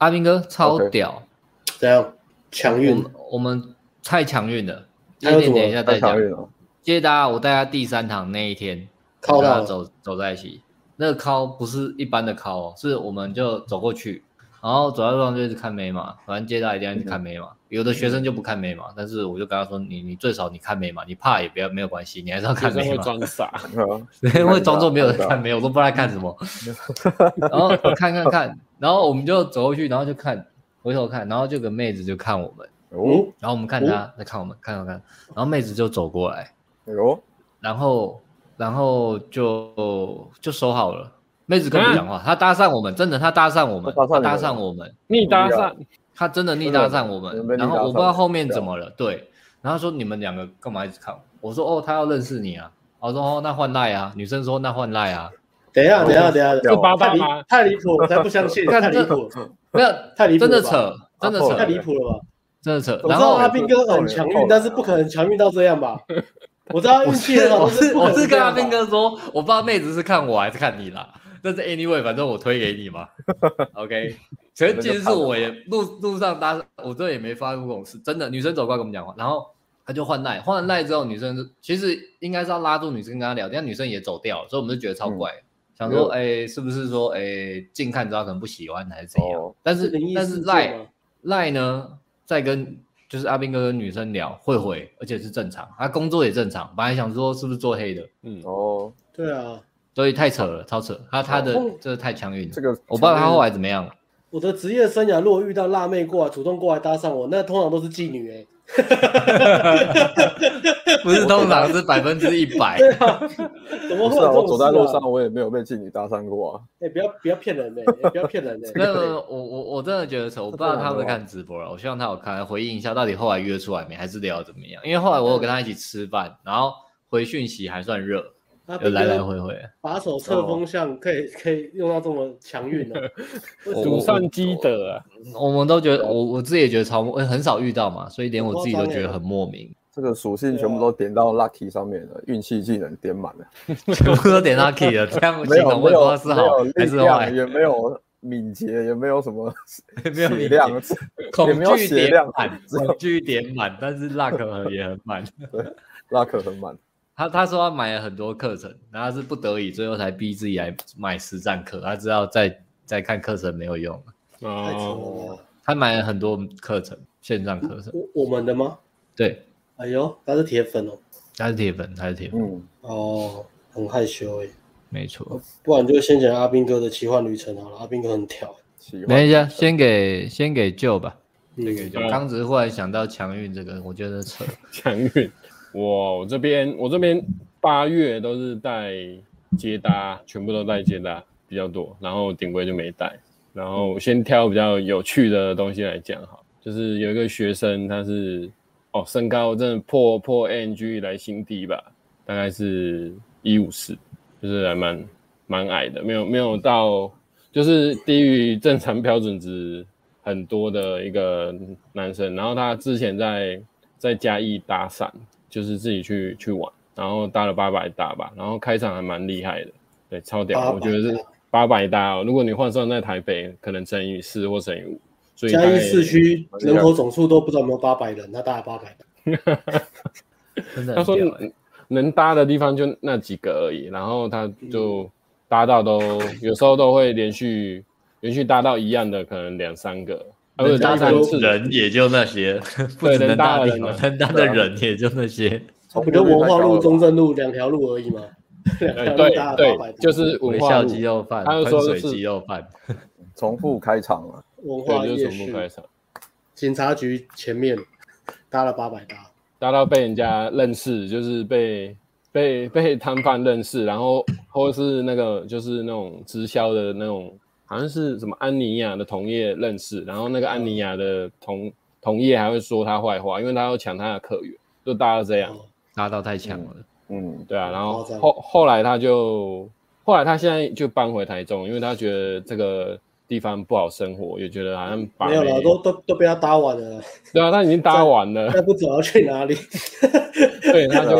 阿斌哥超屌，怎样强运？我们太强运了。那有什么等一下再讲。哦、接搭我带他第三堂那一天，靠他走走在一起。那个靠不是一般的靠哦，是我们就走过去，然后走到路上就一直看美马，反正接搭一定要去看美马。嗯、有的学生就不看妹嘛，但是我就跟他说，你你最少你看妹嘛，你怕也不要没有关系，你还是要看妹嘛。会装傻，会装作没有人看妹，我都不知道在看什么。然后看看看，然后我们就走过去，然后就看回头看，然后就有个妹子就看我们，哦，然后我们看她在看我们，看看看，然后妹子就走过来，哦，然后。然后就就收好了，妹子跟我讲话，她搭讪我们，真的，她搭讪我们，她搭讪我们，你搭讪，她真的逆搭讪我们。然后我不知道后面怎么了，对，然后说你们两个干嘛一直看我？我说哦，他要认识你啊。我说哦，那换赖啊。女生说那换赖啊。等一下，等一下，等一下，是八八吗？太离谱，我才不相信，太离谱，没有，太离谱，真的扯，真的扯，太离谱了吧？真的扯。我知道阿斌哥很强运，但是不可能强运到这样吧？我知道运气很好，我是我是跟阿斌哥说，我不知道妹子是看我还是看你啦。但是 anyway，反正我推给你嘛。OK，其实其实是我也路路上搭，我这也没发生过这种事。真的，女生走过来跟我们讲话，然后他就换赖，换完赖之后，女生其实应该是要拉住女生跟他聊，但女生也走掉了，所以我们就觉得超怪，想说哎，是不是说哎近看之后可能不喜欢还是怎样？但是但是赖赖呢，在跟。就是阿斌哥跟女生聊会回，而且是正常，他工作也正常。本来想说是不是做黑的，嗯哦，对啊，所以太扯了，超扯。他他的这个太强运，这个我不知道他后来怎么样了。我的职业生涯，如果遇到辣妹过来主动过来搭讪我，那通常都是妓女哎。不是通常是百分之一百。怎么会？我走在路上，我也没有被妓女搭讪过啊。哎，不要不要骗人嘞！不要骗人嘞！那 个，我我我真的觉得丑，我不知道他会看直播了。我希望他有看，回应一下，到底后来约出来没，还是聊怎么样？因为后来我有跟他一起吃饭，然后回讯息还算热，有来来回回。把手侧风向可以可以用到这么强运的，祖上积德啊！我们都觉得，我我自己也觉得超很少遇到嘛，所以连我自己都觉得很莫名。这个属性全部都点到 lucky 上面了，运气技能点满了，全部都点 lucky 了，这样没有没有是好还是坏？也没有敏捷，也没有什么 没有血量，恐惧点满，恐惧点满，但是 luck 也很满，对，luck 很满。他他说他买了很多课程，然后是不得已，最后才逼自己来买实战课，他知道再再看课程没有用哦，他买了很多课程，线上课程，我们的吗？对。哎呦，他是铁粉哦，他是铁粉，他是铁粉。嗯，哦，很害羞哎。没错，不然就先讲阿斌哥的奇幻旅程好了。阿斌哥很挑。等一下，先给先给旧吧。先给旧。刚只是忽然想到强运这个，我觉得扯。强运，我这边我这边八月都是带接搭，全部都带接搭比较多，然后顶规就没带。然后先挑比较有趣的东西来讲哈，就是有一个学生他是。哦，身高真的破破 N G 来新低吧，大概是一五四，就是还蛮蛮矮的，没有没有到，就是低于正常标准值很多的一个男生。然后他之前在在嘉义搭讪，就是自己去去玩，然后搭了八百搭吧，然后开场还蛮厉害的，对，超屌，我觉得是八百搭哦。如果你换算在台北，可能乘以四或乘以五。嘉义市区人口总数都不知道有没有八百人，他搭八百。他说能搭的地方就那几个而已，然后他就搭到都有时候都会连续连续搭到一样的，可能两三个。能搭的人也就那些，不能搭的人，能搭的人也就那些。不就文化路、中正路两条路而已吗？对对，就是微笑鸡肉饭，喷水鸡肉饭，重复开场了。文化夜市，警察局前面搭了八百搭，搭到被人家认识，就是被被被摊贩认识，然后或是那个就是那种直销的那种，好像是什么安妮亚的同业认识，然后那个安妮亚的同、嗯、同业还会说他坏话，因为他要抢他的客源，就搭到这样，搭到太强了嗯，嗯，对啊，然后后后来他就后来他现在就搬回台中，因为他觉得这个。地方不好生活，也觉得好像没有了，都都都被他搭完了。对啊，他已经搭完了，那不走要去哪里？对，他就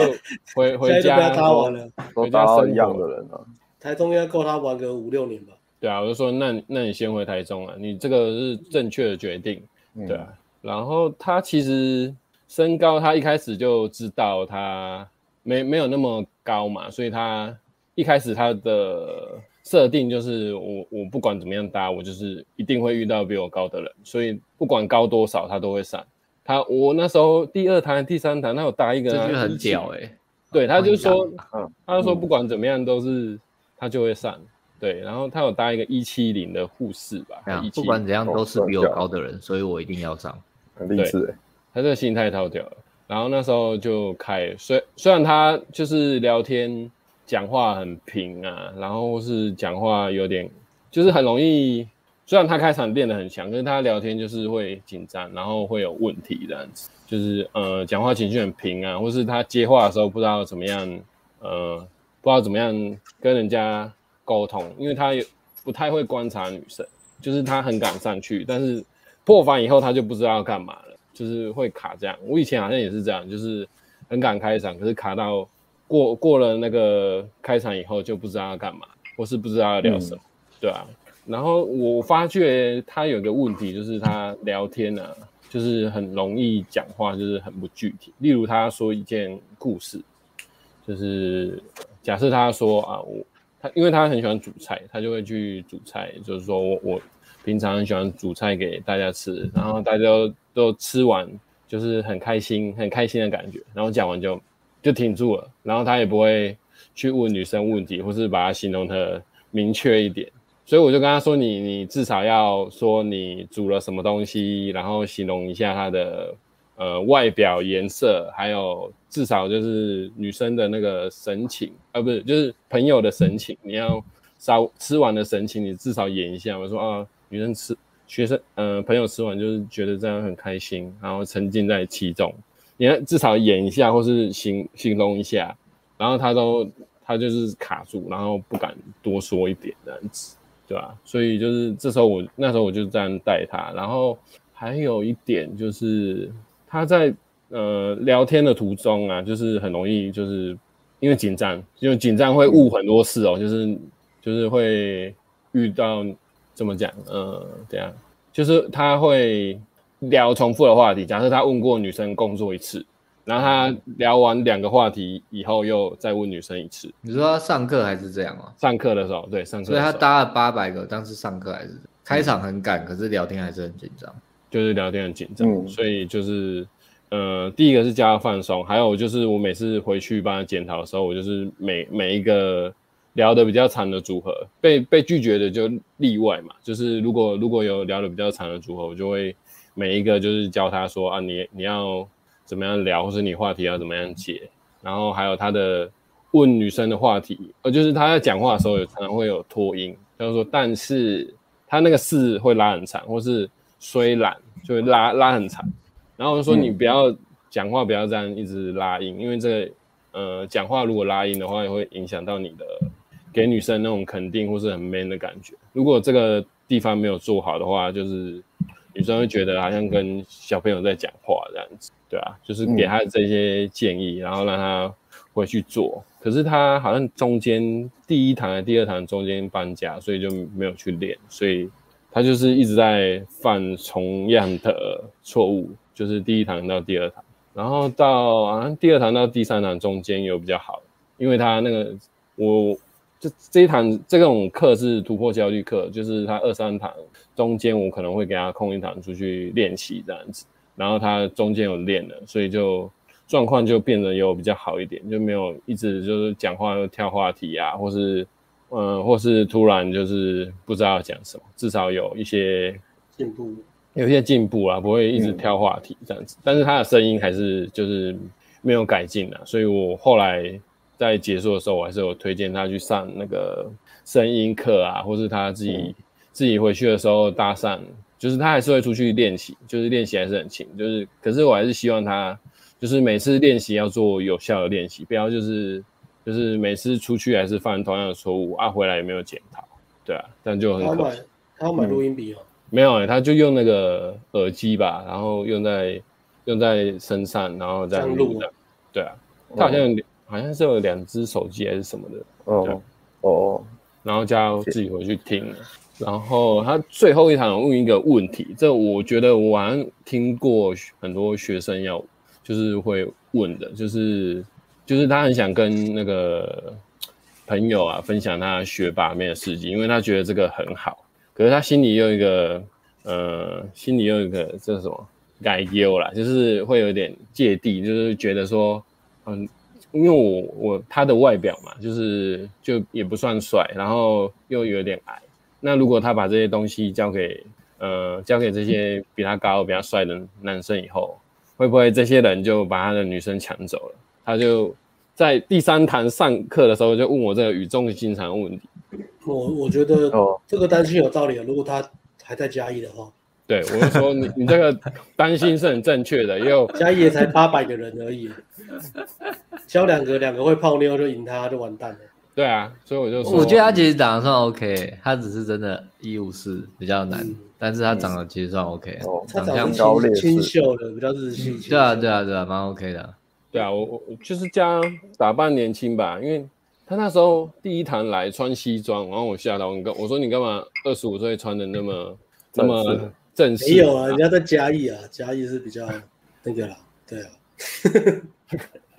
回 回家。都被他搭完了，都搭到一样的人了。台中应该够他玩个五六年吧。对啊，我就说那那你先回台中啊，你这个是正确的决定，对啊。嗯、然后他其实身高，他一开始就知道他没没有那么高嘛，所以他一开始他的设定就是我我不管怎么样搭，我就是一定会遇到比我高的人，所以不管高多少他都会上。他我那时候第二堂第三堂，他有搭一个，这就很屌哎、欸。对，他就说，嗯，他就说不管怎么样都是他就会上。对，然后他有搭一个一七零的护士吧，啊，不管怎样都是比我高的人，所以我一定要上。很励志，他这个心态超屌了。然后那时候就开，虽虽然他就是聊天讲话很平啊，然后是讲话有点就是很容易，虽然他开场变得很强，可是他聊天就是会紧张，然后会有问题这样子，就是呃讲话情绪很平啊，或是他接话的时候不知道怎么样，呃不知道怎么样跟人家。沟通，因为他也不太会观察女生，就是他很敢上去，但是破防以后他就不知道要干嘛了，就是会卡这样。我以前好像也是这样，就是很敢开场，可是卡到过过了那个开场以后就不知道要干嘛，或是不知道要聊什么，嗯、对啊。然后我发觉他有个问题，就是他聊天啊，就是很容易讲话，就是很不具体。例如他说一件故事，就是假设他说啊我。他因为他很喜欢煮菜，他就会去煮菜。就是说我我平常很喜欢煮菜给大家吃，然后大家都都吃完，就是很开心很开心的感觉。然后讲完就就停住了，然后他也不会去问女生问题，或是把它形容的明确一点。所以我就跟他说你：“你你至少要说你煮了什么东西，然后形容一下它的。”呃，外表颜色，还有至少就是女生的那个神情，呃，不是，就是朋友的神情，你要稍吃完的神情，你至少演一下。我说啊，女生吃，学生，呃，朋友吃完就是觉得这样很开心，然后沉浸在其中，你要至少演一下，或是形形容一下，然后他都他就是卡住，然后不敢多说一点这样子，对吧？所以就是这时候我那时候我就这样带他，然后还有一点就是。他在呃聊天的途中啊，就是很容易就是因为紧张，因为紧张会误很多事哦，就是就是会遇到怎么讲呃这样，就是他会聊重复的话题。假设他问过女生工作一次，然后他聊完两个话题以后又再问女生一次。你说他上课还是这样啊？上课的时候对上课，所以他搭了八百个，当时上课还是开场很赶，可是聊天还是很紧张。就是聊天很紧张，嗯、所以就是，呃，第一个是叫他放松，还有就是我每次回去帮他检讨的时候，我就是每每一个聊的比较长的组合，被被拒绝的就例外嘛。就是如果如果有聊的比较长的组合，我就会每一个就是教他说啊，你你要怎么样聊，或是你话题要怎么样解，然后还有他的问女生的话题，呃，就是他在讲话的时候有常常会有拖音，就是说，但是他那个是会拉很长，或是。虽然就会拉拉很长，然后我就说你不要讲话，不要这样一直拉音，嗯、因为这个呃讲话如果拉音的话，也会影响到你的给女生那种肯定或是很 man 的感觉。如果这个地方没有做好的话，就是女生会觉得好像跟小朋友在讲话这样子，对啊，就是给他这些建议，然后让他回去做。可是他好像中间第一堂、第二堂中间搬家，所以就没有去练，所以。他就是一直在犯同样的错误，就是第一堂到第二堂，然后到啊第二堂到第三堂中间有比较好，因为他那个我这这一堂这种课是突破焦虑课，就是他二三堂中间我可能会给他空一堂出去练习这样子，然后他中间有练了，所以就状况就变得有比较好一点，就没有一直就是讲话又跳话题啊，或是。嗯，或是突然就是不知道要讲什么，至少有一些进步，有一些进步啊，不会一直挑话题这样子。嗯、但是他的声音还是就是没有改进啊，所以我后来在结束的时候，我还是有推荐他去上那个声音课啊，或是他自己、嗯、自己回去的时候搭讪，就是他还是会出去练习，就是练习还是很勤，就是可是我还是希望他就是每次练习要做有效的练习，不要就是。就是每次出去还是犯同样的错误啊，回来也没有检讨，对啊，但就很可惜。他要买录音笔哦、嗯？没有哎、欸，他就用那个耳机吧，然后用在用在身上，然后再录的。对啊，他好像、哦、好像是有两只手机还是什么的。哦哦，然后叫自己回去听。然后他最后一堂问一个问题，这我觉得我好像听过很多学生要就是会问的，就是就是他很想跟那个朋友啊分享他学霸面的事迹，因为他觉得这个很好，可是他心里又一个呃，心里又一个这什么改忧啦，就是会有点芥蒂，就是觉得说嗯，因为我我他的外表嘛，就是就也不算帅，然后又有点矮。那如果他把这些东西交给呃交给这些比他高、比他帅的男生以后，会不会这些人就把他的女生抢走了？他就在第三堂上课的时候就问我这个语重心长的问题。我我觉得哦，这个担心有道理啊。如果他还在嘉义的话，对，我就说你你这个担心是很正确的。因为 嘉义也才八百个人而已，交两个两个会泡妞就赢他就完蛋了。对啊，所以我就说，我觉得他其实长得算 OK，他只是真的一五四比较难，嗯、但是他长得其实算 OK，、嗯、长相清清秀的，比较日系。对啊，对啊，对啊，蛮 OK 的。对啊，我我就是加打扮年轻吧，因为他那时候第一堂来穿西装，然后我吓到，你跟我说你干嘛二十五岁穿的那么 那么正式？没有啊，人家在嘉义啊，嘉义是比较那个啦，对啊。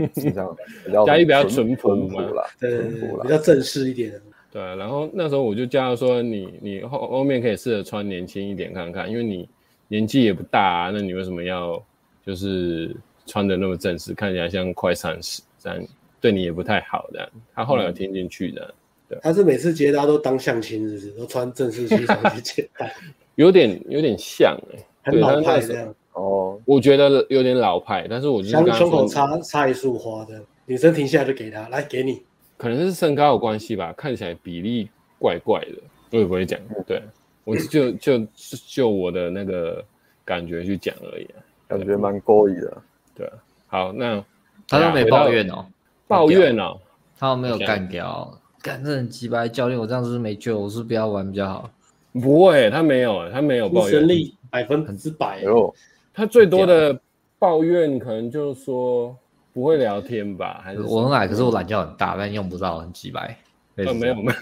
嘉义比较淳朴嘛，对，对，对，比较正式一点。对，然后那时候我就叫他说你：“你你后后面可以试着穿年轻一点看看，因为你年纪也不大啊，那你为什么要就是穿的那么正式，看起来像快三十，这样对你也不太好的。”他后来有听进去的，对。他是每次接搭都当相亲，是不是？都穿正式西装去接待，有点有点像哎、欸，很老派这样。哦，我觉得有点老派，但是我就是胸口插插一束花的女生停下来就给他，来给你，可能是身高有关系吧，看起来比例怪怪的，我也不会讲，对，我就就就我的那个感觉去讲而已，感觉蛮勾引的，对，好，那他都没抱怨哦，抱怨哦，他都没有干掉，干这很鸡掰，教练我这样是不是没救，我是不要玩比较好，不会，他没有，他没有抱怨，神力百分之百。哦。他最多的抱怨可能就是说不会聊天吧，还是我很矮，可是我懒觉很大，但用不到，很机掰。没有没有没有。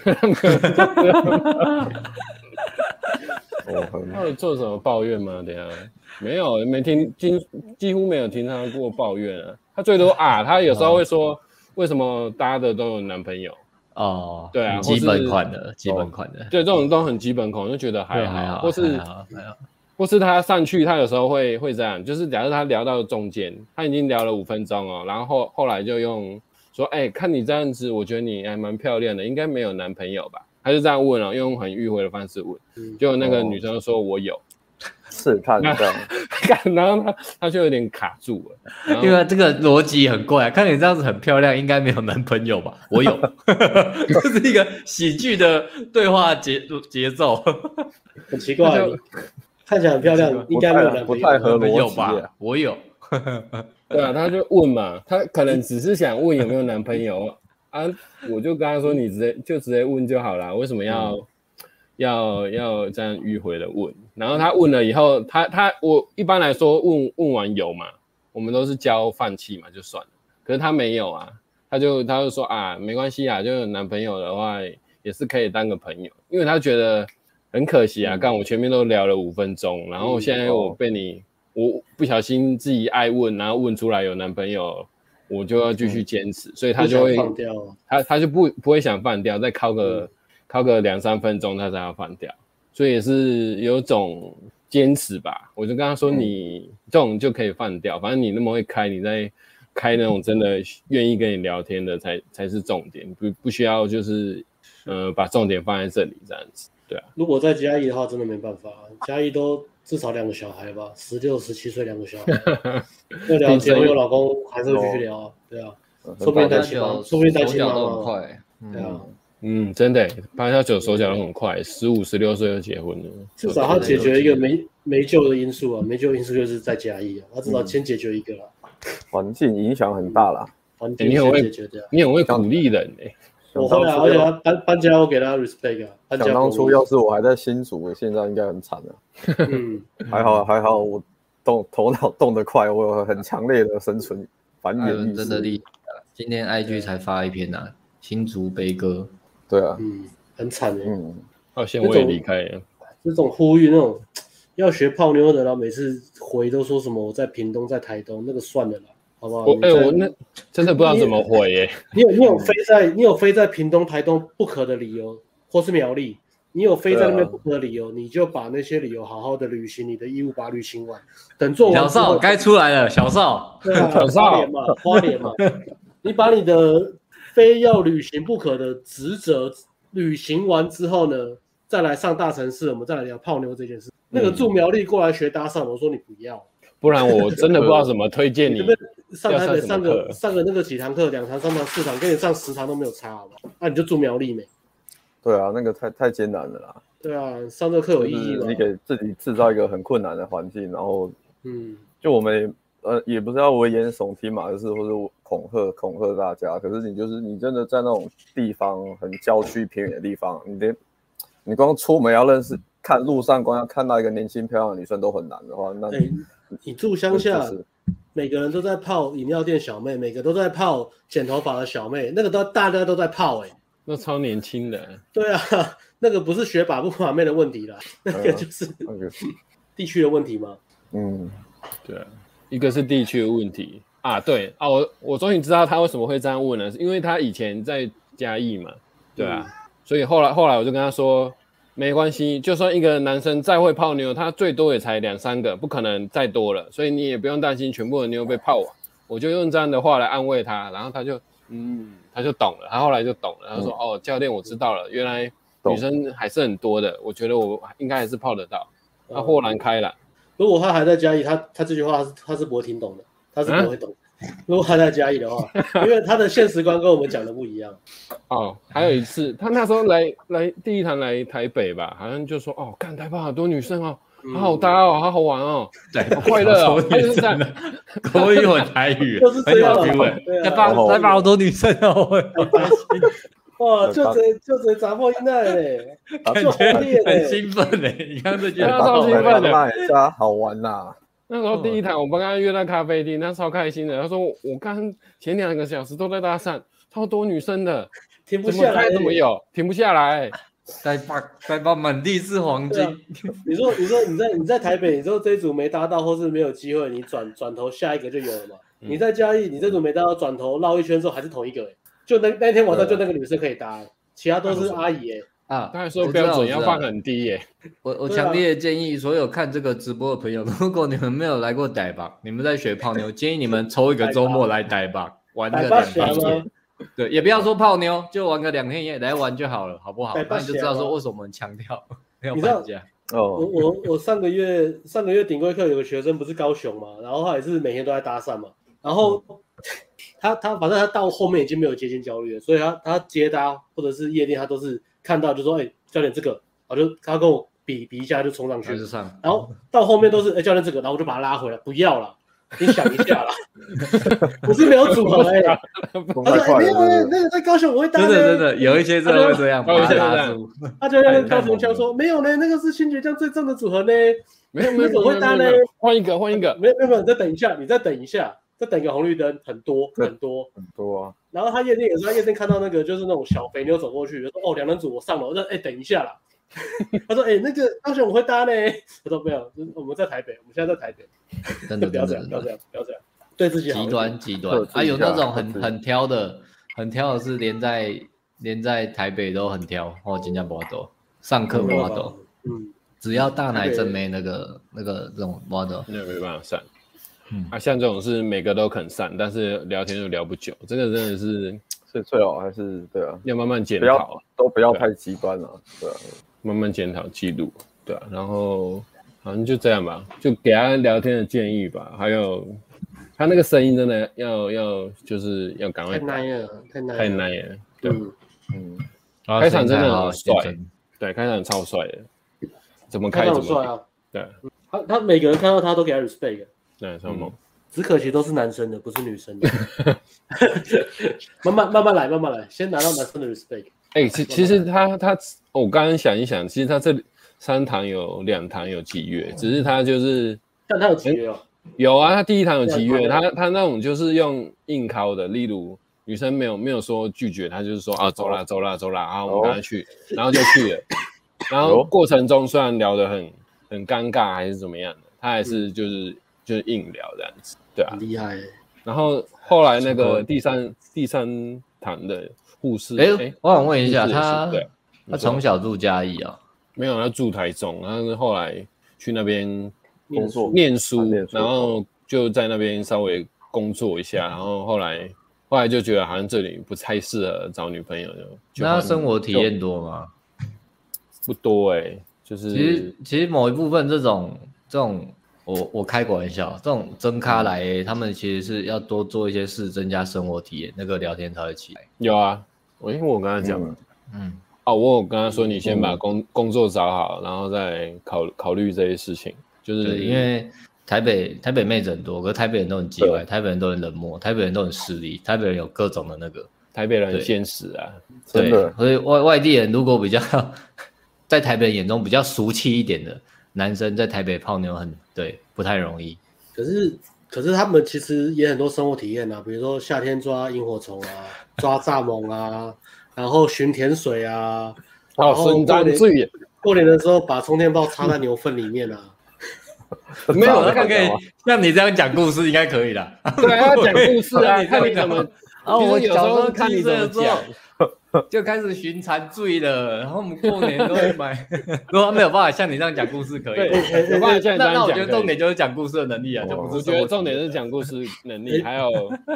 他有做什么抱怨吗？等下没有，没听，几几乎没有听他过抱怨啊。他最多啊，他有时候会说为什么大家的都有男朋友哦？对啊，基本款的，基本款的，对，这种都很基本款，就觉得还还好，或是还好。或是他上去，他有时候会会这样，就是假设他聊到中间，他已经聊了五分钟哦，然后后，后来就用说，哎、欸，看你这样子，我觉得你还蛮漂亮的，应该没有男朋友吧？他就这样问哦，用很迂回的方式问，就那个女生说我有，试探这样，然后他他就有点卡住了，因为这个逻辑很怪，看你这样子很漂亮，应该没有男朋友吧？我有，这是一个喜剧的对话节节奏，很奇怪。看起来很漂亮，应该没有男朋友，不太合逻辑吧？我有，对啊，他就问嘛，他可能只是想问有没有男朋友啊，我就跟他说，你直接就直接问就好了，为什么要、嗯、要要这样迂回的问？然后他问了以后，他他我一般来说问问完有嘛，我们都是交放弃嘛，就算了。可是他没有啊，他就他就说啊，没关系啊，就有男朋友的话也是可以当个朋友，因为他觉得。很可惜啊，刚、嗯、我前面都聊了五分钟，然后现在我被你，嗯、我不小心自己爱问，然后问出来有男朋友，我就要继续坚持，嗯、所以他就会放掉，他他就不不会想放掉，再靠个靠、嗯、个两三分钟他才要放掉，所以也是有种坚持吧。我就跟他说，你这种就可以放掉，反正你那么会开，你在开那种真的愿意跟你聊天的才才是重点，不不需要就是呃把重点放在这里这样子。对啊，如果在嘉义的话，真的没办法。嘉义都至少两个小孩吧，十六、十七岁两个小孩，要聊天，我有老公还是会继续聊啊。对啊，说不定单亲嘛，说不定单亲嘛。都很快，对啊，嗯，真的，八加九手脚都很快，十五、十六岁就结婚了。至少他解决一个没没救的因素啊，没救因素就是在加一啊，他至少先解决一个了。环境影响很大啦，环境先解决掉。你很会鼓励人诶。我后来，而且他搬搬家，我给他 respect 啊。想当初要是我还在新竹，现在应该很惨了。嗯，还好还好，我动头脑动得快，我有很强烈的生存繁衍意识。真的厉害，今天 IG 才发一篇呐，新竹悲歌。对啊，嗯，很惨的。嗯，好，先我也离开了。这种呼吁那种要学泡妞的，然后每次回都说什么我在屏东，在台东，那个算了啦，好不好？哎、欸，我那真的不知道怎么回耶。你有你有飞在你有飞在屏东、台东不可的理由，或是苗栗，你有飞在那边不可的理由，啊、你就把那些理由好好的履行你的义务，把它履行完。等做完小少该出来了，小少，对啊，小少花莲嘛，花莲嘛，你把你的非要履行不可的职责履行完之后呢？再来上大城市，我们再来聊泡妞这件事。那个住苗栗过来学搭讪，我说你不要，不然我真的不知道怎么推荐你。上台北上个上个那个几堂课，两堂、三堂、四堂，跟你上十堂都没有差，好吧？那你就住苗栗没？对啊，那个太太艰难了啦。对啊，上这课有意义吗？你给自己制造一个很困难的环境，然后嗯，就我们呃也不是要危言耸听嘛，就是或者恐吓恐吓大家。可是你就是你真的在那种地方很郊区偏远的地方，你得。你光出门要认识，看路上光要看到一个年轻漂亮的女生都很难的话，那你、欸、你住乡下，每个人都在泡饮料店小妹，每个都在泡剪头发的小妹，那个都大家都在泡、欸，哎，那超年轻的。对啊，那个不是学把不把妹的问题啦，那个就是地区的问题吗？嗯，对啊，一个是地区的问题啊，对啊，我我终于知道他为什么会这样问了，因为他以前在嘉义嘛，对啊。嗯所以后来后来我就跟他说，没关系，就算一个男生再会泡妞，他最多也才两三个，不可能再多了。所以你也不用担心全部的妞被泡完。我就用这样的话来安慰他，然后他就嗯，他就懂了。他后来就懂了，他说、嗯、哦，教练，我知道了，原来女生还是很多的。我觉得我应该还是泡得到。他豁然开朗。如果他还在家里，他他这句话他是他是不会听懂的，他是不会懂。啊如果他在嘉义的话，因为他的现实观跟我们讲的不一样。哦，还有一次，他那时候来来第一堂来台北吧，好像就说哦，看台北好多女生哦，好好搭哦，好好玩哦，对，好快乐哦，就是这样，口语很台语，就是这样。台北台北好多女生哦，哇，就这就这砸破音带嘞，感觉很兴奋嘞，你看这句话超兴奋的，家好玩呐。那时候第一堂，我们刚刚约在咖啡厅，他超开心的。他说：“我刚前两个小时都在搭讪，超多女生的，停不下来，怎么有？停不下来，台北台北满地是黄金。啊”你说，你说你在你在台北，你说这一组没搭到，或是没有机会，你转转头下一个就有了嘛？嗯、你在嘉义，你这组没搭到，转头绕一圈之后还是同一个，就那那天晚上就那个女生可以搭，对其他都是阿姨哎。啊，当然说标准要放很低耶。我我强烈建议所有看这个直播的朋友，如果你们没有来过台北，你们在学泡妞，建议你们抽一个周末来台北玩个两天夜。对，也不要说泡妞，就玩个两天一夜来玩就好了，好不好？那你就知道说为什么我们强调 要搬家。哦，我我我上个月上个月顶规课有个学生不是高雄嘛，然后他也是每天都在搭讪嘛，然后他他反正他到后面已经没有接近焦虑了，所以他他接搭或者是夜店他都是。看到就说，哎、欸，教练这个，我就他跟我比比一下就冲上去，上。然后到后面都是，哎、欸，教练这个，然后我就把他拉回来，不要了，你想一下啦，不是没有组合哎、欸，他说没有没那个在高雄我会搭，真的真的有一些真的会这样，有一些这样，他就跟高雄强说 没有呢，那个是新爵将最正的组合呢，没有没有会搭呢，换一个换一个，没有没有没有，你再等一下，你再等一下。再等一个红绿灯，很多很多很多啊。然后他夜店也是，他夜店看到那个就是那种小肥妞走过去，就说：“哦，两人组，我上楼。”我说：“哎，等一下啦。”他说：“哎，那个高雄我会搭呢。”他说：“没有，我们在台北，我们现在在台北。”真的 不要这样，不要这样，不要这样，对自己好。极端极端，还有那种很很挑的，很挑的是连在连在台北都很挑哦，新加坡都上课 model，嗯，只要大奶正妹那个那个这种 model，那没办法上。嗯、啊，像这种是每个都肯上，但是聊天又聊不久，这个真的是，是最好还是对啊？要慢慢检讨，都不要太极端了，对啊，慢慢检讨记录，对啊，然后好像就这样吧，就给他聊天的建议吧，还有他那个声音真的要要就是要赶快太难了，太难太难了，对，嗯，嗯开场真的很帅，对，开场超帅的，怎么开怎么啊？对，他他每个人看到他都给他 respect。对，超猛，只可惜都是男生的，不是女生的。慢慢慢慢来，慢慢来，先拿到男生的 respect。哎，其其实他他，我刚刚想一想，其实他这三堂有两堂有集乐，只是他就是，但他有集乐哦。有啊，他第一堂有集乐，他他那种就是用硬敲的，例如女生没有没有说拒绝，他就是说啊走啦走啦走啦，然后我们赶快去，然后就去了。然后过程中虽然聊得很很尴尬还是怎么样的，他还是就是就是硬聊这样子，对啊，厉害。然后后来那个第三第三堂的护士，哎，我想问一下他，他从小住嘉义啊？没有，他住台中，他是后来去那边工作念书，然后就在那边稍微工作一下，然后后来后来就觉得好像这里不太适合找女朋友，就那他生活体验多吗？不多哎，就是其实其实某一部分这种这种，我我开个玩笑，这种真咖来，他们其实是要多做一些事，增加生活体验，那个聊天才会起来。有啊，我因为我跟他讲了，嗯。哦，我有跟他说，你先把工工作找好，然后再考考虑这些事情。就是因为台北台北妹子很多，可是台北人都很叽歪，台北人都很冷漠，台北人都很势利，台北人有各种的那个，台北人很现实啊。对，所以外外地人如果比较 在台北人眼中比较俗气一点的男生，在台北泡妞很对，不太容易。可是可是他们其实也很多生活体验啊，比如说夏天抓萤火虫啊，抓蚱蜢啊。然后寻甜水啊，然后过年过年的时候把充电宝插在牛粪里面啊，没有，看可以像你这样讲故事应该可以的。对，要讲故事啊，看你怎么。然后我有时候看你怎么讲，就开始寻常醉了。然后我们过年都会买，如果没有办法像你这样讲故事可以，有办法像你这样讲。那我觉得重点就是讲故事的能力啊，就不是。我觉得重点是讲故事能力，还有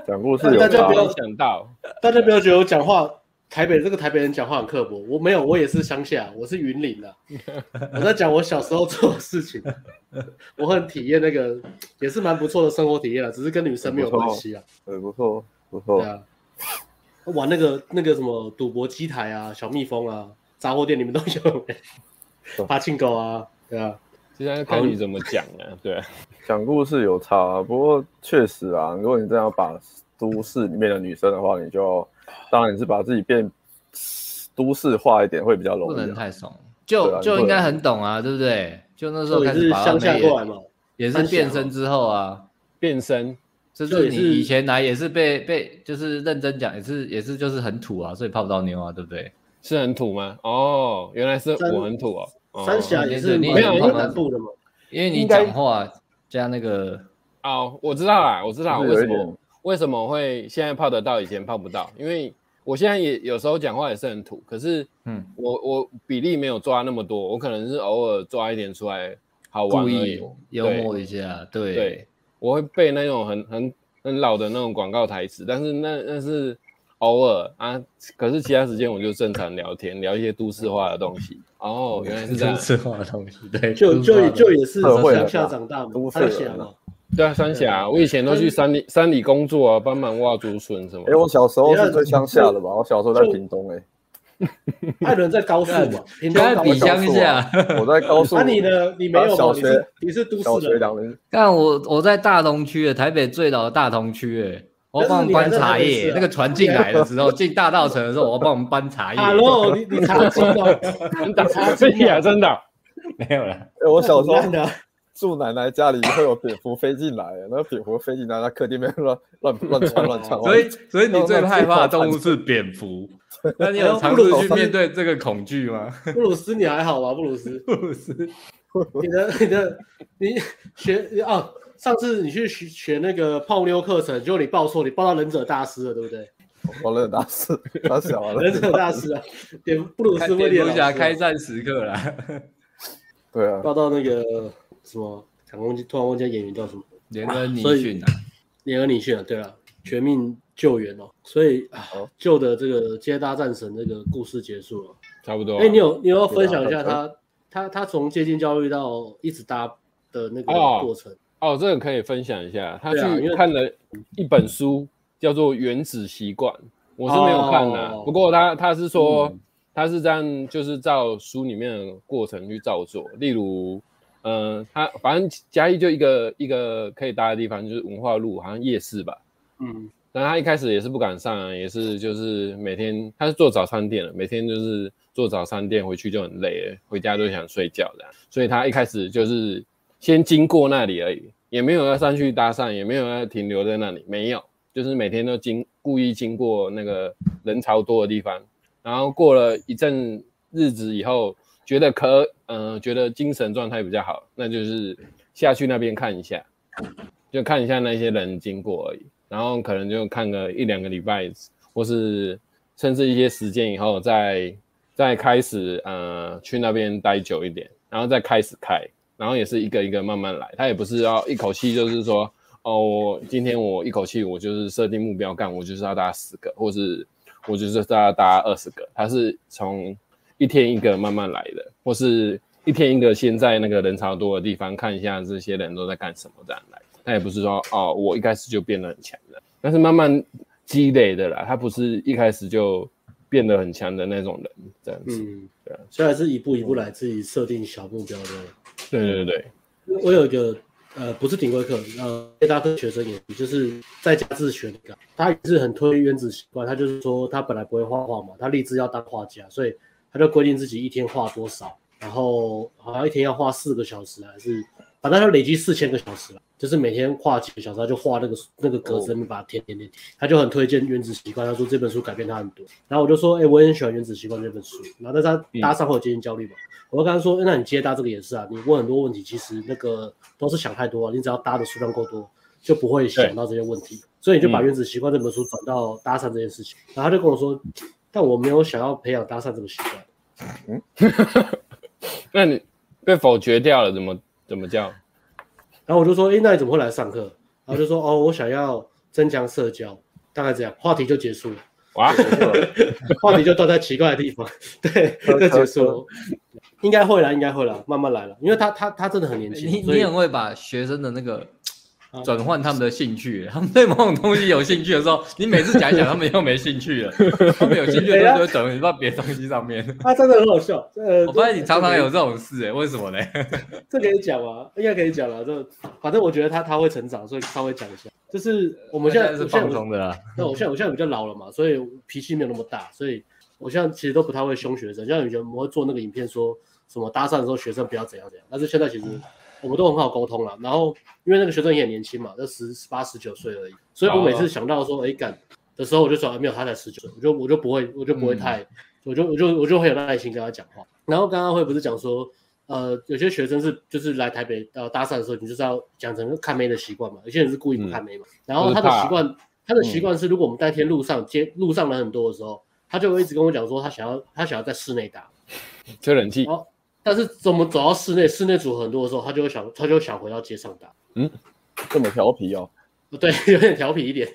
讲故事。大家不要想到，大家不要觉得我讲话。台北这个台北人讲话很刻薄，我没有，我也是乡下，我是云林的，我在讲我小时候做的事情，我很体验那个，也是蛮不错的生活体验了，只是跟女生没有关系啊。对，不错，不错。对啊，玩那个那个什么赌博机台啊，小蜜蜂啊，杂货店你们都有没？爬青狗啊，对啊。现在看你怎么讲啊，对啊，讲故事有差啊，不过确实啊，如果你真要把都市里面的女生的话，你就。当然你是把自己变都市化一点会比较容易，不能太怂，就就应该很懂啊，对不对？就那时候开始乡下过来嘛，也是变身之后啊，变身，就是你以前来也是被被就是认真讲，也是也是就是很土啊，所以泡不到妞啊，对不对？是很土吗？哦，原来是我很土哦。三峡也是没有南部的嘛，因为你讲话加那个哦，我知道啦，我知道为什么。为什么会现在泡得到，以前泡不到？因为我现在也有时候讲话也是很土，可是，嗯，我我比例没有抓那么多，我可能是偶尔抓一点出来好玩而已，幽默一下，对对，我会背那种很很很老的那种广告台词，但是那那是偶尔啊，可是其他时间我就正常聊天，聊一些都市化的东西。哦，原来是这样，都市化的东西，对，就就就也是乡下长大嘛，都市人嘛。对啊，三峡，我以前都去山里山里工作啊，帮忙挖竹笋什么。哎，我小时候是最乡下的吧？我小时候在屏东哎。艾伦在高速嘛？现在比乡下。我在高速。那你呢？你没有小学？你是都市人。但我我在大同区诶，台北最老的大同区哎，我帮我们搬茶叶。那个船进来的时候，进大道城的时候，我帮我们搬茶叶。Hello，你你茶金哦？你？真的？没有了。我小时候。住奶奶家里会有蝙蝠飞进来，那个蝙蝠飞进来，那客厅里面乱乱乱窜乱窜。所以，所以你最害怕的动物是蝙蝠？那你有尝试去面对这个恐惧吗？布鲁斯，你还好吗？布鲁斯，布鲁斯，你的你的你学啊，上次你去学学那个泡妞课程，结果你报错，你报到忍者大师了，对不对？我忍者大师，他小了，忍者大师啊，蝙布鲁斯威廉，蝙蝠侠开战时刻啦。对啊，报到那个。什么？突然忘记，突然忘记演员叫什么？连恩尼逊啊，连恩尼逊啊，对了，全民救援哦，所以啊，旧的这个接搭战神这个故事结束了，差不多。哎，你有你有要分享一下他他他从接近教育到一直搭的那个过程？哦，这个可以分享一下。他去看了一本书，叫做《原子习惯》，我是没有看的，不过他他是说他是这样，就是照书里面的过程去照做，例如。嗯，他反正嘉义就一个一个可以搭的地方，就是文化路，好像夜市吧。嗯，但他一开始也是不敢上啊，也是就是每天他是做早餐店的，每天就是做早餐店回去就很累了，回家都想睡觉的。所以他一开始就是先经过那里而已，也没有要上去搭讪，也没有要停留在那里，没有，就是每天都经故意经过那个人潮多的地方，然后过了一阵日子以后，觉得可呃觉得精神状态比较好，那就是下去那边看一下，就看一下那些人经过而已，然后可能就看个一两个礼拜，或是甚至一些时间以后再再开始呃去那边待久一点，然后再开始开。然后也是一个一个慢慢来，他也不是要一口气，就是说，哦，我今天我一口气我就是设定目标干，我就是要搭十个，或是我就是要搭二十个，他是从一天一个慢慢来的，或是一天一个先在那个人潮多的地方看一下这些人都在干什么这样来，他也不是说哦，我一开始就变得很强的，但是慢慢积累的啦，他不是一开始就变得很强的那种人这样子，嗯，对啊，所以还是一步一步来，自己设定小目标的。对对对，我有一个呃，不是顶规课，呃，接搭课学生也就是在家自学的，他也是很推原子习惯，他就是说他本来不会画画嘛，他立志要当画家，所以他就规定自己一天画多少，然后好像一天要画四个小时还是。反正就累积四千个小时了，就是每天画几个小时，他就画那个那个格子，你把它填填填。他就很推荐《原子习惯》，他说这本书改变他很多。然后我就说，哎、欸，我也很喜欢《原子习惯》这本书。然后但是他搭上会有接近焦虑嘛，嗯、我就跟他说，欸、那你接搭这个也是啊，你问很多问题，其实那个都是想太多啊。你只要搭的数量够多，就不会想到这些问题。所以你就把《原子习惯》这本书转到搭讪这件事情。嗯、然后他就跟我说，但我没有想要培养搭讪这个习惯。嗯，那你被否决掉了，怎么怎么叫？然后我就说，哎，那你怎么会来上课？然后就说，哦，我想要增强社交，大概这样，话题就结束了。哇，话题就断在奇怪的地方，对，就结束了。应该会啦，应该会啦，慢慢来了，因为他他他真的很年轻。你你很会把学生的那个。转换他们的兴趣，他们对某种东西有兴趣的时候，你每次讲一讲，他们又没兴趣了。他们有兴趣的时候就会转移到别的东西上面。他真的很好笑。我发现你常常有这种事，哎，为什么呢？这可以讲啊，应该可以讲了。这反正我觉得他他会成长，所以稍微讲一下。就是我们现在是放松的啦。那我现在我现在比较老了嘛，所以脾气没有那么大，所以我现在其实都不太会凶学生。像以前我们会做那个影片，说什么搭讪的时候学生不要怎样怎样，但是现在其实。我们都很好沟通了，然后因为那个学生也很年轻嘛，就十十八十九岁而已，所以我每次想到说哎干的时候，我就说没有，他才十九岁，我就我就不会，我就不会太，嗯、我就我就我就很有耐心跟他讲话。然后刚刚会不是讲说，呃，有些学生是就是来台北呃搭讪的时候，你就是要讲成看妹的习惯嘛，有些人是故意不看妹嘛。嗯、然后他的习惯，他的习惯是，如果我们当天路上接路上人很多的时候，他就会一直跟我讲说，他想要他想要在室内搭，吹冷气。但是怎么走到室内，室内组很多的时候，他就会想，他就想回到街上打。嗯，这么调皮哦？对，有点调皮一点。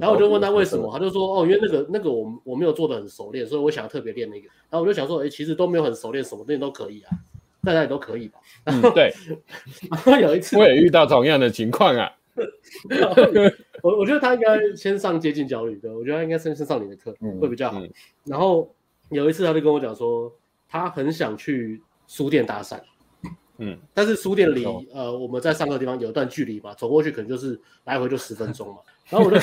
然后我就问他为什么，他就说哦，因为那个那个我我没有做的很熟练，所以我想要特别练那个。然后我就想说，哎，其实都没有很熟练，什么东西都可以啊，在哪里都可以吧。嗯，对。然后有一次我也遇到同样的情况啊。我我觉得他应该先上接近焦虑的，我觉得他应该先先上你的课会比较好。然后有一次他就跟我讲说，他很想去。书店搭讪，嗯，但是书店离、嗯、呃我们在上课的地方有一段距离嘛，走过去可能就是来回就十分钟嘛。然后我就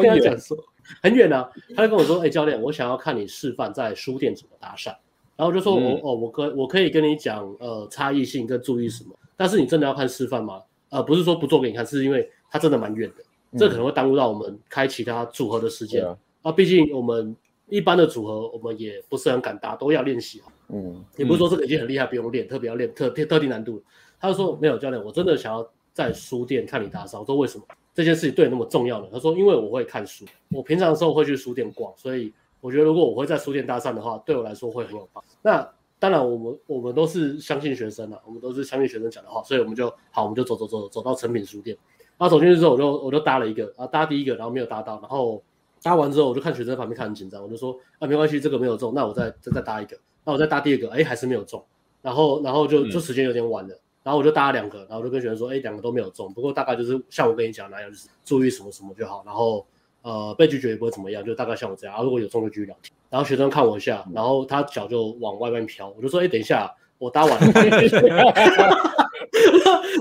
跟他讲 说很远啊，他就跟我说，哎、欸，教练，我想要看你示范在书店怎么搭讪。然后我就说，我、嗯、哦，我可我可以跟你讲呃差异性跟注意什么，但是你真的要看示范吗？呃，不是说不做给你看，是因为它真的蛮远的，嗯、这可能会耽误到我们开其他组合的时间啊。啊，毕竟我们一般的组合我们也不是很敢搭，都要练习。嗯，也不是说这个已经很厉害，不用练，特别要练特特特定难度。他就说没有教练，我真的想要在书店看你搭讪。我说为什么这件事情对你那么重要呢？他说因为我会看书，我平常的时候会去书店逛，所以我觉得如果我会在书店搭讪的话，对我来说会很有帮助。那当然，我们我们都是相信学生啊，我们都是相信学生讲的话，所以我们就好，我们就走走走走到诚品书店。然后走进去之后，我就我就搭了一个啊，搭第一个，然后没有搭到，然后搭完之后，我就看学生旁边看很紧张，我就说啊，没关系，这个没有中，那我再再再搭一个。那我再搭第二个，哎，还是没有中，然后，然后就就时间有点晚了，嗯、然后我就搭了两个，然后我就跟学生说，哎，两个都没有中，不过大概就是像我跟你讲那样，就是注意什么什么就好，然后呃被拒绝也不会怎么样，就大概像我这样，啊，如果有中就继续聊天。然后学生看我一下，然后他脚就往外面飘，我就说，哎，等一下，我搭完了。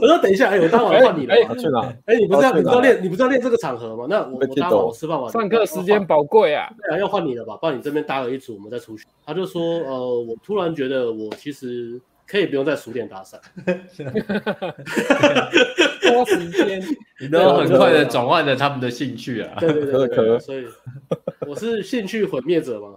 我说等一下，哎，我搭完换你了。去哪？哎，你不是要你不知道练你不知道练这个场合吗？那我我搭完我吃饭完，上课时间宝贵啊。对啊，要换你了吧？帮你这边搭了一组，我们再出去。他就说，呃，我突然觉得我其实可以不用在书店搭讪。多时间，你都很快的转换了他们的兴趣啊。对对对对，所以我是兴趣毁灭者嘛。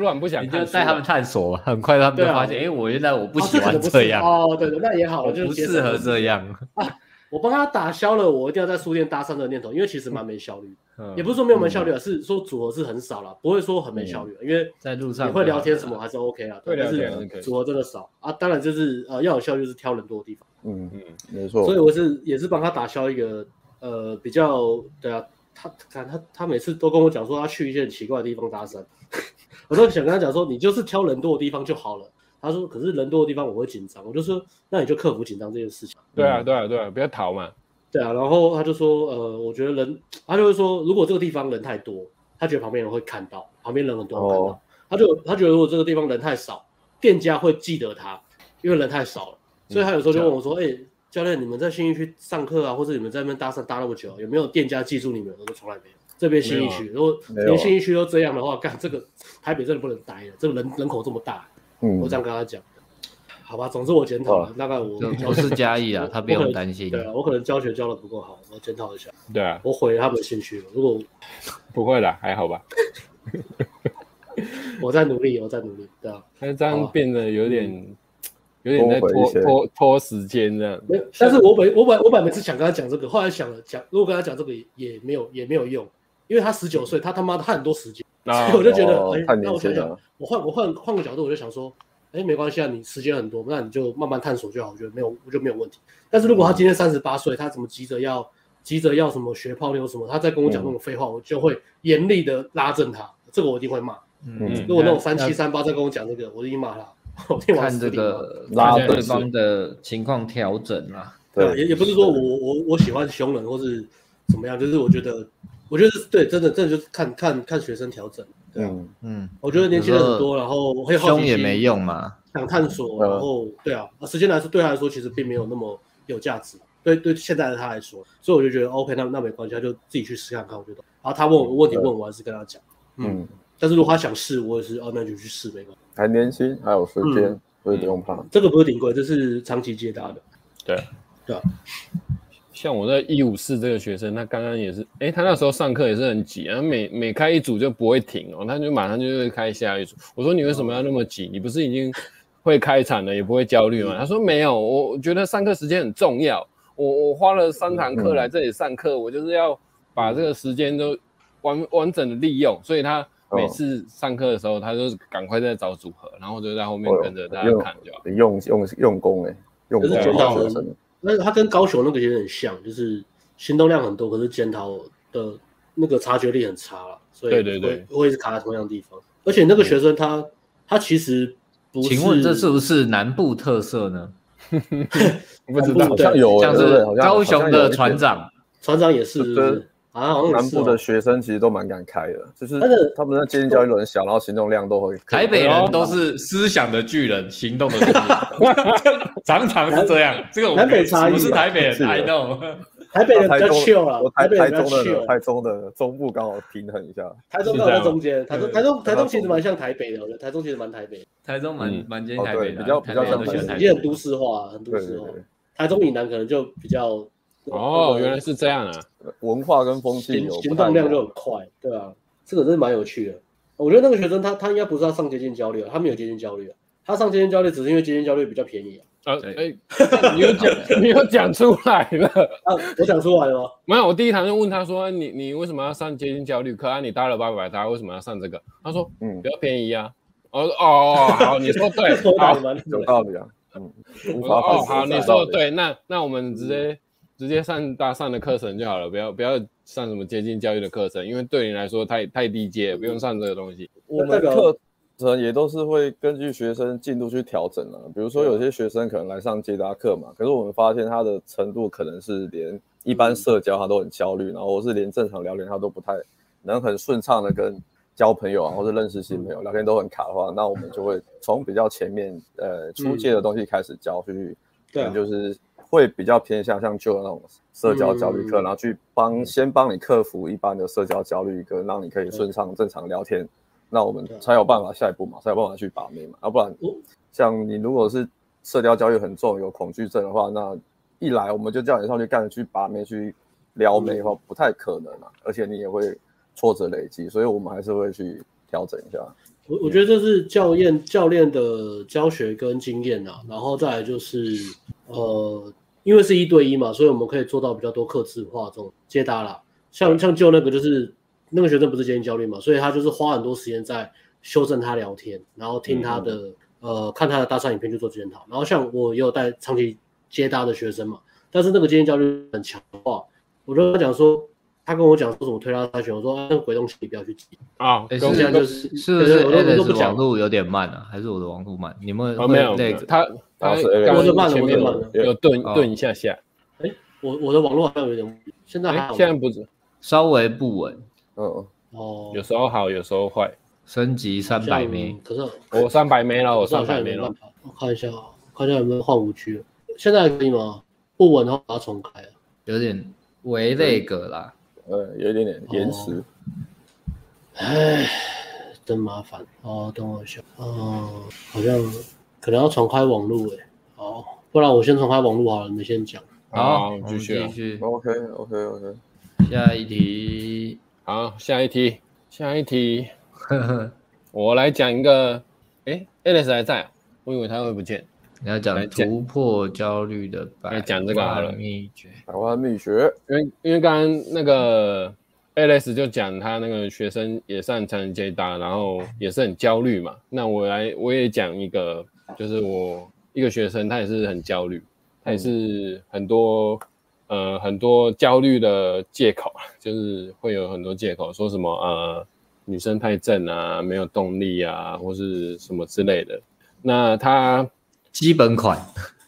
乱不想，你就带他们探索，很快他们就发现，哎，我原来我不喜欢这样。哦，对对，那也好，我就不适合这样。啊我帮他打消了我一定要在书店搭讪的念头，因为其实蛮没效率。也不是说没有没效率啊，是说组合是很少了，不会说很没效率。因为在路上你会聊天什么还是 OK 啊，但是组合真的少啊。当然就是呃要有效率是挑人多的地方。嗯嗯，没错。所以我是也是帮他打消一个呃比较对啊，他看他他每次都跟我讲说他去一些很奇怪的地方搭讪，我都想跟他讲说你就是挑人多的地方就好了。他说可是人多的地方我会紧张，我就说那你就克服紧张这件事情。对啊对啊对啊，不要逃嘛。对啊，然后他就说，呃，我觉得人，他就会说，如果这个地方人太多，他觉得旁边人会看到，旁边人很多会看到，oh. 他就他觉得如果这个地方人太少，店家会记得他，因为人太少了，所以他有时候就问我说，哎、嗯欸，教练，你们在新义区上课啊，或者你们在那边搭讪搭那么久，有没有店家记住你们？我说从来没有。这边新一区，如果连新一区都这样的话，干这个台北真的不能待了，这个人人口这么大，嗯，我这样跟他讲。好吧，总之我检讨了，大概我我是嘉义啊，他不用担心。对啊，我可能教学教的不够好，我检讨一下。对啊，我毁了他们的兴趣了。如果 不会啦，还好吧。我在努力，我在努力，对啊。但是这样变得有点，有点在拖拖拖时间这样。没，但是我本我本我本每次想跟他讲这个，后来想了讲，如果跟他讲这个也没有也没有用，因为他十九岁，他他妈的他很多时间，所以我就觉得，哎，那我想想，我换我换换个角度，我就想说。哎，没关系啊，你时间很多，那你就慢慢探索就好，我觉得没有，我觉得没有问题。但是如果他今天三十八岁，他怎么急着要急着要什么学泡妞什么，他再跟我讲那种废话，我就会严厉的拉正他，这个我一定会骂。嗯，如果那种三七三八再跟我讲这个，我一定骂他。我看这个拉对方的情况调整啊。对，也也不是说我我我喜欢凶人或是怎么样，就是我觉得我觉得对，真的真的就是看看看学生调整。对啊，嗯，我觉得年轻人很多，然后会好奇心，凶也没用嘛，想探索，然后对啊，时间来说对他来说其实并没有那么有价值，对对，现在的他来说，所以我就觉得 OK，那那没关系，他就自己去试看看，我觉得。然后他问我问题问我，还是跟他讲，嗯，但是如果他想试，我也是哦，那就去试，没关系。还年轻，还有时间，所以不用怕。这个不是顶规，这是长期接搭的，对，对啊。像我在一五四这个学生，他刚刚也是，哎，他那时候上课也是很急啊，每每开一组就不会停哦，他就马上就会开下一组。我说你为什么要那么急？你不是已经会开场了，也不会焦虑吗？他说没有，我觉得上课时间很重要，我我花了三堂课来这里上课，我就是要把这个时间都完完整的利用，所以他每次上课的时候，他就赶快在找组合，然后就在后面跟着大家看就好，用用用功哎，用功学那他跟高雄那个其实很像，就是行动量很多，可是检讨的那个察觉力很差了，所以对对对，会是卡在同样的地方。而且那个学生他、嗯、他其实不是，请问这是不是南部特色呢？不知道，好像有，像是高雄的船长，船长也是，是，是。啊，南部的学生其实都蛮敢开的，就是他们在接近教育很小，然后行动量都会。台北人都是思想的巨人，行动的巨人，常常是这样。这个南北差异不是台北人，I know。台北人比较 chill 啊，台台中的台中的中部刚好平衡一下。台中刚好在中间，台中台中台中其实蛮像台北的，我觉得台中其实蛮台北。台中蛮蛮接近台北的，比较比较像台北，也很都市化，很都市化。台中以南可能就比较。哦，原来是这样啊！文化跟风气有行动量就很快，对啊，这个真是蛮有趣的。我觉得那个学生他他应该不是要上接近焦虑啊，他没有接近焦虑啊，他上接近焦虑只是因为接近焦虑比较便宜啊。啊，哎，你又讲，你又讲出来了啊？我讲出来了吗？没有，我第一堂就问他说：“你你为什么要上接近焦虑课啊？你搭了八百搭，为什么要上这个？”他说：“嗯，比较便宜啊。”我说：“哦，好，你说对，好，有道理啊。”嗯，我说：“哦，好，你说对，那那我们直接。”直接上大上的课程就好了，不要不要上什么接近教育的课程，因为对你来说太太低阶，不用上这个东西。我们课程也都是会根据学生进度去调整的。比如说有些学生可能来上接搭课嘛，可是我们发现他的程度可能是连一般社交他都很焦虑，然后或是连正常聊天他都不太能很顺畅的跟交朋友啊，或是认识新朋友聊天都很卡的话，那我们就会从比较前面呃初阶的东西开始教，去可能就是。会比较偏向像旧的那种社交焦虑课，嗯、然后去帮先帮你克服一般的社交焦虑，跟让你可以顺畅正常聊天，那我们才有办法下一步嘛，才有办法去把妹嘛，要不然像你如果是社交焦虑很重，有恐惧症的话，那一来我们就叫你上去干去把妹去撩妹的话，不太可能啊，而且你也会挫折累积，所以我们还是会去调整一下。我我觉得这是教练教练的教学跟经验啊，然后再来就是呃，因为是一对一嘛，所以我们可以做到比较多客制化这种接搭啦。像像就那个就是那个学生不是接近焦虑嘛，所以他就是花很多时间在修正他聊天，然后听他的、嗯、呃看他的搭讪影片去做检讨。然后像我也有带长期接搭的学生嘛，但是那个接近焦虑很强化，我就跟他讲说，他跟我讲说什么推他筛选，我说那个鬼东西你不要去记啊。现在就是是不是我都不讲网络有点慢啊，还是我的网络慢？你们没有那个他他我的慢了，我的慢了，有顿顿一下下。哎，我我的网络好像有点，现在还好，现在不止。稍微不稳，嗯哦，有时候好，有时候坏。升级三百枚，可是我三百枚了，我三百枚了。我看一下，看一下有没有换五了。现在还可以吗？不稳的话把它重开啊。有点微那个啦，呃，有一点点延迟。哎，真麻烦哦。等我一下，哦，好像可能要重开网络哎。哦，不然我先重开网络好了，你们先讲。好，继续继续。OK，OK，OK。下一题，好，下一题，下一题，我来讲一个，哎，Alex 还在，我以为他会不见。你要讲突破焦虑的百讲这个好了，秘诀，百万秘诀。因为因为刚刚那个 Alex 就讲他那个学生也上成人接搭，然后也是很焦虑嘛。那我来我也讲一个，就是我一个学生，他也是很焦虑，他也是很多。呃，很多焦虑的借口，就是会有很多借口，说什么呃，女生太正啊，没有动力啊，或是什么之类的。那他基本款，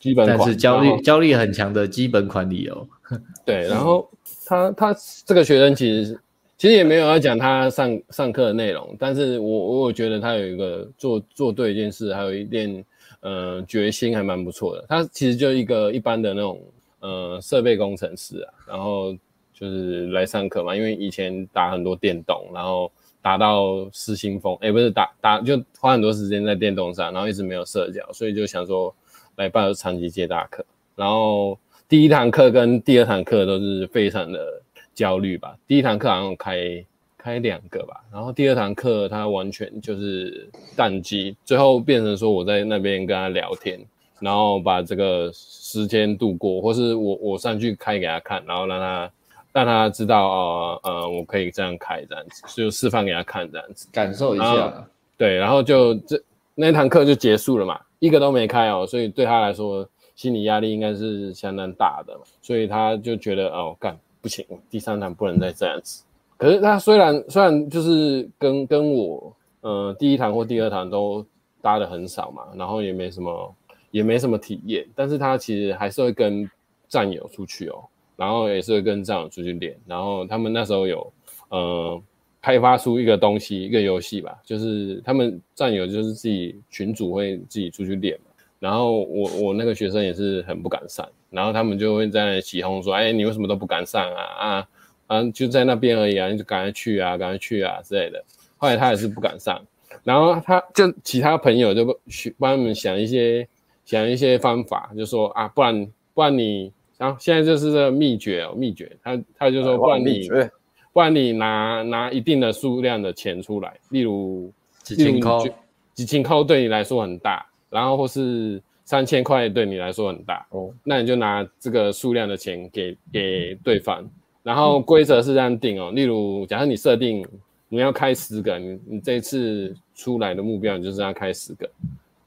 基本款，但是焦虑焦虑很强的基本款理由。对，然后他他这个学生其实其实也没有要讲他上上课的内容，但是我我觉得他有一个做做对一件事，还有一点呃决心，还蛮不错的。他其实就一个一般的那种。呃，设备工程师啊，然后就是来上课嘛，因为以前打很多电动，然后打到失心疯，哎，不是打打就花很多时间在电动上，然后一直没有社交，所以就想说来办个长期接大课。然后第一堂课跟第二堂课都是非常的焦虑吧，第一堂课好像开开两个吧，然后第二堂课他完全就是淡机，最后变成说我在那边跟他聊天。然后把这个时间度过，或是我我上去开给他看，然后让他让他知道呃呃，我可以这样开这样子，就示范给他看这样子，感受一下。对，然后就这那堂课就结束了嘛，一个都没开哦，所以对他来说心理压力应该是相当大的，所以他就觉得哦干不行，第三堂不能再这样子。可是他虽然虽然就是跟跟我呃第一堂或第二堂都搭的很少嘛，然后也没什么。也没什么体验，但是他其实还是会跟战友出去哦，然后也是会跟战友出去练，然后他们那时候有呃开发出一个东西，一个游戏吧，就是他们战友就是自己群组会自己出去练嘛，然后我我那个学生也是很不敢上，然后他们就会在那起哄说，哎，你为什么都不敢上啊啊啊，就在那边而已啊，你就赶快去啊，赶快去啊之类的，后来他也是不敢上，然后他就其他朋友就去帮他们想一些。想一些方法，就说啊，不然不然你，然后现在就是这个秘诀哦，秘诀，他他就说，不然你，不然你拿拿一定的数量的钱出来，例如几千块，几千块对你来说很大，然后或是三千块对你来说很大，哦，那你就拿这个数量的钱给给对方，然后规则是这样定哦，例如假设你设定你要开十个，你你这次出来的目标你就是要开十个。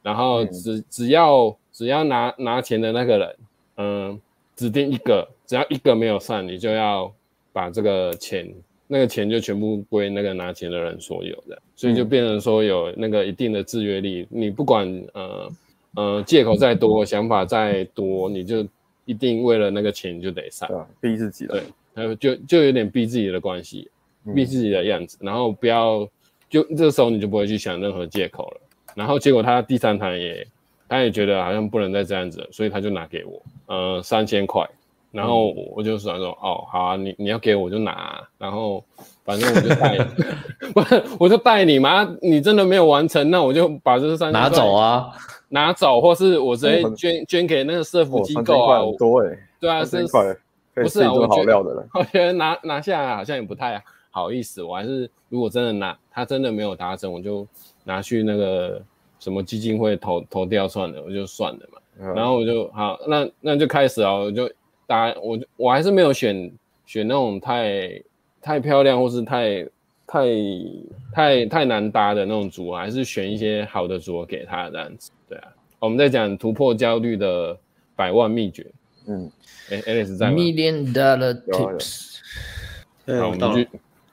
然后只只要只要拿拿钱的那个人，嗯，指定一个，只要一个没有上，你就要把这个钱，那个钱就全部归那个拿钱的人所有的，所以就变成说有那个一定的制约力。你不管呃呃借口再多，想法再多，你就一定为了那个钱就得上，逼自己了。对，还有就就有点逼自己的关系，逼自己的样子，然后不要就这时候你就不会去想任何借口了。然后结果他第三堂也，他也觉得好像不能再这样子了，所以他就拿给我，呃，三千块。然后我就想说，哦，好啊，你你要给我就拿，然后反正我就带，不，我就带你嘛。你真的没有完成，那我就把这三拿走啊，拿走，或是我直接捐捐给那个社福机构啊。多哎，对啊，这一块不是我好料的了。我觉得拿拿下来好像也不太好意思，我还是如果真的拿他真的没有达成，我就拿去那个什么基金会投投掉算了，我就算了嘛。嗯、然后我就好，那那就开始啊，我就打我我还是没有选选那种太太漂亮或是太太太太难搭的那种组合，还是选一些好的组合给他这样子。对啊，我们在讲突破焦虑的百万秘诀。嗯，哎，Alex 在吗？Million Dollar Tips。好，我们继续。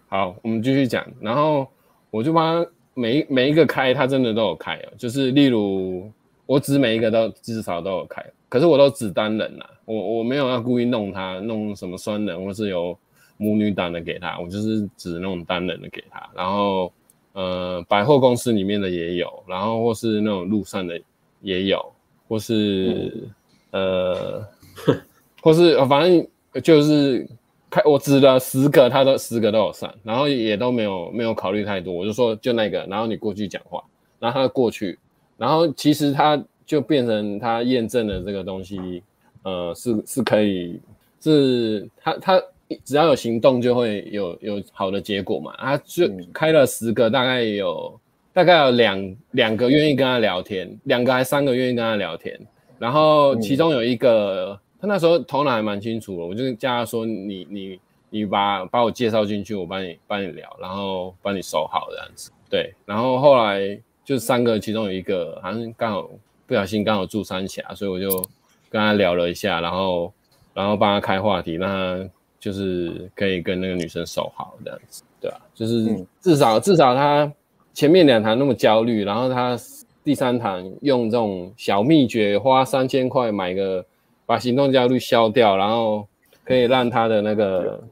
好，我们继续讲。然后我就帮他每一每一个开，他真的都有开哦。就是例如，我指每一个都至少都有开，可是我都指单人啊。我我没有要故意弄他，弄什么双人或是有母女档的给他，我就是指那种单人的给他。然后，呃，百货公司里面的也有，然后或是那种路上的也有，或是、嗯、呃。或是反正就是开我指了十个，他都十个都有上，然后也都没有没有考虑太多，我就说就那个，然后你过去讲话，然后他过去，然后其实他就变成他验证了这个东西，呃，是是可以，是他他只要有行动就会有有好的结果嘛，他就开了十个，大概有大概有两两个愿意跟他聊天，两个还三个愿意跟他聊天。然后其中有一个，嗯、他那时候头脑还蛮清楚的，我就叫他说你：“你你你把把我介绍进去，我帮你帮你聊，然后帮你收好这样子。”对。然后后来就三个，其中有一个好像刚好不小心刚好住三峡，所以我就跟他聊了一下，然后然后帮他开话题，让他就是可以跟那个女生收好这样子。对啊，就是至少、嗯、至少他前面两堂那么焦虑，然后他。第三堂用这种小秘诀，花三千块买个，把行动焦虑消掉，然后可以让他的那个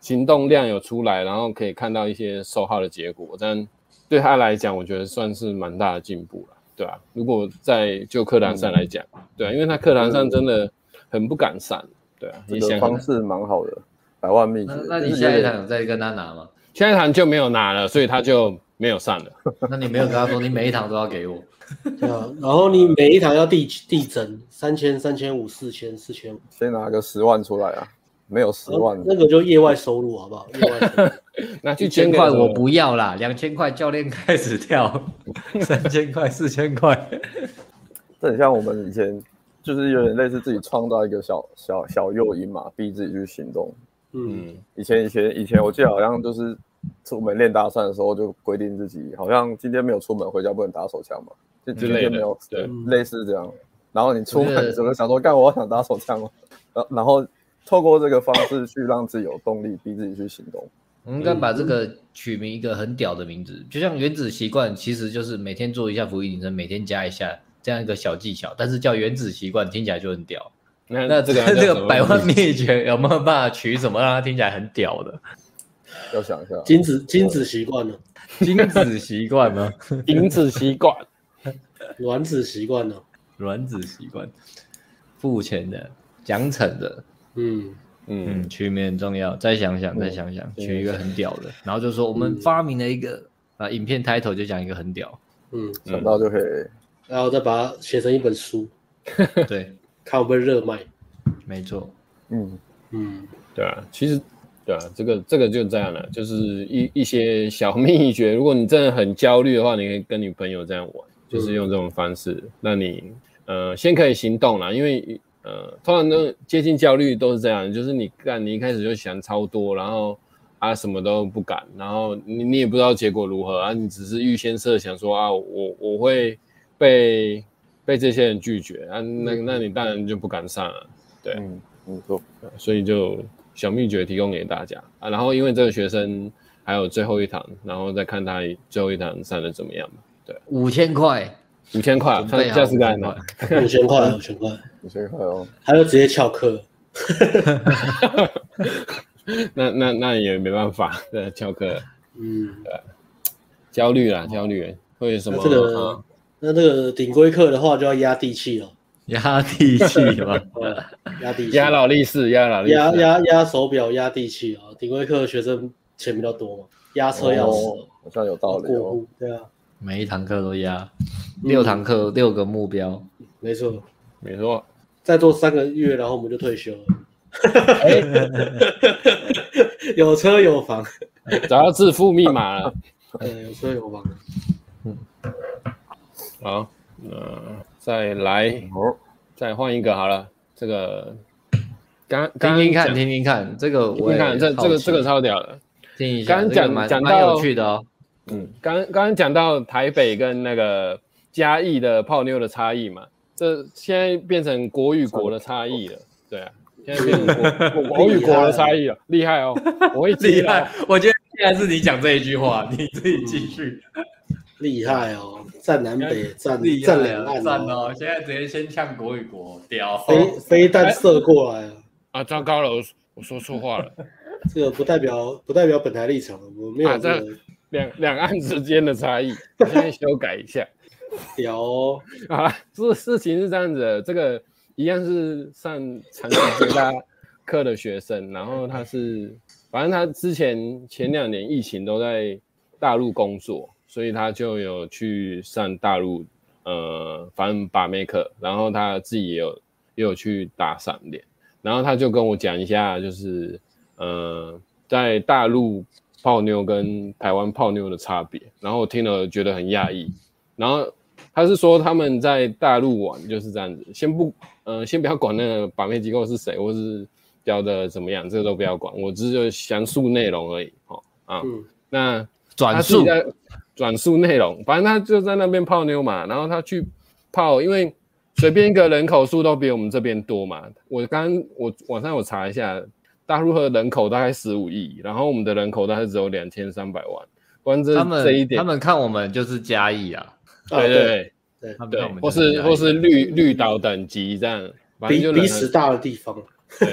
行动量有出来，然后可以看到一些收号的结果。但对他来讲，我觉得算是蛮大的进步了，对啊，如果在就课堂上来讲，对啊，因为他课堂上真的很不敢上，对啊，这个方式蛮好的，百万秘诀。那你下一堂再跟他拿吗？下一堂就没有拿了，所以他就。没有上了，那你没有跟他说，你每一堂都要给我，对啊，然后你每一堂要递递增三千、三千五、四千、四千五，先拿个十万出来啊，没有十万，那个就业外收入好不好？业外收入，那一千块我不要啦，两千块教练开始跳，三千块、四千块，这很像我们以前，就是有点类似自己创造一个小小小诱因嘛，逼自己去行动。嗯，以前以前以前我记得好像就是。出门练搭讪的时候，就规定自己好像今天没有出门，回家不能打手枪嘛，就今天没有，对，类似这样。然后你出门的时候想说干，我想打手枪 然然后透过这个方式去让自己有动力，逼自己去行动。我们应该把这个取名一个很屌的名字，就像原子习惯，其实就是每天做一下伏地挺身，每天加一下这样一个小技巧，但是叫原子习惯听起来就很屌。那那这个这个百万秘诀有没有办法取什么让它听起来很屌的？要想一下，金子金子习惯呢，金子习惯吗？银子习惯，卵子习惯呢，卵子习惯，付钱的，奖惩的，嗯。嗯，取名很重要。再想想，再想想，取一个很屌的，然后就说我们发明了一个啊，影片 title 就讲一个很屌，嗯，想到就可以，然后再把它写成一本书，对，看会不会热卖，没错，嗯。嗯，对啊，其实。对啊，这个这个就这样了，就是一一些小秘诀。如果你真的很焦虑的话，你可以跟女朋友这样玩，就是用这种方式，那你呃先可以行动了，因为呃通常都接近焦虑都是这样，就是你干你一开始就想超多，然后啊什么都不敢，然后你你也不知道结果如何啊，你只是预先设想说啊我我会被被这些人拒绝啊，那那你当然就不敢上了，对，嗯，没错，所以就。小秘诀提供给大家啊，然后因为这个学生还有最后一堂，然后再看他最后一堂上的怎么样嘛。对，五千块，五千块，他下次干嘛？五千块，五千块，五千块哦，还要直接翘课。那那那也没办法，对，翘课。嗯，对，焦虑啦，焦虑，为什么？这个，那这个顶规课的话就要压地气了。压地气嘛，压地气，压劳力士，压劳力士，压压压手表，压地气啊！顶规课学生钱比较多嘛，压车钥匙，好像有道理哦。对啊，每一堂课都压，六堂课六个目标，没错，没错。再做三个月，然后我们就退休了。有车有房，找到致富密码了。嗯，有车有房。嗯，好，那再来，再换一个好了。这个刚刚听听看，听听看，这个我你看这这个这个超屌的。听一下，刚讲讲到有趣的哦。嗯，刚刚刚讲到台北跟那个嘉义的泡妞的差异嘛，这现在变成国与国的差异了。对啊，现在变成国国与国的差异了，厉害哦！我会厉害，我觉得现在是你讲这一句话，你自己继续。厉害哦，占南北，占占两岸哦。现在直接先呛国与国，屌！飞飞弹射过来啊！糟糕了，我我说错话了。这个不代表不代表本台立场，我没有这个两两岸之间的差异，我现在修改一下。屌哦啊！事事情是这样子的，这个一样是上长期接大课的学生，然后他是，反正他之前前两年疫情都在大陆工作，所以他就有去上大陆呃，反正把妹课，然后他自己也有也有去打闪脸，然后他就跟我讲一下，就是。呃，在大陆泡妞跟台湾泡妞的差别，然后我听了觉得很讶异。然后他是说他们在大陆玩就是这样子，先不呃先不要管那个把妹机构是谁或是教的怎么样，这个都不要管，我只是详述内容而已。哦啊，嗯、那转述转述内容，反正他就在那边泡妞嘛，然后他去泡，因为随便一个人口数都比我们这边多嘛。我刚我网上我查一下。大陆的人口大概十五亿，然后我们的人口大概只有两千三百万。关这这一点他，们看我们就是嘉义啊，对对对，对，或是或是绿绿岛等级这样，反正就比比大的地方，对，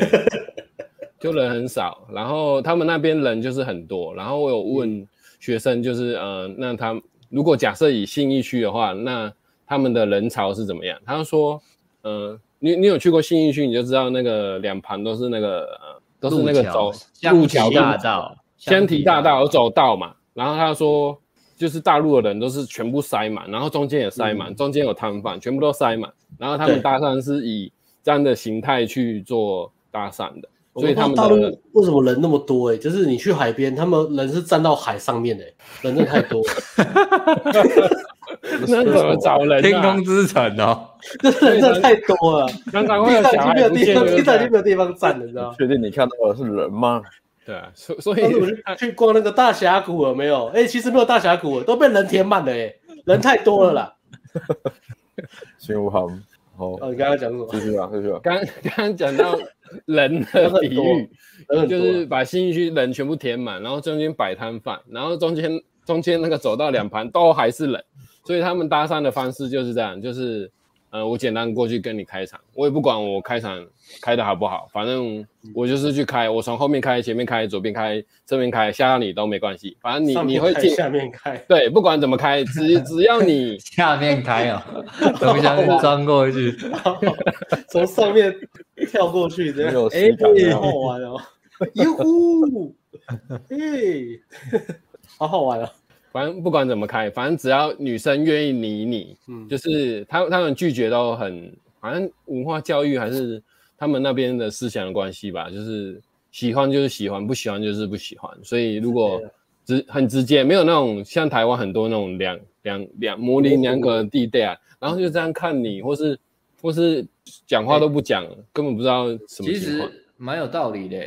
就人很少。然后他们那边人就是很多。然后我有问学生，就是呃，那他如果假设以信义区的话，那他们的人潮是怎么样？他说，呃，你你有去过信义区，你就知道那个两旁都是那个。呃都是那个走路桥大道、香堤大道有走道嘛，然后他说，就是大陆的人都是全部塞满，然后中间也塞满，嗯、中间有摊贩，全部都塞满，然后他们搭讪是以这样的形态去做搭讪的，所以他们大陆为什么人那么多、欸？哎，就是你去海边，他们人是站到海上面的、欸，人真的太多。那怎么找人？天空之城哦，这人真的太多了，常常会有小孩没有地方，地上已经没有地方站了，你知道吗？确定你看到的是人吗？对啊，所所以我去逛那个大峡谷了没有？哎，其实没有大峡谷，都被人填满了，哎，人太多了啦。新武行，哦，你刚刚讲什么？继续啊，继续啊。刚刚刚讲到人的比喻，就是把新义区人全部填满，然后中间摆摊贩，然后中间中间那个走道两旁都还是人。所以他们搭讪的方式就是这样，就是，呃，我简单过去跟你开场，我也不管我开场开的好不好，反正我就是去开，我从后面开、前面开、左边开、侧面开，吓到你都没关系，反正你你会进下面开，对，不管怎么开，只只要你 下面开啊，从下面钻过去，从上面跳过去，这样，哎，好好玩哦，哟呼，哎，好好玩啊。反正不管怎么开，反正只要女生愿意理你，嗯，就是他他们拒绝都很，反正文化教育还是他们那边的思想的关系吧，就是喜欢就是喜欢，不喜欢就是不喜欢。所以如果直很直接，没有那种像台湾很多那种两两两模棱两可的地带啊，然后就这样看你，或是或是讲话都不讲，欸、根本不知道什么情况。其实蛮有道理的，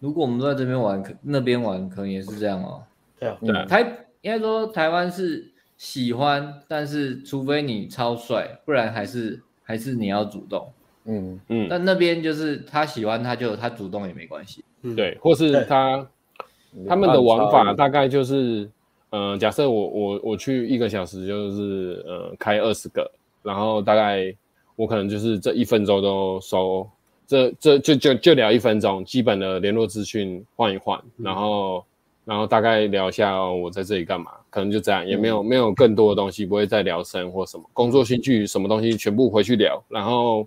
如果我们都在这边玩，可那边玩可能也是这样哦。对啊，对啊，台。应该说台湾是喜欢，但是除非你超帅，不然还是还是你要主动。嗯嗯。但那边就是他喜欢，他就他主动也没关系。嗯，对，或是他他们的玩法大概就是，嗯、呃，假设我我我去一个小时，就是呃开二十个，然后大概我可能就是这一分钟都收，这这就就就聊一分钟，基本的联络资讯换一换，然后。然后大概聊一下哦，我在这里干嘛？可能就这样，也没有没有更多的东西，不会再聊生或什么工作兴趣什么东西，全部回去聊。然后，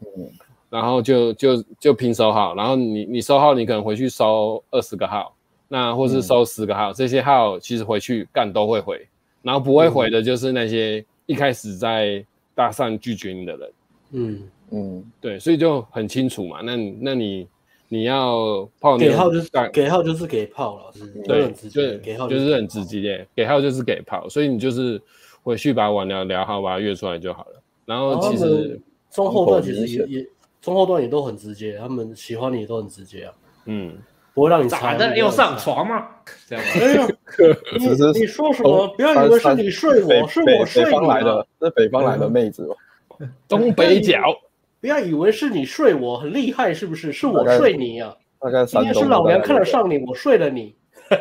然后就就就拼收号。然后你你收号，你可能回去收二十个号，那或是收十个号，这些号其实回去干都会回。然后不会回的就是那些一开始在搭讪拒绝你的人。嗯嗯，对，所以就很清楚嘛。那那你。你要泡给号就是给号就是给炮了，对，就是给号就是很直接，给号就是给炮，所以你就是回去把网聊聊好，把它约出来就好了。然后其实中后段其实也也中后段也都很直接，他们喜欢你也都很直接啊，嗯。不会让你猜的，要上床吗？这样吗？没有，你你说什么？不要以为是你睡我，是我睡你。北方来的，是北方来的妹子吧？东北角，不要以为是你睡我，很厉害是不是？是我睡你啊！大概今天是老娘看得上你，我睡了你。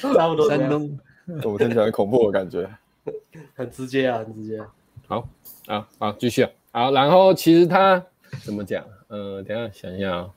差不多。山东，怎么听起来很恐怖的感觉？很直接啊，很直接。好啊，好，继续。好，然后其实他怎么讲？呃，等一下想一下啊。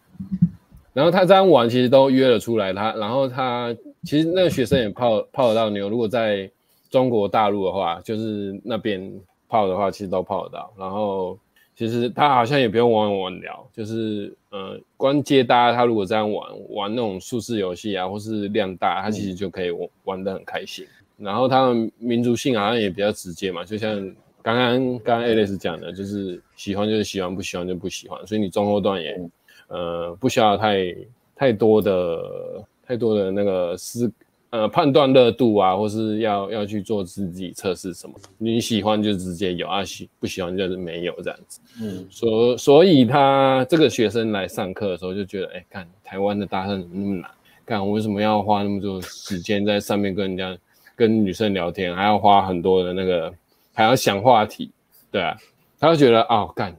然后他这样玩，其实都约了出来。他，然后他其实那个学生也泡泡得到妞。如果在中国大陆的话，就是那边泡的话，其实都泡得到。然后其实他好像也不用玩玩聊，就是呃，光接搭。他如果这样玩玩那种数字游戏啊，或是量大，他其实就可以玩玩得很开心。然后他们民族性好像也比较直接嘛，就像。刚刚刚 Alice 讲的，就是喜欢就是喜欢，不喜欢就不喜欢，所以你中后段也，呃，不需要太太多的太多的那个思呃判断热度啊，或是要要去做自己测试什么，你喜欢就直接有啊，喜不喜欢就是没有这样子。嗯，所所以他这个学生来上课的时候就觉得，哎，看台湾的搭讪怎么那么难？看我为什么要花那么多时间在上面跟人家跟女生聊天，还要花很多的那个。还要想话题，对啊，他就觉得哦，干，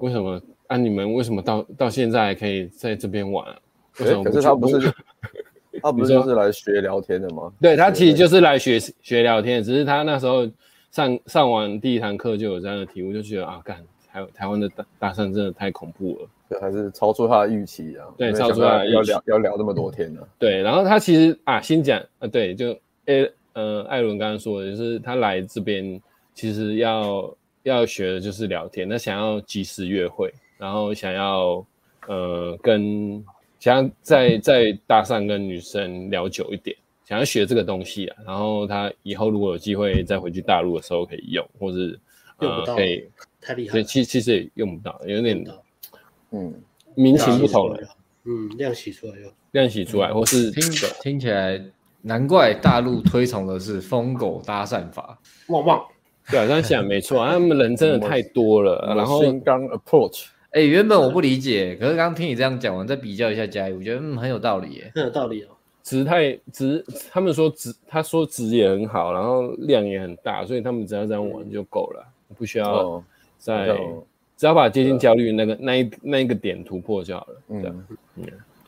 为什么啊？你们为什么到到现在还可以在这边玩啊？为什么？可是他不是，他不是就是来学聊天的吗？对，他其实就是来学学聊天，只是他那时候上上完第一堂课就有这样的体悟，就觉得啊，干，台台湾的大大山真的太恐怖了，对，还是超出他的预期啊。对，超出他的预期，要聊要聊那么多天呢、啊。对，然后他其实啊，先讲啊，对，就诶呃，艾伦刚刚说的就是他来这边。其实要要学的就是聊天，他想要及时约会，然后想要呃跟想要在在搭讪跟女生聊久一点，想要学这个东西啊，然后他以后如果有机会再回去大陆的时候可以用，或是呃可以太厉害，对，其其实也用不到，有点嗯。民情不同了，嗯，亮洗出来用，亮洗出来，嗯、或是听听起来难怪大陆推崇的是疯狗搭讪法，旺旺。对啊，这样想没错啊，他们人真的太多了。然后刚 approach，哎，原本我不理解，可是刚刚听你这样讲完，再比较一下嘉义，我觉得嗯很有道理耶，很有道理哦。值太值，他们说值，他说值也很好，然后量也很大，所以他们只要这样玩就够了，不需要再只要把接近焦虑那个那一那一个点突破就好了。嗯嗯，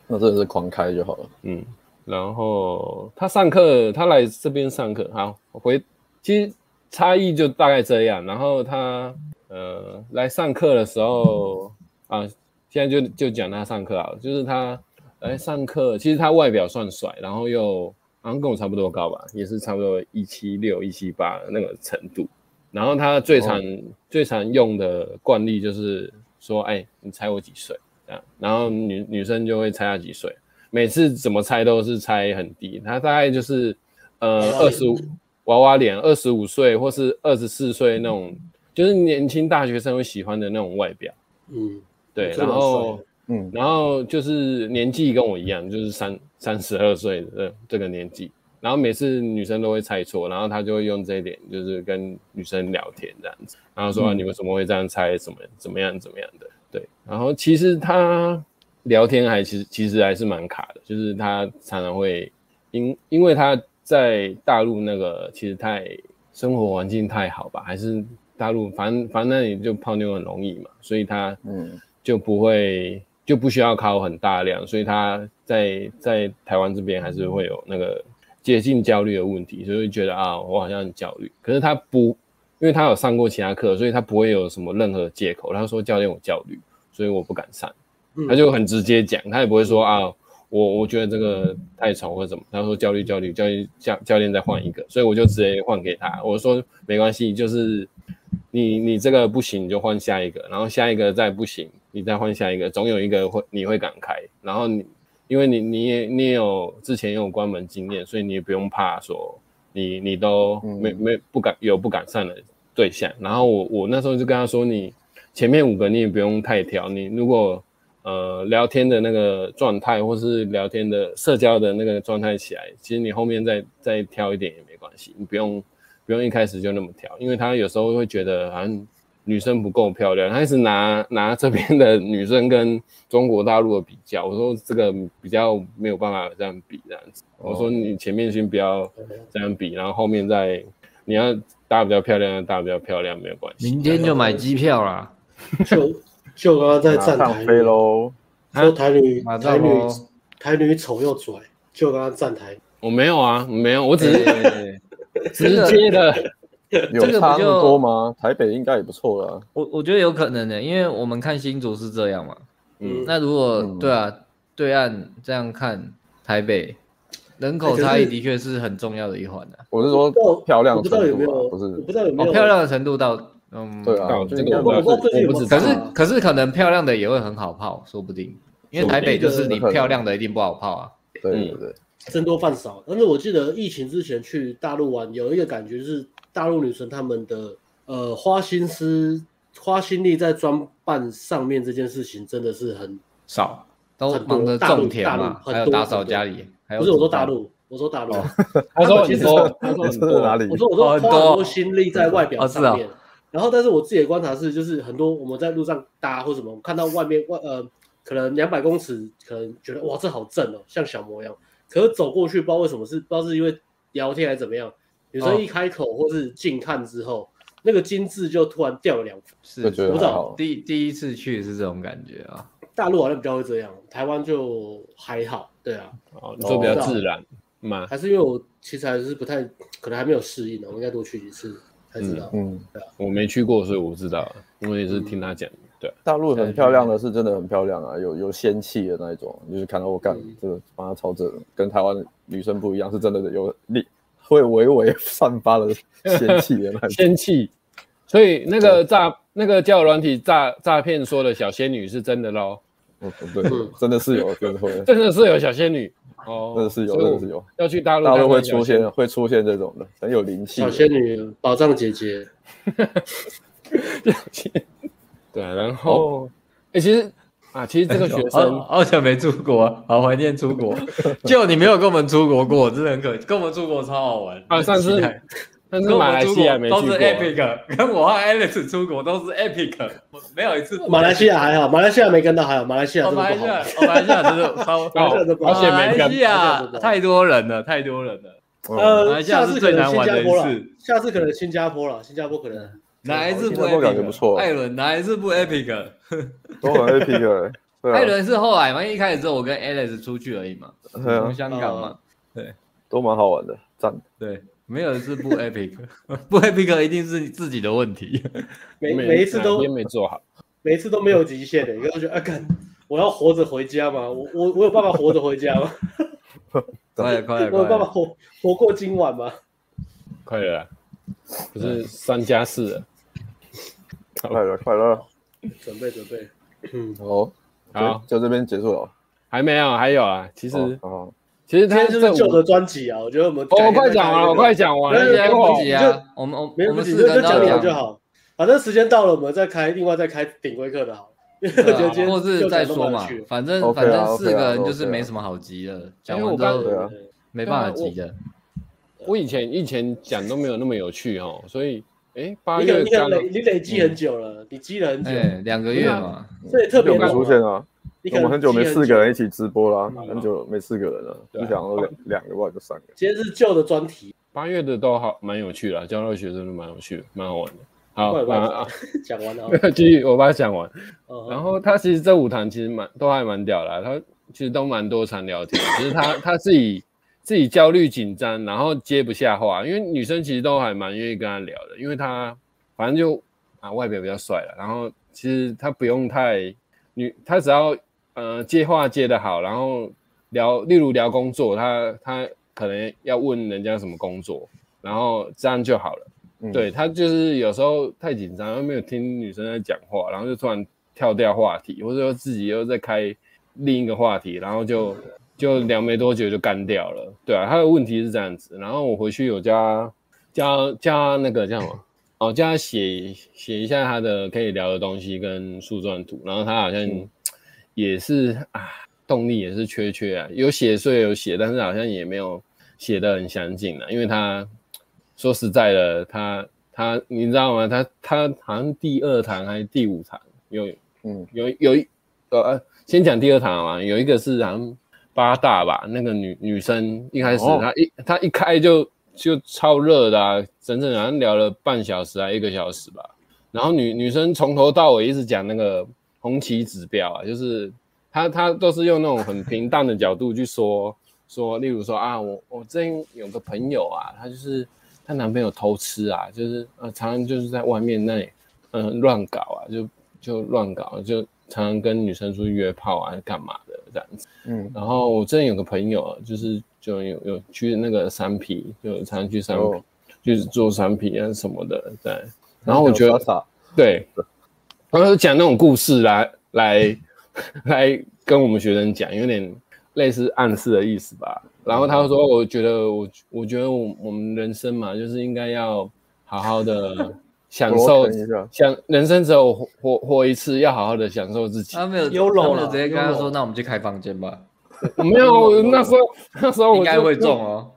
那真的是狂开就好了。嗯，然后他上课，他来这边上课，好，回其实。差异就大概这样，然后他呃来上课的时候啊，现在就就讲他上课啊，就是他来上课，其实他外表算帅，然后又好像跟我差不多高吧，也是差不多一七六一七八那个程度，然后他最常、哦、最常用的惯例就是说，哎，你猜我几岁？这样，然后女女生就会猜他几岁，每次怎么猜都是猜很低，他大概就是呃二十五。娃娃脸，二十五岁或是二十四岁那种，就是年轻大学生会喜欢的那种外表。嗯，对，然后，嗯，然后就是年纪跟我一样，就是三三十二岁的这个年纪。然后每次女生都会猜错，然后他就会用这一点，就是跟女生聊天这样子，然后说你为什么会这样猜，怎么怎么样怎么样的。对，然后其实他聊天还其实其实还是蛮卡的，就是他常常会因因为他。在大陆那个其实太生活环境太好吧，还是大陆反正反正那里就泡妞很容易嘛，所以他嗯就不会就不需要考很大量，所以他在在台湾这边还是会有那个接近焦虑的问题，所以会觉得啊我好像很焦虑，可是他不，因为他有上过其他课，所以他不会有什么任何借口，他说教练我焦虑，所以我不敢上，他就很直接讲，他也不会说啊。我我觉得这个太丑或者怎么，他说焦虑焦虑，教练教教练再换一个，所以我就直接换给他。我说没关系，就是你你这个不行，你就换下一个，然后下一个再不行，你再换下一个，总有一个会你会敢开。然后你因为你你也你也有之前也有关门经验，所以你也不用怕说你你都没没不敢有不敢上的对象。然后我我那时候就跟他说你前面五个你也不用太挑，你如果呃聊天的那个状态，或是聊天的社交的那个状态起来，其实你后面再再挑一点也没关系，你不用不用一开始就那么挑，因为他有时候会觉得好像女生不够漂亮，他一直拿 拿这边的女生跟中国大陆的比较，我说这个比较没有办法这样比这样子，我说你前面先不要这样比，然后后面再你要搭比较漂亮，搭比较漂亮没有关系，明天就买机票啦。就就刚刚在站台飞喽，说台女台女台女丑又拽，就刚刚站台，我没有啊，没有，我只是 直接的，有差那么多吗？台北应该也不错啦，我我觉得有可能的，因为我们看新竹是这样嘛，嗯，那如果对啊，对岸这样看台北人口差异的确是很重要的一环的。我是说漂亮程度，不知道有没有，不是，我不知道有没有。漂亮的程度到。嗯，对啊，这个我我不知道。可是可是可能漂亮的也会很好泡，说不定，因为台北就是你漂亮的一定不好泡啊。对对对，僧多饭少。但是我记得疫情之前去大陆玩，有一个感觉是大陆女生她们的呃花心思、花心力在装扮上面这件事情真的是很少，都忙着种田嘛，还有打扫家里。不是我说大陆，我说大陆。他说其实他说是哪里？我说我说花很多心力在外表上面。然后，但是我自己的观察是，就是很多我们在路上搭或什么，看到外面外呃，可能两百公尺，可能觉得哇，这好正哦，像小模一样。可是走过去，不知道为什么是，不知道是因为聊天还是怎么样，女生一开口或是近看之后，哦、那个精致就突然掉了两分。是，我不知道第第一次去是这种感觉啊。大陆好像比较会这样，台湾就还好。对啊，哦，你说比较自然嘛？还是因为我其实还是不太，可能还没有适应呢，我应该多去几次。才知道，嗯，对啊，我没去过，所以我不知道，因为也是听他讲。对，大陆很漂亮的是真的很漂亮啊，有有仙气的那一种，就是看到我干这个帮他操这个，跟台湾女生不一样，是真的有力，会微微散发的仙气的那种 仙气。所以那个诈那个交友软体诈诈骗说的小仙女是真的喽？哦，对，真的是有，真的会，真的是有小仙女。哦，真的是有，真的是有。要去大陆，大陆会出现，会出现这种的，很有灵气。小仙女，宝藏姐姐。对，然后，哎，其实啊，其实这个学生好久没出国，好怀念出国。就你没有跟我们出国过，真的很可，跟我们出国超好玩。啊，上次。但是马来西亚没去过，都是 epic，跟我和 Alex 出国都是 epic，没有一次。马来西亚还好，马来西亚没跟到还好，马来西亚真的不好。马来西亚真的超高，马来西亚太多人了，太多人了。呃，下次可能新加坡了，下次可能新加坡了，新加坡可能。哪一次不 epic？感觉不错。艾伦哪一次不 epic？都很 epic。艾伦是后来嘛，一开始之后我跟 Alex 出去而已嘛，从香港嘛，对，都蛮好玩的，赞。对。没有一次不 epic，不 epic 一定是自己的问题。每每一次都没做好，每一次都没有极限的。你刚觉得啊，干，我要活着回家嘛？我我我有办法活着回家吗？快了 快了，我有办法活活过今晚吗？快了，不是三加四了。快了 快了，准备准备。嗯，好，好，就这边结束了。还没有，还有啊，其实。其实他就是旧的专辑啊，我觉得我们我快讲完了，我快讲完了，没问题啊。我们我没问题，就讲你的就好。反正时间到了，我们再开另外再开顶规课的好。或是再说嘛，反正反正四个人就是没什么好急的，讲完之后没办法急的。我以前以前讲都没有那么有趣哦，所以哎，八月你累你累积很久了，你积了很久，两个月嘛，所以特别出现啊。我们很久没四个人一起直播了，很久没四个人了，你想说两两个，或者三个。今天是旧的专题，八月的都好，蛮有趣的，交流学生都蛮有趣的，蛮好玩的。好，讲完了，继续我把它讲完。然后他其实这五堂其实蛮都还蛮屌的，他其实都蛮多场聊天，只是他他自己自己焦虑紧张，然后接不下话，因为女生其实都还蛮愿意跟他聊的，因为他反正就啊外表比较帅了，然后其实他不用太女，他只要。呃，接话接得好，然后聊，例如聊工作，他他可能要问人家什么工作，然后这样就好了。嗯、对，他就是有时候太紧张，又没有听女生在讲话，然后就突然跳掉话题，或者说自己又在开另一个话题，然后就就聊没多久就干掉了。对啊，他的问题是这样子。然后我回去有加加加那个叫什么？哦，叫他写写一下他的可以聊的东西跟树状图，然后他好像也是、嗯、啊，动力也是缺缺啊，有写虽有写，但是好像也没有写的很详尽啊，因为他说实在的，他他你知道吗？他他好像第二堂还是第五堂有嗯有有一呃，先讲第二堂嘛，有一个是好像八大吧，那个女女生一开始她一她、哦、一开就。就超热的啊，整整好像聊了半小时啊一个小时吧。然后女女生从头到尾一直讲那个红旗指标啊，就是她她都是用那种很平淡的角度去说说，例如说啊，我我之前有个朋友啊，她就是她男朋友偷吃啊，就是呃常常就是在外面那里嗯、呃、乱搞啊，就就乱搞，就常常跟女生出去约炮啊，干嘛的这样子。嗯，然后我之前有个朋友啊，就是。就有有去那个三 P，就常常去三 P，就是做三 P 啊什么的，对。然后我觉得，对，然后讲那种故事来来 来跟我们学生讲，有点类似暗示的意思吧。然后他说，我觉得我我觉得我我们人生嘛，就是应该要好好的享受，享人生只有活活一次，要好好的享受自己。他没有优柔了，直接跟他说，那我们去开房间吧。没有，那时候那时候我应该会中哦。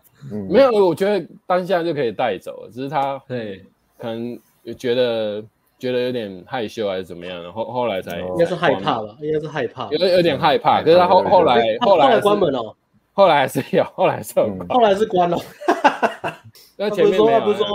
没有，我觉得当下就可以带走，只是他对可能觉得觉得有点害羞还是怎么样，后后来才应该是害怕吧，应该是害怕，有有点害怕。可是他后后来后来关门了，后来还是有，后来是后来是关了。那前面说他不是说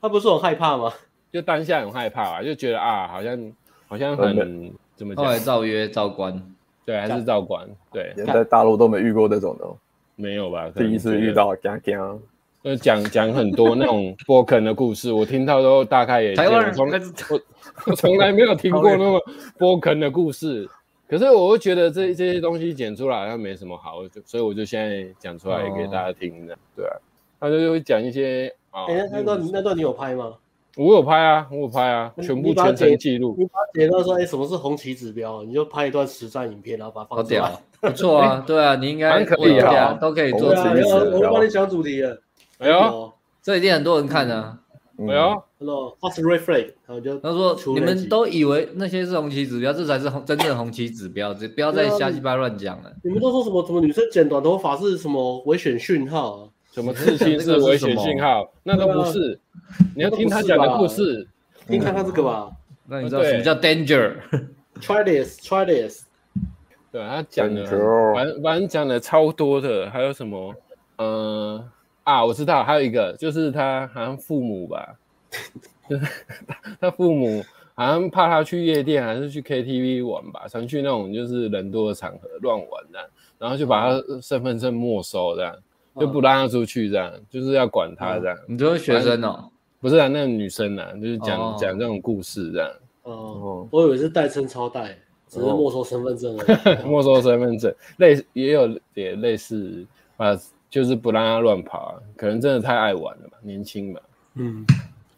他不是说很害怕吗？就当下很害怕啊，就觉得啊，好像好像很怎么讲？后来照约照关。对，还是照关。对，连在大陆都没遇过这种的，没有吧？第一次遇到，讲讲，呃，讲讲很多那种 波肯的故事，我听到都大概也。台湾人从我我从来没有听过那么波肯的故事，可是我会觉得这这些东西剪出来好像没什么好，所以我就现在讲出来给大家听的。对啊，他就会讲一些啊。哎，那段那段你有拍吗？我有拍啊，我有拍啊，全部全程记录。你把截到说，哎，什么是红旗指标？你就拍一段实战影片，然后把它放出来。不错啊，对啊，你应该可以啊，都可以做。对啊，我帮你想主题了。哎呦，这一定很多人看啊。哎呦，Hello，What's red flag？然后就他说，你们都以为那些是红旗指标，这才是红真正的红旗指标，不要再瞎鸡巴乱讲了。你们都说什么？什么女生剪短头发是什么危险讯号？什么刺青是危险讯号？那都不是。你要听他讲的故事。听看他这个吧，那你知道什么叫 danger？Try this，try this。对，他讲的，反正反正讲的超多的，还有什么？嗯啊，我知道，还有一个就是他好像父母吧，就是他父母好像怕他去夜店还是去 KTV 玩吧，常去那种就是人多的场合乱玩的，然后就把他身份证没收这样，就不让他出去这样，就是要管他这样。你就是学生哦。不是啊，那个女生啊，就是讲讲这种故事这样。哦，我以为是代称超代，只是没收身份证而已。没收身份证，类也有也类似，啊，就是不让他乱跑啊，可能真的太爱玩了吧，年轻嘛。嗯，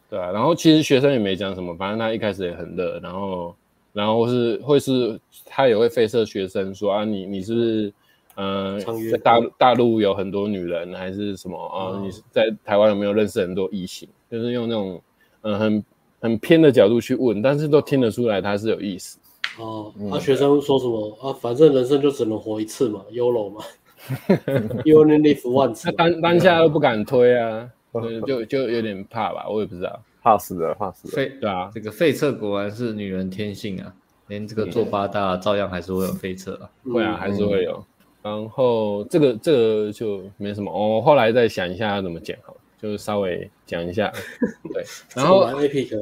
对啊。然后其实学生也没讲什么，反正他一开始也很热，然后然后是会是他也会费舍学生说啊，你你是不是？嗯，在大大陆有很多女人，还是什么啊？你在台湾有没有认识很多异性？就是用那种嗯很很偏的角度去问，但是都听得出来他是有意思。哦，啊，学生说什么啊？反正人生就只能活一次嘛，YOLO 嘛，You only live once。他当当下都不敢推啊，就就有点怕吧，我也不知道，怕死了，怕死对啊，这个废厕果然是女人天性啊，连这个做八大照样还是会有废厕啊，会啊，还是会有。然后这个这个就没什么，我、哦、后来再想一下要怎么剪好，就稍微讲一下。对，然后蛮 epic，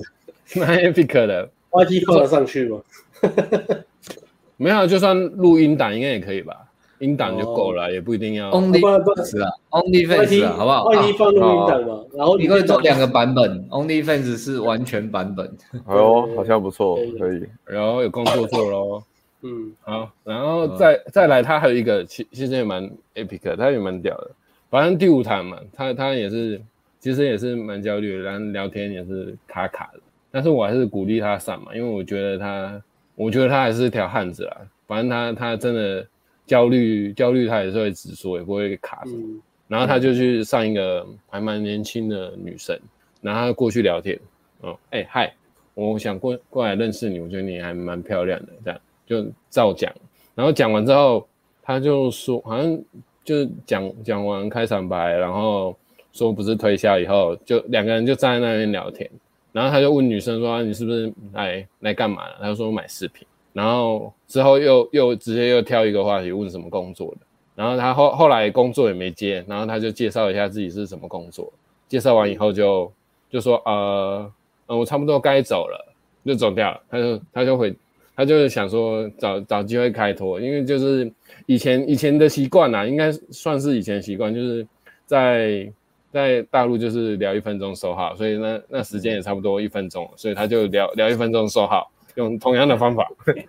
蛮 epic 的，YT 放得上去吗？没有，就算录音档应该也可以吧，音档就够了，哦、也不一定要。OnlyFans 啊，OnlyFans 啊，好不好？YT 放录音档嘛，然后你可以做两个版本，OnlyFans 是完全版本。哦，好像不错，可以。然后有工作做喽。嗯，好，然后再再来，他还有一个，其其实也蛮 epic，他也蛮屌的。反正第五堂嘛，他他也是，其实也是蛮焦虑的，然后聊天也是卡卡的。但是我还是鼓励他上嘛，因为我觉得他，我觉得他还是条汉子啦。反正他他真的焦虑焦虑，他也是会直说，也不会卡什么。然后他就去上一个还蛮年轻的女生，然后他过去聊天，哦，哎、欸、嗨，我想过过来认识你，我觉得你还蛮漂亮的，这样就照讲。然后讲完之后，他就说好像就是讲讲完开场白，然后说不是推销以后，就两个人就站在那边聊天。然后他就问女生说、：“你是不是来来干嘛的？”他就说：“买饰品。”然后之后又又直接又挑一个话题问什么工作的。然后他后后来工作也没接，然后他就介绍一下自己是什么工作。介绍完以后就就说：“呃，嗯，我差不多该走了，就走掉了。”他就他就回他就想说找找机会开脱，因为就是以前以前的习惯呐、啊，应该算是以前习惯，就是在。在大陆就是聊一分钟收号，所以那那时间也差不多一分钟，所以他就聊聊一分钟收号，用同样的方法。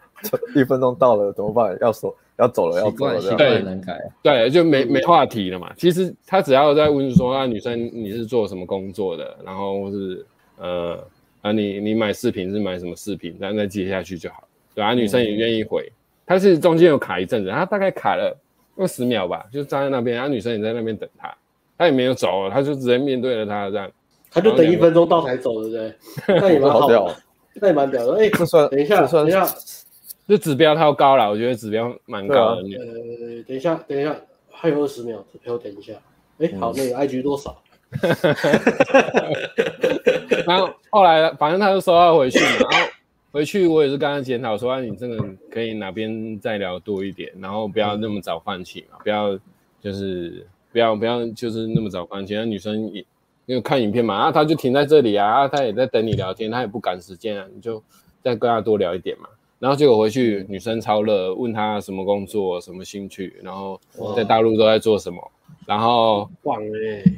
一分钟到了怎么办？要说要走了，要走了，对难改。对，就没没话题了嘛。其实他只要在问说啊，女生你是做什么工作的，然后是呃啊你你买饰品是买什么饰品，然后再接下去就好。对啊，女生也愿意回。他是中间有卡一阵子，他大概卡了二十秒吧，就站在那边，然后女生也在那边等他。他也没有走，他就直接面对了他这样，他就等一分钟到才走，对不对？那也蛮好屌，那也蛮屌的。哎，这算等一下，等一下，这指标太高了，我觉得指标蛮高的。呃，等一下，等一下，还有二十秒，指标等一下。哎，好，那个 IG 多少？然后后来反正他就收到回去嘛，然后回去我也是跟他检讨说，啊你这个可以哪边再聊多一点，然后不要那么早放弃嘛，不要就是。不要不要，就是那么早放弃。那女生也因为看影片嘛，啊，她就停在这里啊，啊，她也在等你聊天，她也不赶时间啊，你就再跟她多聊一点嘛。然后结果回去，女生超热，问她什么工作、什么兴趣，然后在大陆都在做什么，然后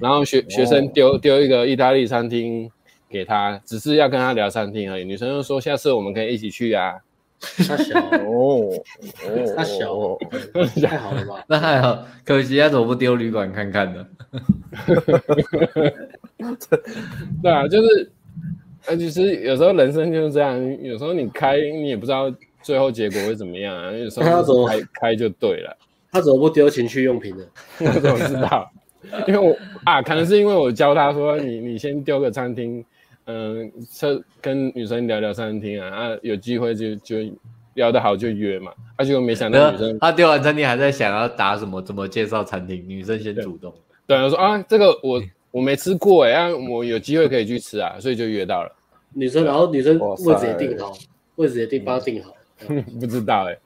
然后学学生丢丢一个意大利餐厅给他，只是要跟他聊餐厅而已。女生就说下次我们可以一起去啊。他小哦，他小哦，太好了吧？那还好，可惜他怎么不丢旅馆看看呢？对啊，就是，呃，其实有时候人生就是这样，有时候你开你也不知道最后结果会怎么样啊。有时候开开就对了。他怎么不丢情趣用品呢？我怎么知道？因为我啊，可能是因为我教他说，你你先丢个餐厅。嗯，这跟女生聊聊餐厅啊，啊，有机会就就聊得好就约嘛。他、啊、结果没想到女生，他丢完餐厅还在想要打什么，怎么介绍餐厅，女生先主动。对，他说啊，这个我我没吃过哎，啊，我有机会可以去吃啊，所以就约到了。女生，然后女生位置也定好，位置也定帮他定好。不知道哎，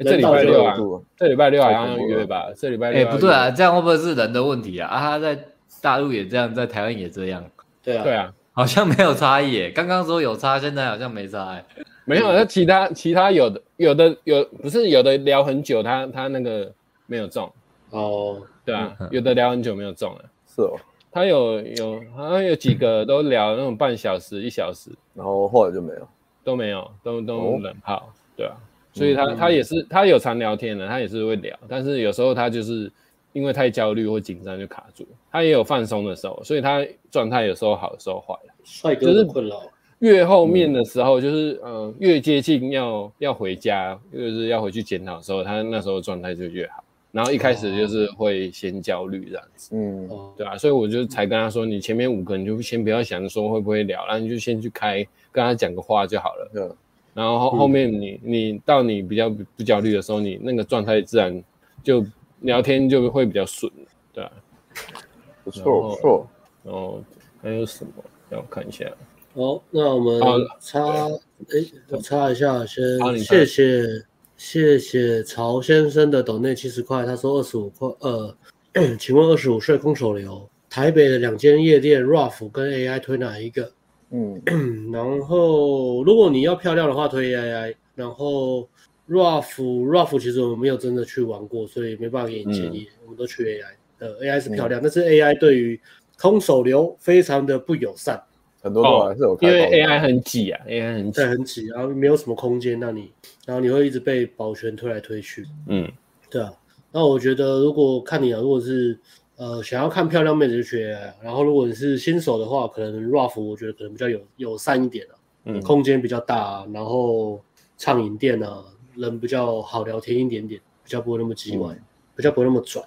这礼拜六啊，这礼拜六好像要约吧？这礼拜六哎，不对啊，这样会不会是人的问题啊？啊，他在大陆也这样，在台湾也这样。对啊，对啊。好像没有差异耶，刚刚说有差，现在好像没差哎。没有，那其他其他有的有的有不是有的聊很久，他他那个没有中。哦，对啊，有的聊很久没有中啊。是哦，他有有好像有几个都聊那种半小时一小时，然后后来就没有，都没有，都都冷泡，对啊，所以他他也是他有常聊天的，他也是会聊，但是有时候他就是。因为太焦虑或紧张就卡住，他也有放松的时候，所以他状态有时候好，有时候坏。帅哥的困扰。越后面的时候，就是嗯、呃，越接近要要回家，就是要回去检讨的时候，他那时候状态就越好。然后一开始就是会先焦虑这样子，嗯，对啊，所以我就才跟他说，你前面五个你就先不要想说会不会聊，然后你就先去开跟他讲个话就好了。嗯。然后后后面你你到你比较不焦虑的时候，你那个状态自然就。聊天就会比较顺，对啊，不错不错。然后还有什么？让我看一下。好，那我们插，哎，我插一下，先谢谢谢谢曹先生的抖内七十块，他说二十五块，呃，请问二十五岁空手流，台北的两间夜店 Ruff 跟 AI 推哪一个？嗯，然后如果你要漂亮的话，推 AI，然后。Ruff Ruff 其实我们没有真的去玩过，所以没办法给你建议。嗯、我们都去 AI，呃，AI 是漂亮，嗯、但是 AI 对于空手流非常的不友善。很多都还是有因为 AI 很挤啊，AI 很挤，对，很挤，然后没有什么空间让你，然后你会一直被保全推来推去。嗯，对啊。那我觉得如果看你啊，如果是呃想要看漂亮妹子就去 AI，然后如果你是新手的话，可能 Rough 我觉得可能比较有友善一点啊，嗯，空间比较大，然后畅饮店啊。人比较好聊天一点点，比较不会那么叽歪，嗯、比较不会那么拽。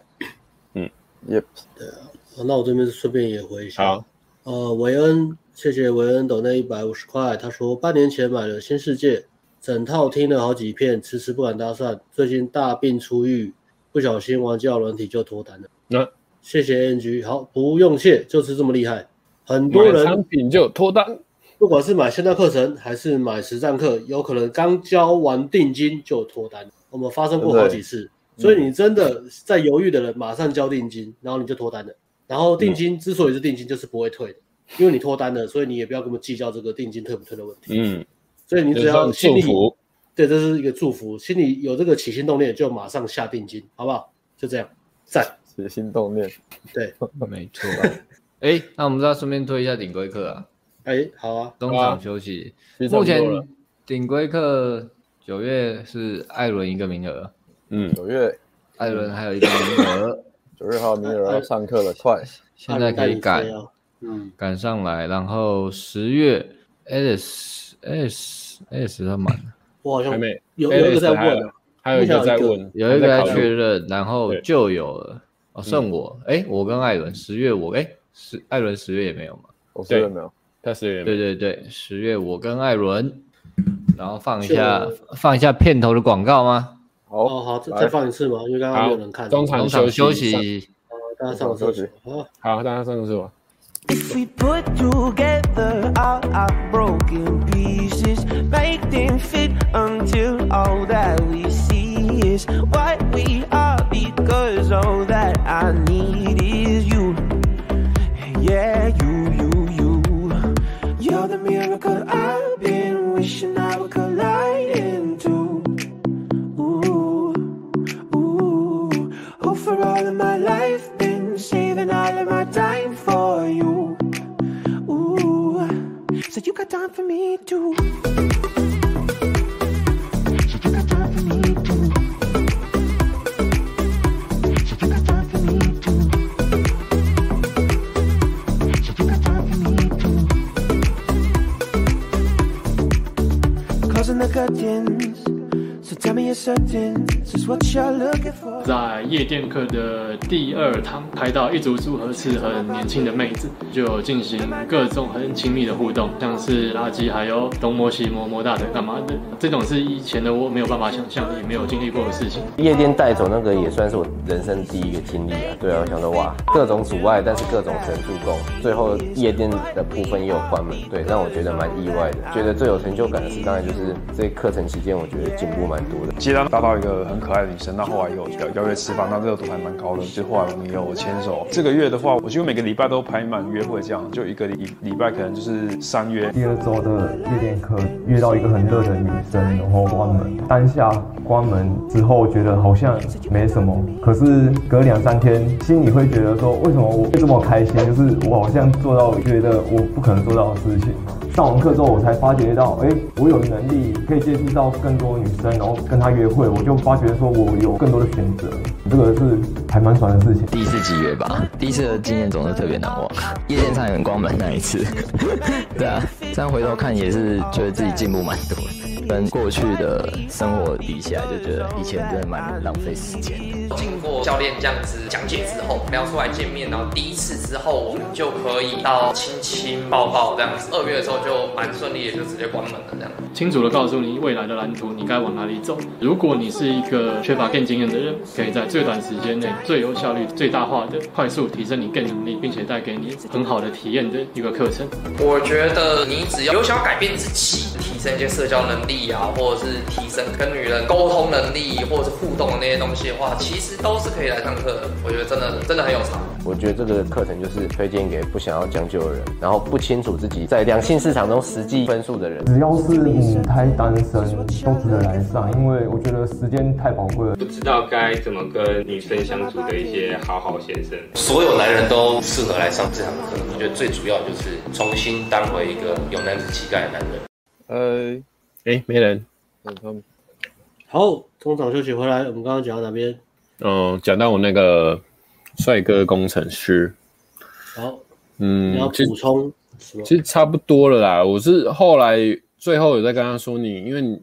Yep. 对啊。那我这边顺便也回一下。好，呃，维恩，谢谢维恩抖那一百五十块。他说半年前买了《新世界》，整套听了好几遍，迟迟不敢搭讪。最近大病初愈，不小心玩交友软体就脱单了。那、啊、谢谢 NG，好，不用谢，就是这么厉害。很多人产品就脱单，不管是买线上课程还是买实战课，有可能刚交完定金就脱单。我们发生过好几次，所以你真的在犹豫的人，马上交定金，然后你就脱单了。然后定金之所以是定金，就是不会退的，因为你脱单了，所以你也不要跟我们计较这个定金退不退的问题。嗯，所以你只要心里，对，这是一个祝福，心里有这个起心动念，就马上下定金，好不好？就这样，赞。起心动念，对，没错。哎，那我们再顺便推一下顶规课啊。哎，好啊，中场休息。目前顶规课九月是艾伦一个名额。嗯，九月艾伦还有一个名额。九月还有名额要上课了，快！现在可以赶，嗯，赶上来。然后十月他满了，我好像没有有一个在问，还有一个在问，有一个在确认，然后就有了。哦，剩我，哎，我跟艾伦十月我，哎，十艾伦十月也没有嘛？我十月没有，他十月对对对，十月我跟艾伦，然后放一下放一下片头的广告吗？哦，好，再再放一次嘛，因为刚刚没有人看。中场休息，大家上个厕所。好，好，大家上个厕所。all of my life Been saving all of my time for you. Ooh. So you got time for me too. So you got time for me too. So you got time for me too. So you got time for me too. Closing the curtains 在夜店课的第二堂，拍到一组组合是很年轻的妹子，就进行各种很亲密的互动，像是拉机，还有东摸西摸、摸大腿干嘛的。这种是以前的我没有办法想象，也没有经历过的事情。夜店带走那个也算是我人生第一个经历啊。对啊，我想说哇，各种阻碍，但是各种神助攻，最后夜店的部分也有关门，对，让我觉得蛮意外的。觉得最有成就感的是，当然就是这课程期间，我觉得进步蛮多的。接单搭到一个很可爱的女生，那后来有邀约吃饭，那热度还蛮高的。就后来我们有牵手。这个月的话，我几乎每个礼拜都排满约会，这样就一个礼礼拜可能就是三约。第二周的夜店课约到一个很热的女生，然后关门。当下关门之后，觉得好像没什么，可是隔两三天，心里会觉得说，为什么我会这么开心？就是我好像做到觉得我不可能做到的事情。上完课之后，我才发觉到，哎，我有能力可以接触到更多女生，然后跟她约会，我就发觉说我有更多的选择，这个是还蛮爽的事情。第一次集约吧，第一次的经验总是特别难忘。夜店差点关门那一次，对啊，这样回头看也是觉得自己进步蛮多的。跟过去的生活比起来，就觉得以前真的蛮浪费时间的。经过教练这样子讲解之后，聊出来见面，然后第一次之后，我们就可以到亲亲抱抱这样子。二月的时候就蛮顺利的，就直接关门了这样。清楚的告诉你未来的蓝图，你该往哪里走。如果你是一个缺乏 game 经验的人，可以在最短时间内、最有效率、最大化的快速提升你 game 能力，并且带给你很好的体验的一个课程。我觉得你只要有想要改变自己，提升一些社交能力。啊，或者是提升跟女人沟通能力，或者是互动的那些东西的话，其实都是可以来上课的。我觉得真的真的很有差。我觉得这个课程就是推荐给不想要将就的人，然后不清楚自己在两性市场中实际分数的人。只要是母胎单身，都值得来上，因为我觉得时间太宝贵了。不知道该怎么跟女生相处的一些好好先生，所有男人都适合来上这堂课。我觉得最主要就是重新当回一个有男子气概的男人。呃。哎，没人。好，中场休息回来，我们刚刚讲到哪边？嗯，讲到我那个帅哥工程师。好，嗯，你要补充其？其实差不多了啦。我是后来最后有在跟他说你，你因为你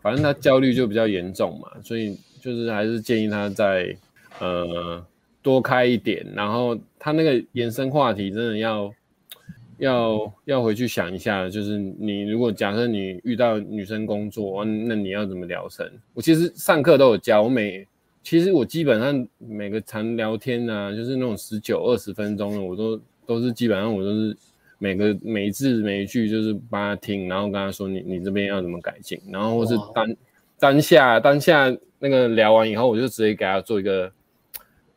反正他焦虑就比较严重嘛，所以就是还是建议他再呃多开一点，然后他那个延伸话题真的要要要回去想一下，就是你如果假设你遇到女生工作，那你要怎么聊成？我其实上课都有教，我每其实我基本上每个常聊天啊，就是那种十九二十分钟的，我都都是基本上我都是每个每一字每一句就是帮他听，然后跟他说你你这边要怎么改进，然后或是当当下当下那个聊完以后，我就直接给他做一个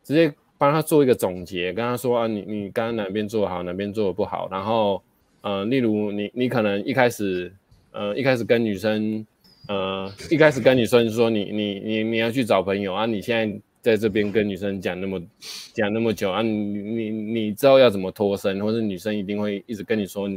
直接。帮他做一个总结，跟他说啊，你你刚刚哪边做好，哪边做的不好，然后呃，例如你你可能一开始呃一开始跟女生呃一开始跟女生说你你你你要去找朋友啊，你现在在这边跟女生讲那么讲那么久啊，你你你知道要怎么脱身，或者女生一定会一直跟你说，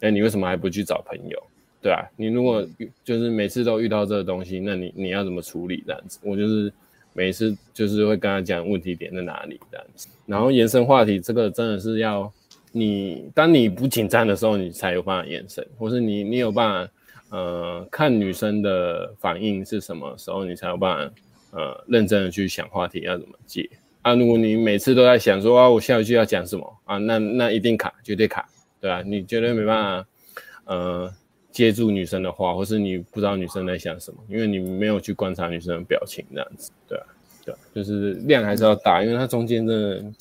哎，你为什么还不去找朋友？对啊，你如果就是每次都遇到这个东西，那你你要怎么处理这样子？我就是。每次就是会跟他讲问题点在哪里这样子，然后延伸话题，这个真的是要你，当你不紧张的时候，你才有办法延伸，或是你你有办法，呃，看女生的反应是什么时候，你才有办法，呃，认真的去想话题要怎么接啊。如果你每次都在想说啊，我下一句要讲什么啊，那那一定卡，绝对卡，对吧？你绝对没办法，呃。接住女生的话，或是你不知道女生在想什么，因为你没有去观察女生的表情，这样子，对啊，对啊，就是量还是要大，因为它中间真的，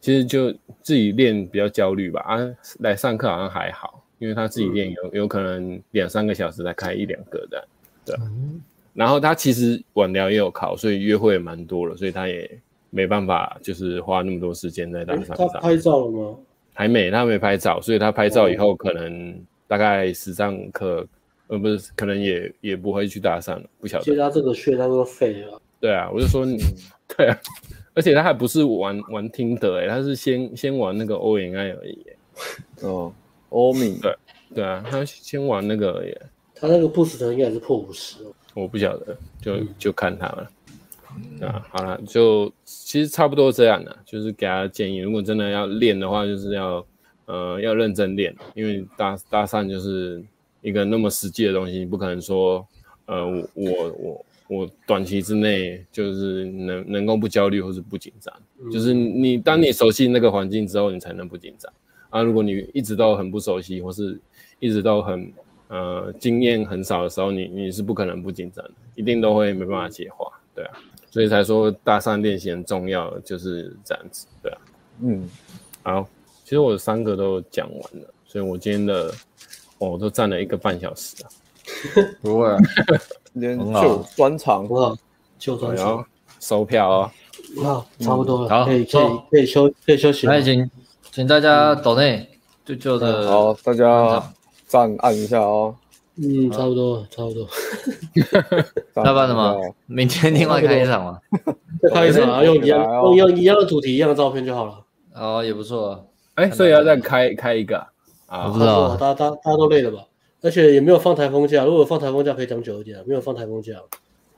其实就自己练比较焦虑吧。啊，来上课好像还好，因为他自己练有有可能两三个小时才开一两个的，对啊。然后他其实晚聊也有考，所以约会也蛮多了，所以他也没办法就是花那么多时间在大上上。他拍照了吗？还没，他没拍照，所以他拍照以后可能。大概十上课，呃，不是，可能也也不会去搭讪了，不晓得。其实他这个穴他都废了。对啊，我就说你，对啊，而且他还不是玩玩听的，哎，他是先先玩那个 O N I 而已。哦，欧米。对对啊，他先玩那个而已。他那个 boost 应该也是破五十哦。我不晓得，就就看他了。嗯、啊，好了，就其实差不多这样的，就是给他建议，如果真的要练的话，就是要。呃，要认真练，因为搭搭讪就是一个那么实际的东西，你不可能说，呃，我我我我短期之内就是能能够不焦虑或是不紧张，嗯、就是你当你熟悉那个环境之后，你才能不紧张啊。如果你一直都很不熟悉，或是一直都很呃经验很少的时候，你你是不可能不紧张的，一定都会没办法接话，对啊，所以才说搭讪练习很重要，就是这样子，对啊，嗯，好。其实我三个都讲完了，所以我今天的哦都站了一个半小时啊。不会啊，今天就专场，就专场，收票哦。好，差不多了，好，可以可以可以休可以休息。来，请请大家抖内就就的。好，大家赞按一下哦。嗯，差不多，差不多。下班了吗？明天另外开一场吗？开一场啊，用一样用一样的主题，一样的照片就好了。哦，也不错。哎，所以要再开开一个啊？我不知道，大家大家大家都累了吧？而且也没有放台风假，如果放台风假可以讲久一点，没有放台风假。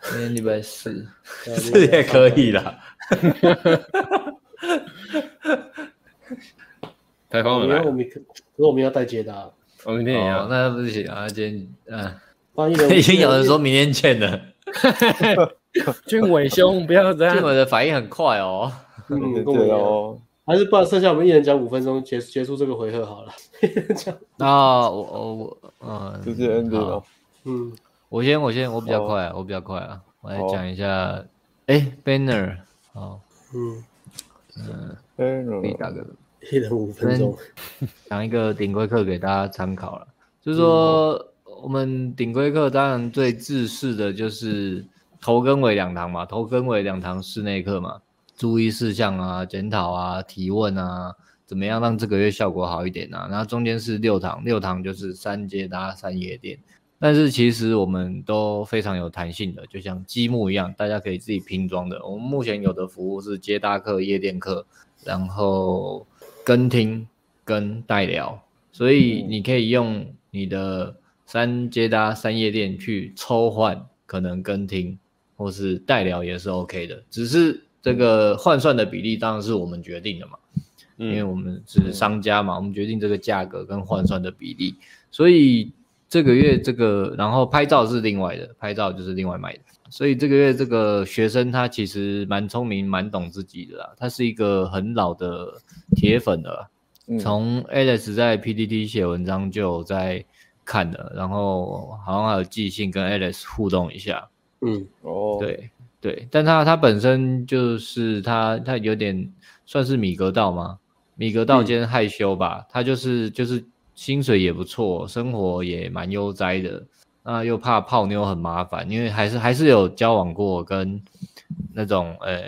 今天礼拜四，四也可以啦。台风来，我们可是我们要带接的，我明天也要，那不行啊，今天嗯，万一人已经有人说明天见了。俊伟兄，不要这样，俊伟的反应很快哦。嗯，对哦。还是不然，剩下我们一人讲五分钟，结结束这个回合好了。那我我我，嗯，直接 ending 了。嗯，我先我先我比较快啊，我比较快啊，我来讲一下。哎，banner，好，嗯嗯，banner，可以打个一人五分钟，讲一个顶规课给大家参考了。就是说，我们顶规课当然最制式的就是头跟尾两堂嘛，头跟尾两堂室内课嘛。注意事项啊，检讨啊，提问啊，怎么样让这个月效果好一点啊？然后中间是六堂，六堂就是三接搭三夜店。但是其实我们都非常有弹性的，就像积木一样，大家可以自己拼装的。我们目前有的服务是接搭课、夜店课，然后跟听跟代聊，所以你可以用你的三接搭三夜店去抽换，可能跟听或是代聊也是 OK 的，只是。这个换算的比例当然是我们决定的嘛，因为我们是商家嘛，我们决定这个价格跟换算的比例，所以这个月这个，然后拍照是另外的，拍照就是另外买的，所以这个月这个学生他其实蛮聪明，蛮懂自己的啦，他是一个很老的铁粉了，从 Alex 在 PTT 写文章就有在看的，然后好像还有寄信跟 Alex 互动一下。嗯，哦，对对，但他他本身就是他他有点算是米格道吗？米格道兼害羞吧，嗯、他就是就是薪水也不错，生活也蛮悠哉的。那又怕泡妞很麻烦，因为还是还是有交往过跟那种呃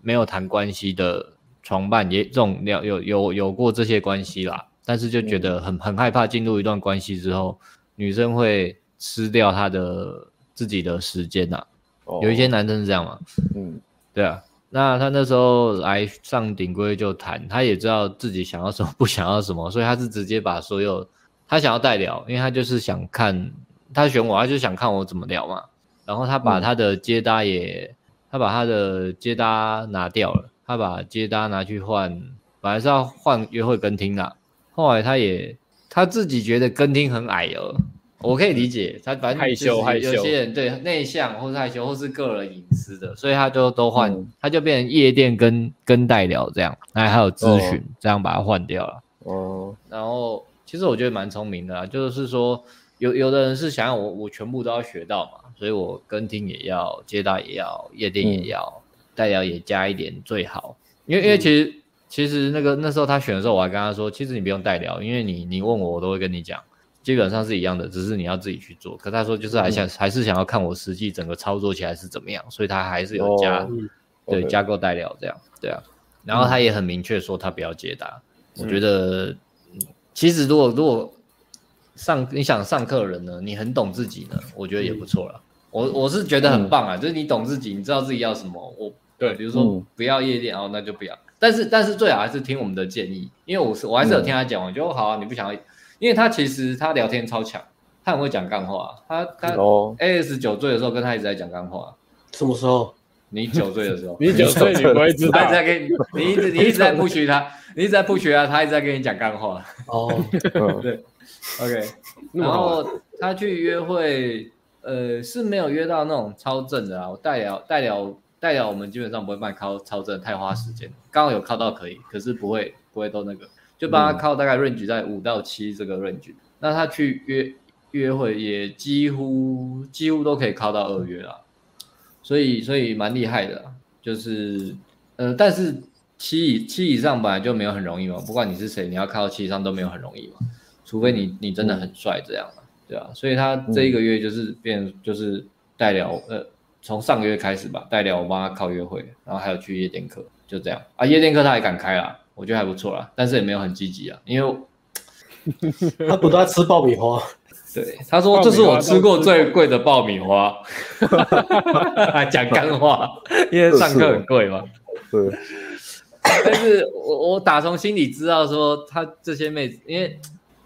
没有谈关系的床伴，也这种有有有有过这些关系啦。但是就觉得很很害怕进入一段关系之后，女生会吃掉他的自己的时间呐、啊。哦、有一些男生是这样嘛，嗯，对啊。那他那时候来上顶规就谈，他也知道自己想要什么，不想要什么，所以他是直接把所有他想要代聊，因为他就是想看。他选我，他就想看我怎么聊嘛。然后他把他的接搭也，嗯、他把他的接搭拿掉了，他把接搭拿去换，本来是要换约会跟听的。后来他也他自己觉得跟听很矮了，我可以理解，他反正害羞害羞，有些人对内向或是害羞或是个人隐私的，所以他就都换，嗯、他就变成夜店跟跟代聊这样，哎还有咨询、哦、这样把它换掉了。哦，然后其实我觉得蛮聪明的啦，就是说。有有的人是想要我我全部都要学到嘛，所以我跟听也要，接待也要，夜店也要，代聊、嗯、也加一点最好。因为因为其实、嗯、其实那个那时候他选的时候，我还跟他说，其实你不用代聊，因为你你问我我都会跟你讲，基本上是一样的，只是你要自己去做。可他说就是还想、嗯、还是想要看我实际整个操作起来是怎么样，所以他还是有加、哦、对 okay. 加购代料这样，对啊。然后他也很明确说他不要接单，嗯、我觉得其实如果如果。上你想上课的人呢？你很懂自己呢，我觉得也不错了。我我是觉得很棒啊，嗯、就是你懂自己，你知道自己要什么。我对，比如说不要夜店哦，那就不要。但是但是最好还是听我们的建议，因为我是我还是有听他讲，嗯、我觉得好啊，你不想要，因为他其实他聊天超强，他很会讲干话。他他 AS 酒醉的时候跟他一直在讲干话。什么时候？你酒醉的时候？你酒醉你不会知道。他一直在跟你，你一直你一直在 push 他，你一直在 push 他，他一直在跟你讲干话。哦，对。OK，然后他去约会，呃，是没有约到那种超正的啊。我代聊代聊代聊，我们基本上不会帮你靠超正，太花时间。刚好有靠到可以，可是不会不会都那个，就帮他靠大概 range 在五到七这个 range。嗯、那他去约约会也几乎几乎都可以靠到二约了，所以所以蛮厉害的，就是呃，但是七以七以上本来就没有很容易嘛，不管你是谁，你要靠到七以上都没有很容易嘛。除非你你真的很帅这样嘛，对啊，所以他这一个月就是变就是代聊，呃，从上个月开始吧，代聊我帮他靠约会，然后还有去夜店课，就这样。啊，夜店课他也敢开啦，我觉得还不错啦，但是也没有很积极啊，因为 他不断吃爆米花，对，他说这是我吃过最贵的爆米花，还 讲干话，因为上课很贵嘛，对，但是我我打从心里知道说他这些妹子，因为。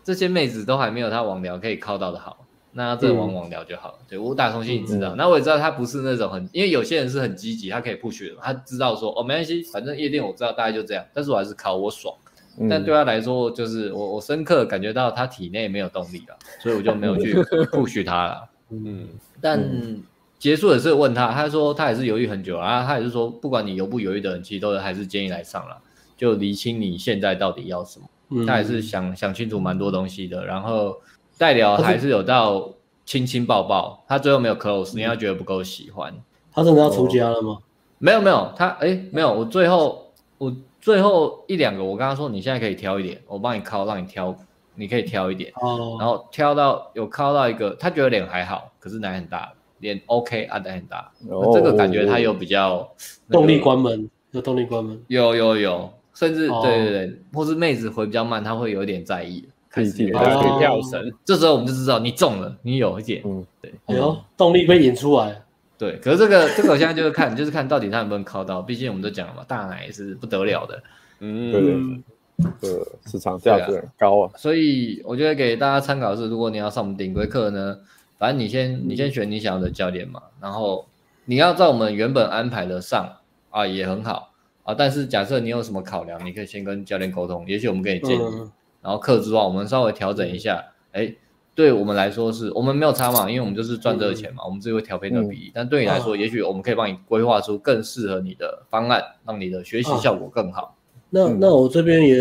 这些妹子都还没有他网聊可以靠到的好，那这往往聊就好了。嗯、对，我打从心里知道，嗯、那我也知道他不是那种很，因为有些人是很积极，他可以 push 的，他知道说哦没关系，反正夜店我知道大概就这样，但是我还是考我爽。嗯、但对他来说，就是我我深刻感觉到他体内没有动力了，所以我就没有去 push 他了。嗯，但结束的时候问他，他说他也是犹豫很久啊，他也是说不管你犹不犹豫的人，其实都还是建议来上了，就厘清你现在到底要什么。他也是想想清楚蛮多东西的，然后代聊还是有到亲亲抱抱，他最后没有 close，因为他觉得不够喜欢。他真的要出家了吗？没有没有，他哎没有，我最后我最后一两个，我跟他说你现在可以挑一点，我帮你靠，让你挑，你可以挑一点。哦。然后挑到有靠到一个，他觉得脸还好，可是奶很大，脸 OK 啊，奶很大。哦。这个感觉他有比较动力关门，有动力关门。有有有。甚至对对对，或是妹子回比较慢，他会有点在意，开始跳绳。这时候我们就知道你中了，你有一点，嗯，对，有动力被引出来。对，可是这个 这个我现在就是看，就是看到底他能不能靠到，毕竟我们都讲了嘛，大奶是不得了的，嗯，对，市场价值很高啊。所以我觉得给大家参考是，如果你要上我们顶规课呢，反正你先你先选你想要的教练嘛，然后你要照我们原本安排的上啊，也很好。啊，但是假设你有什么考量，你可以先跟教练沟通，也许我们可以建议。嗯、然后课之外，我们稍微调整一下。哎，对我们来说是我们没有差嘛，因为我们就是赚这个钱嘛，嗯、我们自己会调配那个比例。嗯、但对你来说，嗯、也许我们可以帮你规划出更适合你的方案，让你的学习效果更好。那、嗯、那我这边也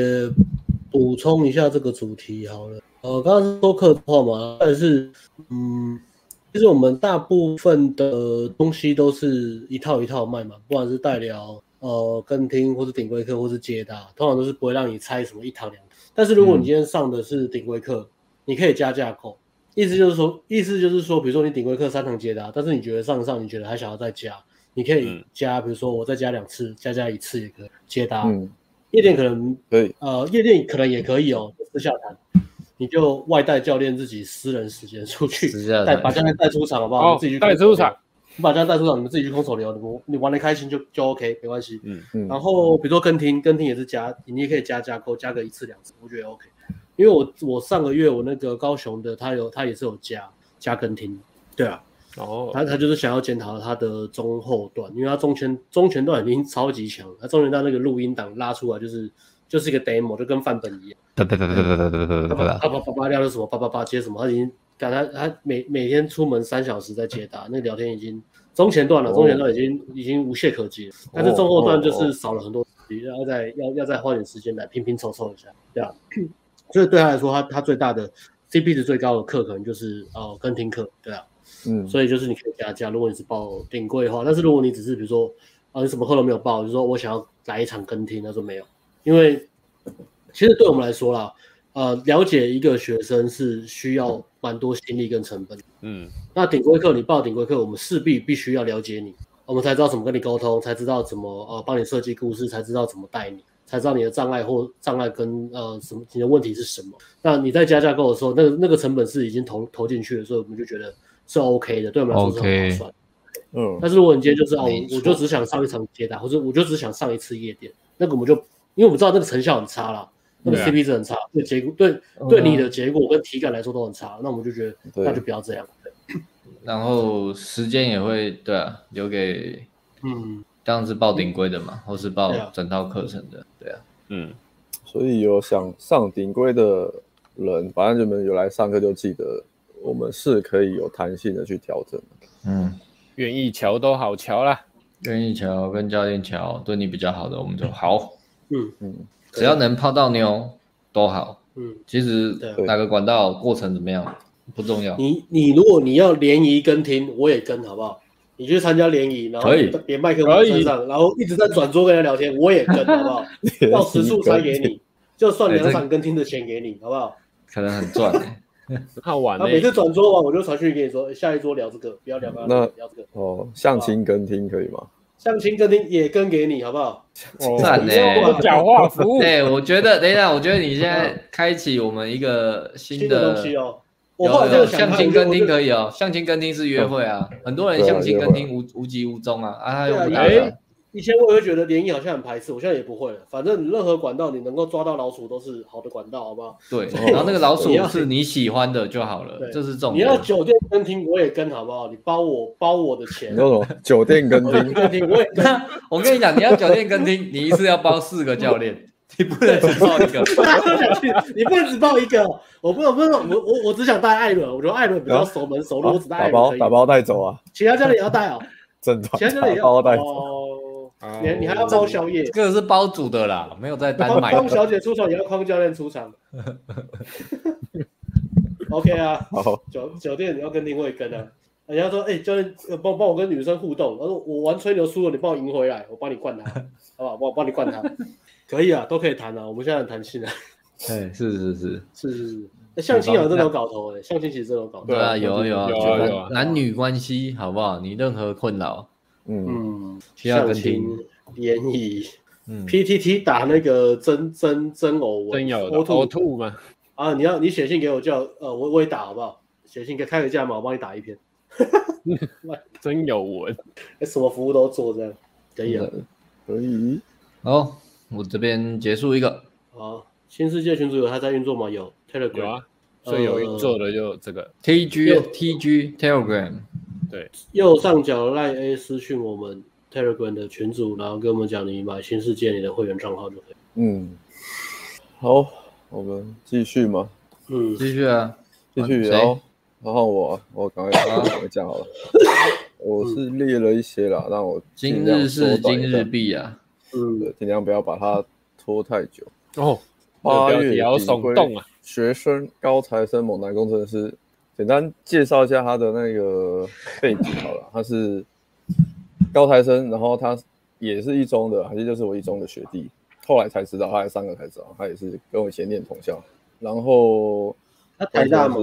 补充一下这个主题好了。呃，刚刚说客套嘛，但是嗯，其实我们大部分的东西都是一套一套卖嘛，不管是代聊、呃跟听，或是顶规课，或是接搭，通常都是不会让你拆什么一堂两堂。但是如果你今天上的是顶规课，嗯、你可以加价扣，意思就是说，意思就是说，比如说你顶规课三堂接搭，但是你觉得上上你觉得还想要再加，你可以加，嗯、比如说我再加两次，加加一次也可以接搭。嗯，夜店可能可以，呃，夜店可能也可以哦，私下谈。你就外带教练自己私人时间出去带把教练带出场好不好？哦自己去带出场，你把教练带出场，你们自己去空手聊，你你玩得开心就就 OK，没关系。嗯嗯。然后比如说跟听，跟听也是加，你也可以加加勾，加个一次两次，我觉得 OK。因为我我上个月我那个高雄的他有他也是有加加跟听，对啊。哦。他他就是想要检讨他的中后段，因为他中前中前段已经超级强，他中前段那个录音档拉出来就是。就是一个 demo，就跟范本一样。哒哒哒哒哒哒哒哒哒哒哒。叭叭叭叭什么？叭叭叭接什么？他已经，刚才他每每天出门三小时在接答，那聊天已经中前段了，中前段已经已经无懈可击了。但是中后段就是少了很多，要再要要再花点时间来拼拼凑凑一下，对啊。所以对他来说，他他最大的 CP 值最高的课可能就是哦跟听课，对啊。嗯。所以就是你可以加价，如果你是报顶贵的话，但是如果你只是比如说啊你什么课都没有报，就是说我想要来一场跟听，他说没有。因为其实对我们来说啦，呃，了解一个学生是需要蛮多心力跟成本。嗯，那顶规课你报顶规课，我们势必必须要了解你，我们才知道怎么跟你沟通，才知道怎么呃帮你设计故事，才知道怎么带你，才知道你的障碍或障碍跟呃什么你的问题是什么。那你在加价购的时候，那个那个成本是已经投投进去了，所以我们就觉得是 OK 的，对我们来说是很划算。嗯.但是如果你今天就是哦，我就只想上一场接待，或者我就只想上一次夜店，那个我们就。因为我们知道那个成效很差啦，那个 CP 值很差，对结果对对你的结果跟体感来说都很差，那我们就觉得那就不要这样。然后时间也会对啊，留给嗯，当然是报顶规的嘛，或是报整套课程的，对啊，嗯。所以有想上顶规的人，反正你们有来上课就记得，我们是可以有弹性的去调整。嗯，愿意瞧都好瞧啦，愿意瞧跟教练瞧，对你比较好的我们就好。嗯。嗯，只要能泡到妞都好。嗯，其实哪个管道过程怎么样不重要。你你如果你要联谊跟听，我也跟好不好？你去参加联谊，然后连麦克风身上，然后一直在转桌跟人聊天，我也跟 好不好？到时数才给你，就算两场跟听的钱给你，好不好？可能很赚，好玩。每次转桌完，我就传讯给你说，下一桌聊这个，不要聊那聊这个。哦，相亲跟听可以吗？相亲跟听也跟给你，好不好？赞呢！讲话服务。对，我觉得，等一下，我觉得你现在开启我们一个新的东西哦。有有相亲跟听可以哦，相亲跟听是约会啊，很多人相亲跟听无无疾无踪啊，啊，他又不打算。以前我也会觉得联谊好像很排斥，我现在也不会了。反正你任何管道你能够抓到老鼠都是好的管道，好不好？对，然后那个老鼠是你喜欢的就好了，这是重点。你要酒店跟听我也跟，好不好？你包我包我的钱。那种酒店跟听，我也跟。我跟你讲，你要酒店跟听，你一次要包四个教练，你不能只包一个。你不能只包一个，我不能不能我我我只想带艾伦，我觉得艾伦比较熟门熟路，我只带艾伦。打包打包带走啊！其他教练也要带哦。真的，其他教练也要带走。你你还要包宵夜？这个是包组的啦，没有在单买。匡小姐出场也要匡教练出场。OK 啊，好，酒酒店你要跟定位跟啊。人家说，哎、欸，教练帮帮我跟女生互动，他说我玩吹牛输了，你帮我赢回来，我帮你灌他，好不好？帮我帮你灌他，可以啊，都可以谈啊，我们现在很弹性啊。哎，是是是是是是，相亲有这种搞头哎，相亲其实这种搞头。对啊，有啊有啊，有啊，男女关系好不好？你任何困扰。嗯，相亲联谊，嗯，PTT 打那个真真真偶文，真有 O two 吗？啊，你要你写信给我叫呃，我我也打好不好？写信给开个价嘛，我帮你打一篇。真有文，什么服务都做这样，可以啊，可以。好，我这边结束一个。好，新世界群组有他在运作吗？有，Telegram 有啊，最有运作的就这个 TG TG Telegram。对，右上角赖 A 私讯我们 Telegram 的群组，然后跟我们讲你买新世界你的会员账号就可以。嗯，好，我们继续吗？嗯，继续啊，继续。然后，然后我我赶快赶快讲好了。我是列了一些啦，让我今日事今日毕啊。嗯，尽量不要把它拖太久。哦，八月好耸动啊！学生高材生猛男工程师，简单介绍一下他的那个背景好了。他是高材生，然后他也是一中的，还是就是我一中的学弟。后来才知道，后来三个才知道，他也是跟我以前念同校。然后他台大吗？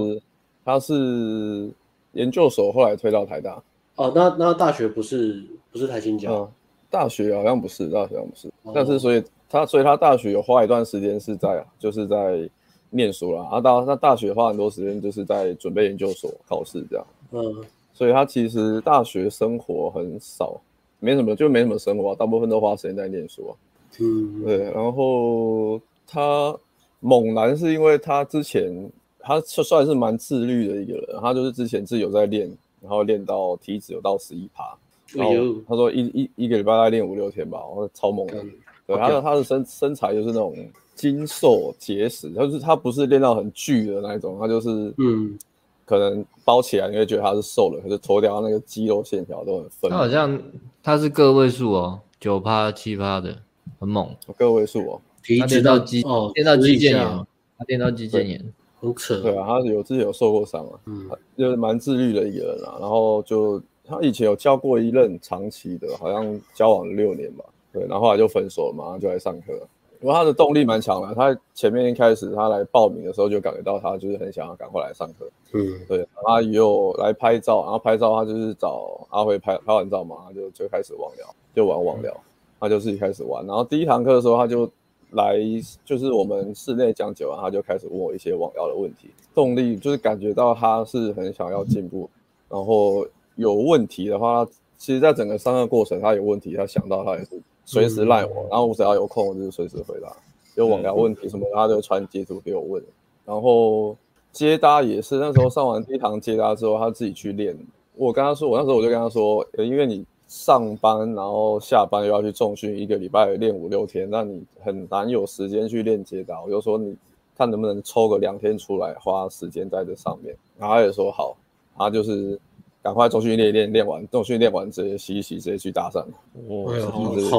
他是研究所，后来推到台大。哦，那那大学不是不是台新交？嗯，大学好像不是，大学好像不是。哦、但是所以他所以他大学有花一段时间是在就是在念书啦。啊，大那大学花很多时间就是在准备研究所考试这样。嗯，所以他其实大学生活很少，没什么就没什么生活，大部分都花时间在念书啊。嗯，对，然后他猛男是因为他之前他算是蛮自律的一个人，他就是之前自己有在练，然后练到体脂有到十一趴，然后他说一一一个礼拜大概练五六天吧，我说超猛的。对，他的他的身身材就是那种精瘦结实，就是他不是练到很巨的那一种，他就是嗯，可能包起来你会觉得他是瘦了，可是脱掉那个肌肉线条都很分。他好像他是个位数哦，九趴七趴的。很猛，个位数哦，他练到肌哦，练到肌腱炎，他练到肌腱炎，很扯。对啊，他有自己有受过伤啊，嗯，就是蛮自律的一个人啊。然后就他以前有交过一任长期的，好像交往了六年吧，对，然后后来就分手了嘛，马上就来上课。不过他的动力蛮强的，他前面一开始他来报名的时候就感觉到他就是很想要赶快来上课，嗯，对，他也有来拍照，然后拍照他就是找阿辉拍，拍完照嘛，他就就开始网聊，就玩网聊。嗯他就自己开始玩，然后第一堂课的时候，他就来，就是我们室内讲解完，他就开始问我一些网聊的问题。动力就是感觉到他是很想要进步，然后有问题的话，其实在整个上课过程，他有问题，他想到他也是随时赖我，然后我只要有空，我就是随时回答。有网聊问题什么，他就传截图给我问。然后接搭也是，那时候上完第一堂接搭之后，他自己去练。我跟他说，我那时候我就跟他说，因为你。上班，然后下班又要去重训，一个礼拜练五六天，那你很难有时间去练接搭。我就说你看能不能抽个两天出来，花时间在这上面。然后他也说好，他就是赶快重训练练，练完重训练完直接洗一洗，直接去搭讪。哦，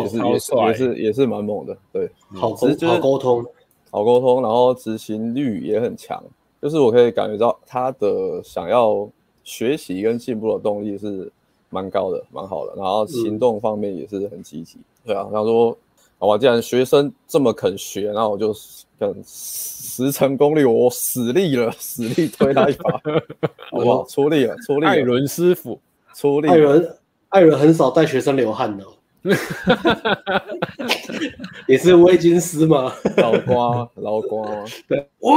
也是也是也是也是蛮猛的，对，好沟好沟通，好沟通，然后执行率也很强，就是我可以感觉到他的想要学习跟进步的动力是。蛮高的，蛮好的，然后行动方面也是很积极。嗯、对啊，他说，好吧，既然学生这么肯学，那我就跟十成功力，我死力了，死力推他一把，好不好？出力了，出力了。艾伦师傅出力。艾伦，艾伦很少带学生流汗的，也是威金斯嘛，老瓜，老瓜，对，哇，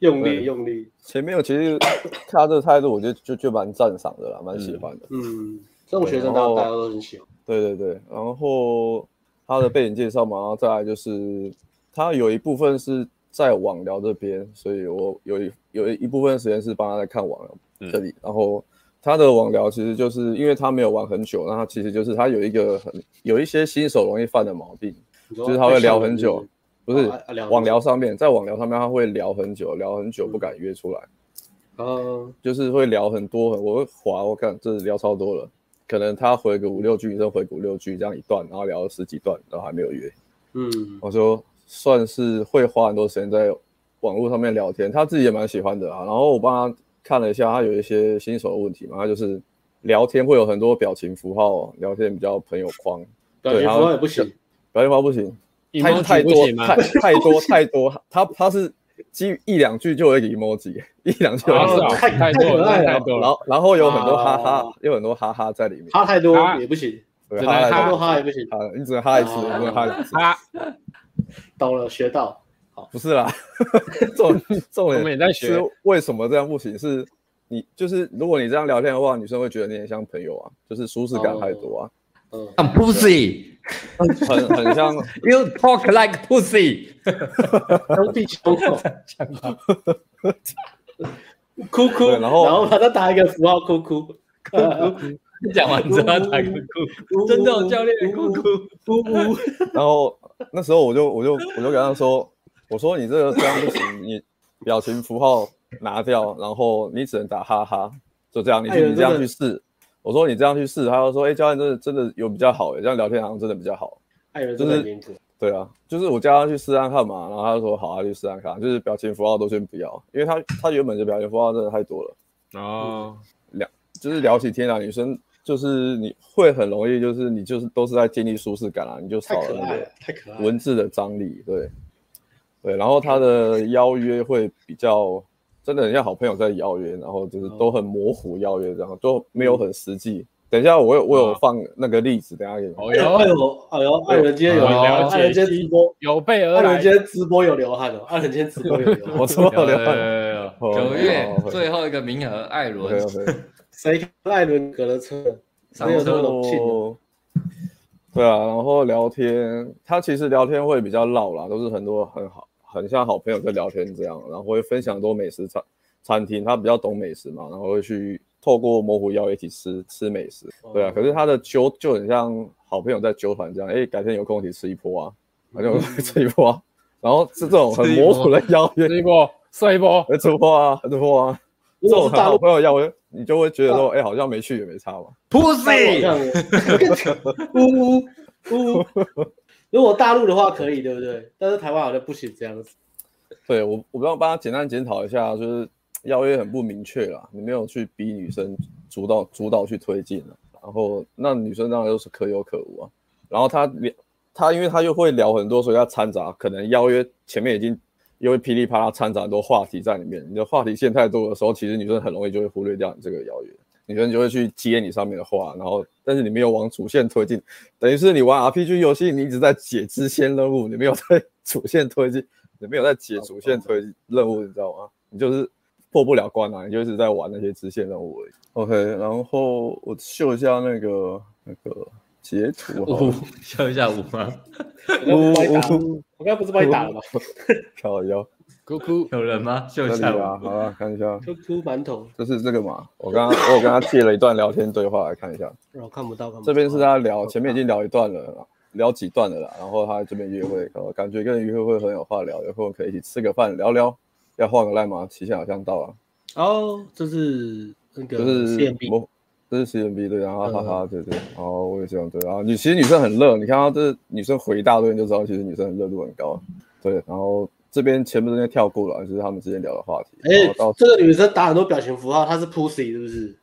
用力，用力。前面我其实看他这个态度，我觉得就就蛮赞赏的啦，蛮喜欢的。嗯，这种学生大家大家都很喜欢。对对对，然后他的背景介绍嘛，然后再来就是他有一部分是在网聊这边，所以我有一有一部分时间是帮他在看网聊这里。嗯、然后他的网聊其实就是因为他没有玩很久，那他其实就是他有一个很有一些新手容易犯的毛病，就是他会聊很久。不是？网聊上面，在网聊上面他会聊很久，聊很久不敢约出来，嗯，就是会聊很多，我会滑，我看这聊超多了，可能他回个五六句，女生回个五六句，这样一段，然后聊了十几段，然后还没有约，嗯，我说算是会花很多时间在网络上面聊天，他自己也蛮喜欢的啊。然后我帮他看了一下，他有一些新手的问题嘛，他就是聊天会有很多表情符号，聊天比较朋友框，表情符号也不行，表情符号不行。太太多太太多太多，他他是几一两句就有一个 emoji，一两句太太多了，太多了。然后然后有很多哈哈，有很多哈哈在里面。哈太多也不行，哈太多哈也不行。你只能哈一次，不能哈两次。哈，懂了，学到。好，不是啦，重重点是为什么这样不行？是你就是如果你这样聊天的话，女生会觉得你很像朋友啊，就是舒适感太多啊。嗯，pussy，很很像，You talk like pussy，都地球哭哭，然后然后把他打一个符号，哭哭，讲完之后打一个哭，真的教练哭哭。哭哭，然后那时候我就我就我就跟他说，我说你这个这样不行，你表情符号拿掉，然后你只能打哈哈，就这样，你去你这样去试。我说你这样去试，他就说：“哎、欸，教练真的真的有比较好，这样聊天好像真的比较好。”艾伦真的严格，对啊，就是我叫他去试试看嘛，然后他就说好，啊去试试看，就是表情符号都先不要，因为他他原本的表情符号真的太多了。啊，聊就是聊起天来，女生就是你会很容易就是你就是都是在建立舒适感啊，你就少了那个文字的张力，对。对，然后他的邀约会比较真的很像好朋友在邀约，然后就是都很模糊邀约然后，都没有很实际。等一下，我有我有放那个例子，等下给你。哎呦哎呦，哎呦，艾伦今天有了解，艾伦今天直播有备而来。艾伦今天直播有流汗哦，艾伦今天直播有流汗。我直播有流汗。九月最后一个名额，艾伦。谁艾伦隔了车？上车喽。对啊，然后聊天，他其实聊天会比较唠啦，都是很多很好，很像好朋友在聊天这样，然后会分享多美食餐餐厅，他比较懂美食嘛，然后会去。透过模糊邀一起吃吃美食，对啊，可是他的揪就很像好朋友在揪团这样，哎、欸，改天有空一起吃一波啊，反正吃一波啊，然后是这种很模糊的邀约，吃一波，睡一波，吃一波啊，吃一波啊，这种好朋友邀约，你就会觉得说，哎、欸，好像没去也没差嘛，Pussy，呜呜，如果大陆的话可以，对不对？但是台湾好像不行这样子。对我，我不要帮他简单检讨一下，就是。邀约很不明确啦，你没有去逼女生主导主导去推进，然后那女生当然又是可有可无啊。然后他聊他，因为他又会聊很多，所以要掺杂，可能邀约前面已经因为噼里啪啦掺杂很多话题在里面，你的话题线太多的时候，其实女生很容易就会忽略掉你这个邀约，女生就会去接你上面的话，然后但是你没有往主线推进，等于是你玩 RPG 游戏，你一直在解支线任务，你没有在 主线推进，你没有在解主线推进任务，你知道吗？你就是。破不了关啊，你就一直在玩那些支线任务而已。OK，然后我秀一下那个那个截图，哦，秀一下五吗？五，我刚才不是帮你打了吗？靠腰，哭哭，有人吗？秀一下啊，好了，看一下。哭哭馒头，这是这个嘛？我刚刚我有跟他借了一段聊天对话来看一下。我看不到，看不到。这边是他聊，前面已经聊一段了，聊几段了啦。然后他这边约会，感觉跟人约会会很有话聊，有空可以一起吃个饭聊聊。要换个赖吗？期限好像到了。哦，这是那个，这是 CMB，这是 CMB 对，然后哈哈，对对，哦，我也这样对啊。女其实女生很热，你看到这女生回一大堆，你就知道其实女生很热度很高。对，然后这边前面那跳过了，就是他们之间聊的话题。哎，这个女生打很多表情符号，她是 Pussy 是不是？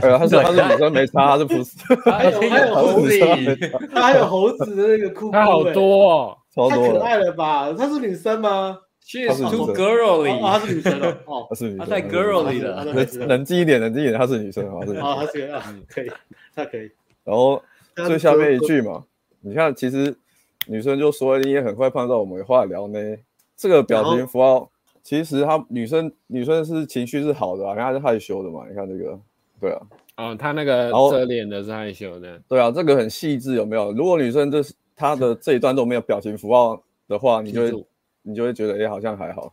对啊，她是她是女生没差，她是 Pussy。还有还有猴子，她还有猴子的那个酷酷，她好多哦，太可爱了吧？她是女生吗？She is too girly，她是女生哦，她是女生，她太 girly 了。冷冷静一点，冷静一点，她是女生，她是。啊，她是啊，可以，她可以。然后最下面一句嘛，你看，其实女生就说你也很快碰到我们有话聊呢。这个表情符号，其实她女生女生是情绪是好的啊，她是害羞的嘛。你看这个，对啊。哦，她那个遮脸的是害羞的。对啊，这个很细致，有没有？如果女生这是她的这一段都没有表情符号的话，你就会。你就会觉得，哎、欸，好像还好。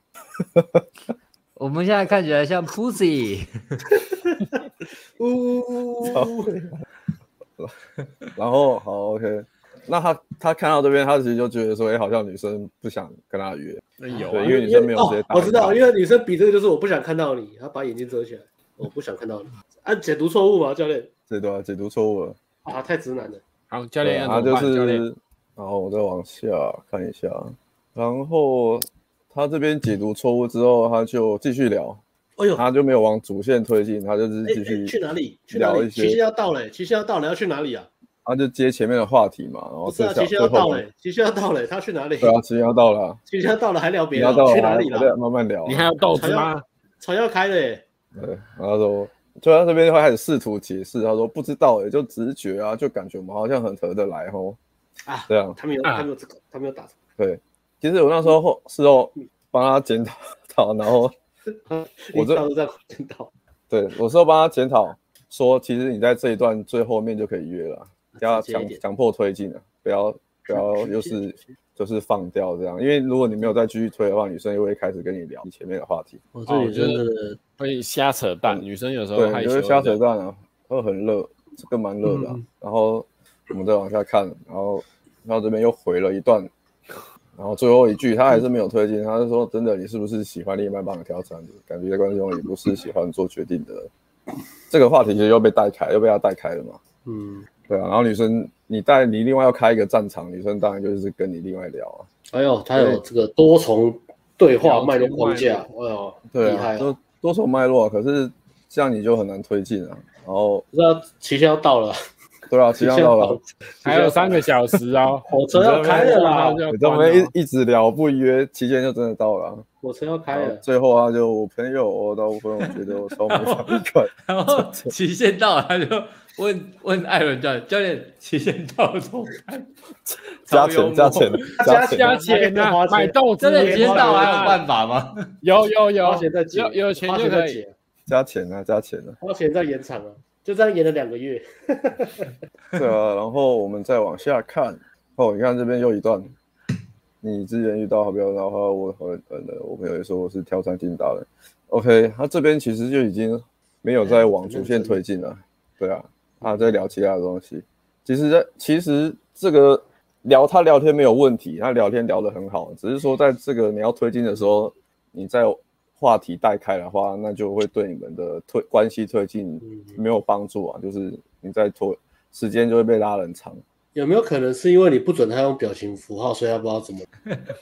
我们现在看起来像 Pussy。呜。然后好，OK。那他他看到这边，他其实就觉得说，哎、欸，好像女生不想跟他约。那有、啊，对，因为女生没有直接打、哦。我知道，因为女生比这个就是我不想看到你，她把眼睛遮起来，我不想看到你。啊，解读错误吧，教练？对对啊，解读错误了。啊，太直男了。好，教练，他就是，然后我再往下看一下。然后他这边解读错误之后，他就继续聊。哎呦，他就没有往主线推进，他就是继续去哪里？去聊一些。期限要到了，期限要到了，要去哪里啊？他就接前面的话题嘛，然后是啊，期限要到了，期限要到了，他去哪里？对啊，期限要到了，期限要到了还聊别的？去哪里了？慢慢聊。你还要豆子吗？船要开了耶。对，然后说，就他这边会开始试图解释，他说不知道，也就直觉啊，就感觉我们好像很合得来哦。啊，这样。他没有，他没有这个，他没有打。对。其实我那时候后事后帮他检讨，然后 我这都在检讨。对，我事后帮他检讨，说其实你在这一段最后面就可以约了，要强强迫推进了，不要不要 又是就是放掉这样，因为如果你没有再继续推的话，女生又会开始跟你聊前面的话题。我这里真的会瞎扯淡，女生有时候对，就会瞎扯淡啊，会很热，这个蛮热的。然后我们再往下看，然后然后这边又回了一段。然后最后一句，他还是没有推进。他是说：“真的，你是不是喜欢另一半帮你挑餐的？感觉在观众里不是喜欢做决定的。”这个话题其实又被带开，又被他带开了嘛。嗯，对啊。然后女生你带你另外要开一个战场，女生当然就是跟你另外聊啊。哎呦，他有这个多重对话脉络框架，哎呦，对多多重脉络，可是这样你就很难推进啊。然后不知道期限要到了，对啊，期限要到了，还有三个小时啊，火车要开了啦，你这边一一直聊不约，期限就真的到了。火车要开了，最后啊，就我朋友，我大部分我觉得我超没爽快，然后期限到了，他就问问艾伦教练，教练期限到了怎么办？加钱加钱加加钱啊！买豆子，真的期限到了还有办法吗？有 有有，花钱再有有钱就可以加钱啊加钱啊，花钱再延长啊，就这样延了两个月。对啊，然后我们再往下看，哦，你看这边又一段。你之前遇到好朋友然后，我很呃，我朋友也说我是挑战性达人。OK，他这边其实就已经没有在往主线推进了，对啊，他在聊其他的东西。其实，在其实这个聊他聊天没有问题，他聊天聊得很好，只是说在这个你要推进的时候，你在话题带开的话，那就会对你们的推关系推进没有帮助啊，就是你在拖时间就会被拉很长。有没有可能是因为你不准他用表情符号，所以他不知道怎么？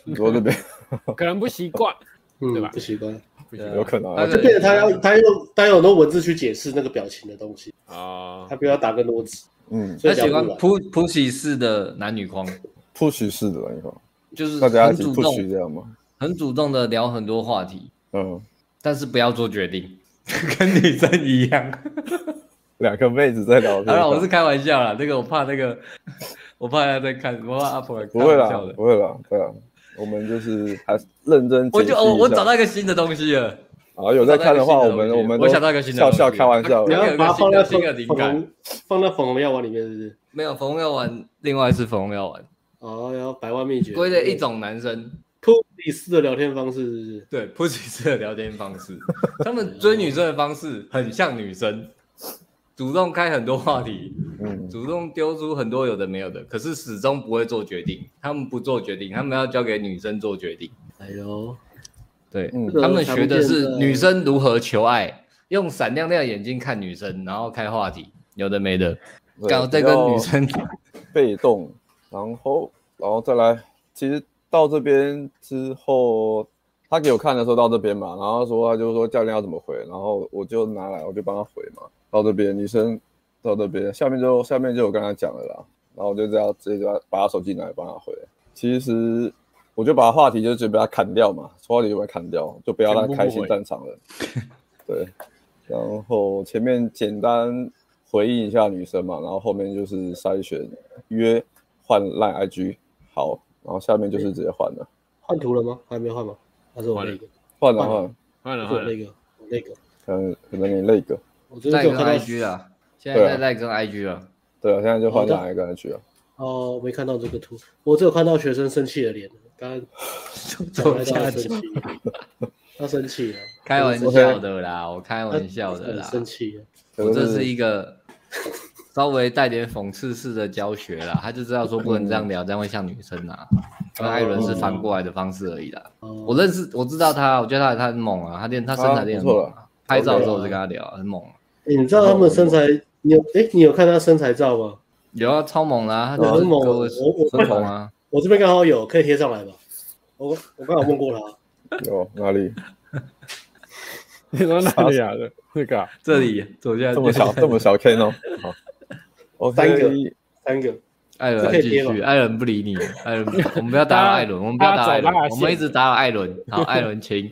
你说这边 可能不习惯，对吧？不习惯，有可能、啊。就变成他要他用他用很多文字去解释那个表情的东西啊，他不要打更多字。嗯，他喜欢 push push 式的男女框，push 式的男女框，就是大家一起主动 push 这样吗？很主动的聊很多话题，嗯，但是不要做决定，跟女生一样。两个妹子在聊天。好了，我是开玩笑啦。这个我怕那个，我怕他在看，我怕阿婆不会啦，不会啦，对啊，我们就是还认真。我就我我找到一个新的东西了。好，有在看的话，我们我们我想到一个新的笑笑开玩笑。你要把它放在新的灵感，放到粉红药丸里面，是不是？没有粉红药丸，另外是粉红药丸。哦，然后百万秘诀。归类一种男生扑里式的聊天方式，是不是？对，扑里式的聊天方式，他们追女生的方式很像女生。主动开很多话题，嗯，主动丢出很多有的没有的，可是始终不会做决定。他们不做决定，他们要交给女生做决定。哎呦，对，嗯、他们学的是女生如何求爱，用闪亮亮的眼睛看女生，然后开话题，有的没的，然后再跟女生。被动，然后，然后再来，其实到这边之后，他给我看的时候到这边嘛，然后说他就说教练要怎么回，然后我就拿来，我就帮他回嘛。到这边，女生到这边，下面就下面就我跟他讲了啦，然后我就这样直接就把他手机拿来帮他回。其实我就把话题就直接把他砍掉嘛，话题就把他砍掉，就不要让他开心战场了。对，然后前面简单回应一下女生嘛，然后后面就是筛选约换 Line IG，好，然后下面就是直接换了。换图了吗？还没换吗？还是我那个？换了换了。换了。换了那个那个，可能，可能你那个。赖跟 IG 啊，现在在赖跟 IG 了。对啊，现在就换哪一个 IG 了？哦，我没看到这个图，我只有看到学生生气的脸。刚刚走下去，他生气了，开玩笑的啦，我开玩笑的啦，生气。了。我这是一个稍微带点讽刺式的教学啦，他就知道说不能这样聊，这样会像女生啊。跟艾伦是反过来的方式而已啦。我认识，我知道他，我觉得他他很猛啊，他练他身材练很猛。拍照的时候我就跟他聊，很猛。你知道他们身材？你有哎，你有看他身材照吗？有啊，超猛啊，很猛。我我很猛啊，我这边刚好有，可以贴上来吧？我我刚好问过他。有哪里？你说哪里啊？这个这里走下这么小这么小 K 哦。好，三个三个。艾伦继续，艾伦不理你。艾伦，我们不要打扰艾伦，我们不要打扰艾伦，我们一直打扰艾伦。好，艾伦请。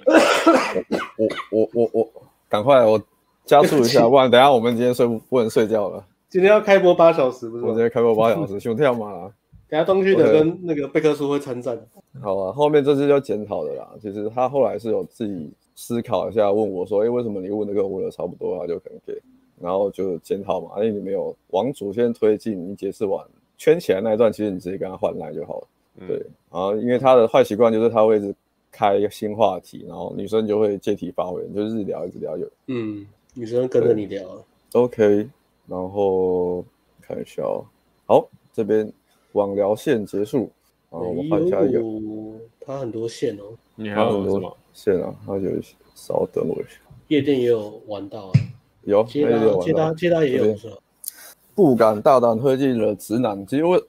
我我我我，赶快我加速一下，不然等下我们今天睡不不能睡觉了。今天要开播八小时，不是？我今天开播八小时，兄弟嘛。等下东区的跟那个贝克书会参战。好啊，后面这次就检讨的啦。其实他后来是有自己思考一下，问我说：“哎，为什么你问的跟我问的差不多？”他就可能给，然后就检讨嘛。因为，你没有往主线推进，你解释完。圈起来那一段，其实你直接跟他换来就好了。嗯、对，然后因为他的坏习惯就是他会一直开一个新话题，然后女生就会借题发挥，就是聊一直聊有。嗯，女生跟着你聊。OK，然后看一下哦。好，这边网聊线结束，然后我们换下一个。他很多线哦。你还有很多线啊？他就稍等我一下。夜店也有玩到啊。有，接搭接搭接搭也有是吧？不敢大胆推进了直男。其实为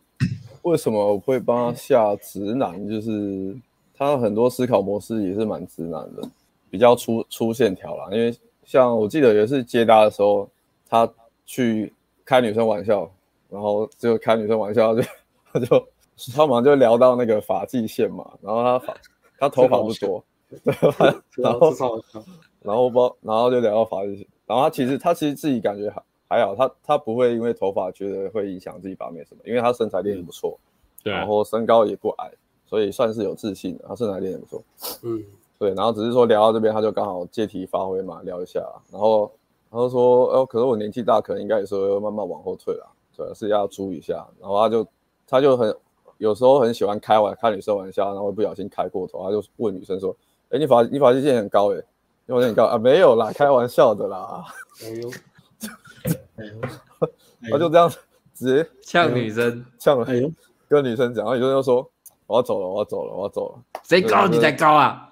为什么我会帮他下直男，就是他很多思考模式也是蛮直男的，比较粗粗线条啦。因为像我记得有一次接搭的时候，他去开女生玩笑，然后就开女生玩笑就他就他马上就聊到那个发际线嘛，然后他发他头发不多，对，然后然后包然后就聊到发际线，然后他其实他其实自己感觉还。还好，他他不会因为头发觉得会影响自己把面什么，因为他身材练得不错，对、嗯，然后身高也不矮，所以算是有自信的。他身材练得不错，嗯，对，然后只是说聊到这边，他就刚好借题发挥嘛，聊一下，然后他就说，哦，可是我年纪大，可能应该也是会慢慢往后退了，主要是要注意一下。然后他就他就很有时候很喜欢开玩开女生玩笑，然后不小心开过头，他就问女生说，哎，你发你发际线很高诶，你发际线很高啊？没有啦，开玩笑的啦。哎呦。他就这样直接呛女生，呛了，跟女生讲，然后女生就说：“我要走了，我要走了，我要走了。”谁高你才高啊？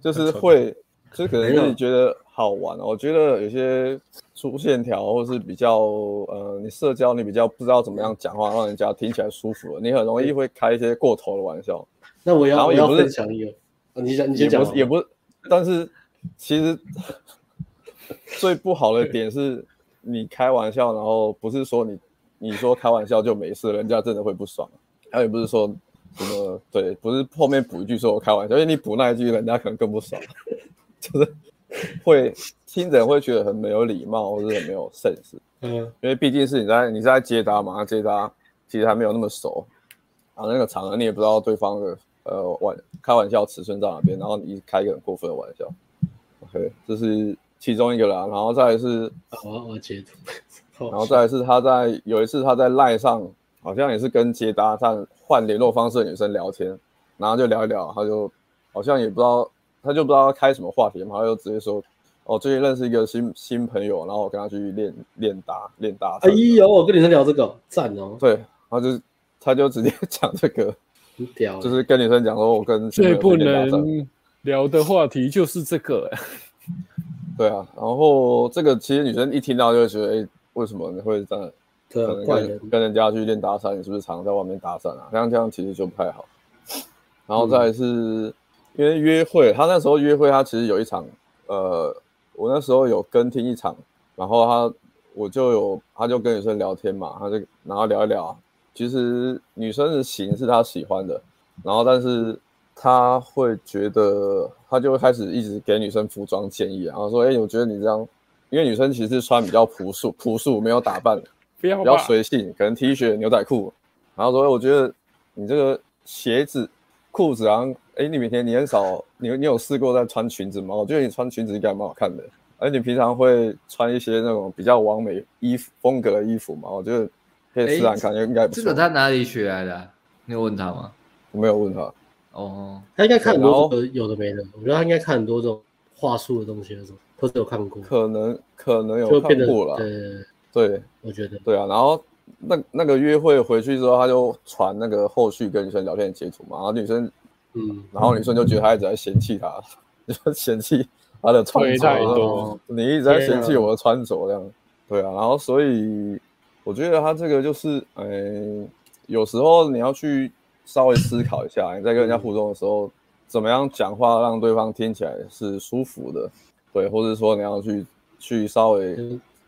就是会，就可能是你觉得好玩。我觉得有些粗线条，或是比较呃，你社交你比较不知道怎么样讲话，让人家听起来舒服了，你很容易会开一些过头的玩笑。那我要我要分享一个，你讲你先讲，也不是，但是其实。最不好的点是，你开玩笑，然后不是说你你说开玩笑就没事，人家真的会不爽。他也不是说什么对，不是后面补一句说我开玩笑，因为你补那一句，人家可能更不爽，就是会听着会觉得很没有礼貌，或者很没有 sense。嗯，因为毕竟是你在你在接搭嘛，接搭其实还没有那么熟，然后那个场合你也不知道对方的呃玩开玩笑尺寸在哪边，然后你开一个很过分的玩笑，OK，这是。其中一个啦，然后再来是，我我截图，然后再来是他在有一次他在赖上，好像也是跟接搭上换联络方式的女生聊天，然后就聊一聊，他就好像也不知道，他就不知道他开什么话题嘛，他就直接说，哦，最近认识一个新新朋友，然后我跟他去练练搭练搭。哎呦，我跟女生聊这个赞哦。对，然后就他就直接 讲这个，很屌，就是跟女生讲说，我跟最不能聊的话题就是这个。对啊，然后这个其实女生一听到就会觉得，哎，为什么你会这样？对，跟跟人家去练搭讪，你是不是常常在外面搭讪啊？这样这样其实就不太好。然后再是、嗯、因为约会，他那时候约会，他其实有一场，呃，我那时候有跟听一场，然后他我就有，他就跟女生聊天嘛，他就然后聊一聊，其实女生的型是他喜欢的，然后但是。他会觉得，他就会开始一直给女生服装建议，然后说：“哎，我觉得你这样，因为女生其实穿比较朴素，朴素没有打扮，比较随性，可能 T 恤、牛仔裤。然后说，我觉得你这个鞋子、裤子啊，哎，你每天你很少，你你有试过在穿裙子吗？我觉得你穿裙子应该蛮好看的。而你平常会穿一些那种比较完美衣服风格的衣服吗？我觉得可以试试看，应该不错。这个他哪里学来的？你有问他吗？我没有问他。哦，他应该看很多有的没的，我觉得他应该看很多这种话术的东西，那种或者有看过，可能可能有看过了，对对，我觉得对啊。然后那那个约会回去之后，他就传那个后续跟女生聊天的截图嘛，然后女生嗯，然后女生就觉得他一直在嫌弃他，就嫌弃他的穿着，你一直在嫌弃我的穿着这样，对啊。然后所以我觉得他这个就是，嗯，有时候你要去。稍微思考一下，你在跟人家互动的时候，怎么样讲话让对方听起来是舒服的，对，或者说你要去去稍微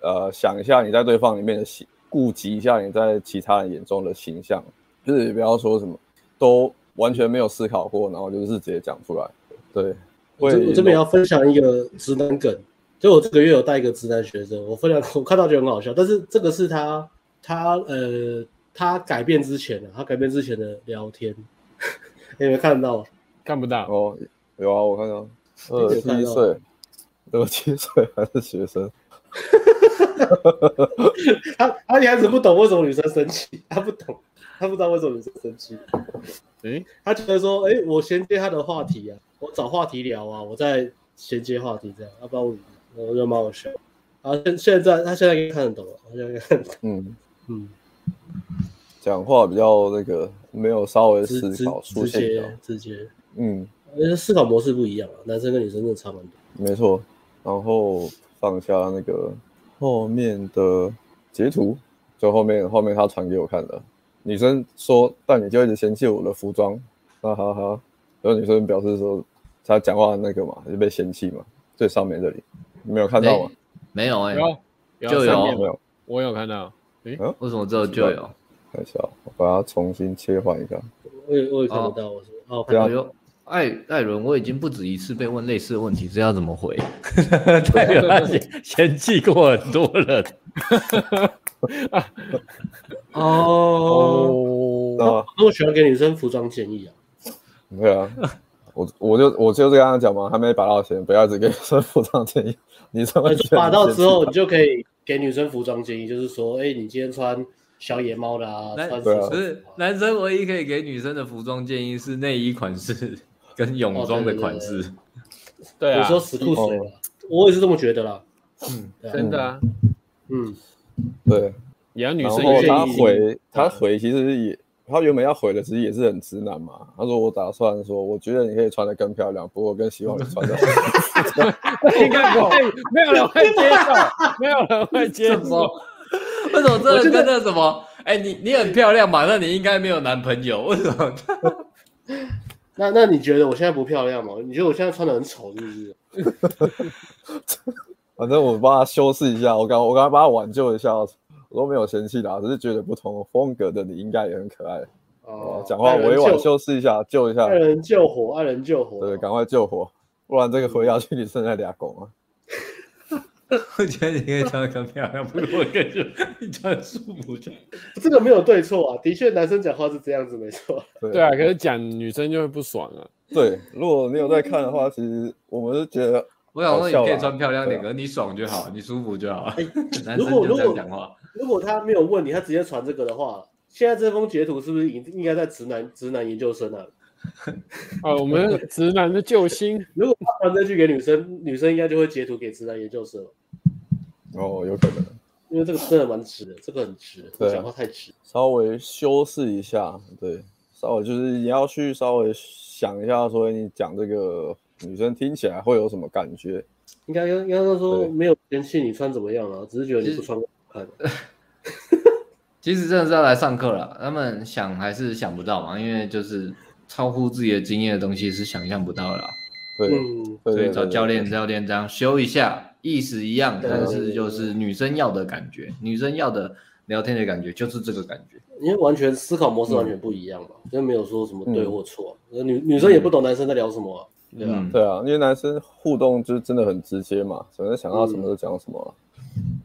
呃想一下你在对方里面的形，顾及一下你在其他人眼中的形象，就是也不要说什么都完全没有思考过，然后就是直接讲出来。对，我这边要分享一个直男梗，就我这个月有带一个直男学生，我分享我看到觉得很好笑，但是这个是他他呃。他改变之前的，他改变之前的聊天，你有没有看到？看不到哦，有啊，我看到，二十七岁，二十七岁还是学生。他他一开始不懂为什么女生生气，他不懂，他不知道为什么女生生气。诶，他觉得说，诶，我衔接他的话题啊，我找话题聊啊，我再衔接话题这样，要不然我我就蛮好笑。然后现现在他现在应该看得懂了，他现在看得懂。嗯嗯。讲话比较那个，没有稍微思考，直接直接，嗯，因为思考模式不一样啊，男生跟女生真的差蛮多。没错，然后放下那个后面的截图，就后面后面他传给我看的。女生说：“但你就一直嫌弃我的服装。”哈哈哈。然后女生表示说：“她讲话那个嘛，就被嫌弃嘛，最上面这里，你没有看到吗？”没有哎、欸，有就有没有？我有看到。诶、啊，为什么只有就有？看一下，我把它重新切换一下。我也我也看得到，我说哦，有。艾艾伦，我已经不止一次被问类似的问题，这要怎么回？代表他嫌嫌弃过很多人。哦，那我喜欢给女生服装建议啊。对啊，我我就我就这样讲嘛，还没拔到钱，不要一直给女生服装建议。你什么？拔到之后，你就可以给女生服装建议，就是说，哎、欸，你今天穿小野猫的啊，穿什么？不是男生唯一可以给女生的服装建议是内衣款式。跟泳装的款式，哦、对，对，对，对，对啊，有时候死裤水，我也是这么觉得啦。嗯，真的啊，嗯，对。也要女生然后他回，他回其实也，他原本要回的其实也是很直男嘛。他说我打算说，我觉得你可以穿的更漂亮，不过更希望你穿得。应该不会，没有人会接受，没有人会接受。为什么这个跟那什么？哎、欸，你你很漂亮嘛？那你应该没有男朋友？为什么？那那你觉得我现在不漂亮吗？你觉得我现在穿的很丑是不是？反正我帮他修饰一下，我刚我刚刚帮他挽救一下，我都没有嫌弃啦，只是觉得不同风格的你应该也很可爱。哦，讲话委婉修饰一下，救一下。爱人救火，爱人救火。对，赶快救火，不然这个回下去你剩下俩狗啊。我觉得你可以穿的更漂亮，不如我感觉你穿舒服就。这个没有对错啊，的确男生讲话是这样子没错。对，啊，可是讲女生就会不爽啊。对，如果你有在看的话，其实我们是觉得，我想说你可以穿漂亮点，可是你爽就好，你舒服就好。欸、男生就这样讲话。如果他没有问你，他直接传这个的话，现在这封截图是不是应应该在直男直男研究生那里？啊，我们直男的救星。如果他传这句给女生，女生应该就会截图给直男研究生了。哦，有可能，因为这个真的蛮直的，这个很直，对，讲话太直。稍微修饰一下，对，稍微就是你要去稍微想一下，说你讲这个女生听起来会有什么感觉？应该应该说没有嫌弃你穿怎么样啊，只是觉得你不穿 其实真的是要来上课了，他们想还是想不到嘛，因为就是。超乎自己的经验的东西是想象不到的啦，对，所以找教练，教练这样修一下，意思一样，但是就是女生要的感觉，女生要的聊天的感觉就是这个感觉，因为完全思考模式完全不一样嘛，就、嗯、没有说什么对或错，女、嗯、女生也不懂男生在聊什么、对、啊？对啊，因为男生互动就是真的很直接嘛，反正想到什么就讲什么、啊，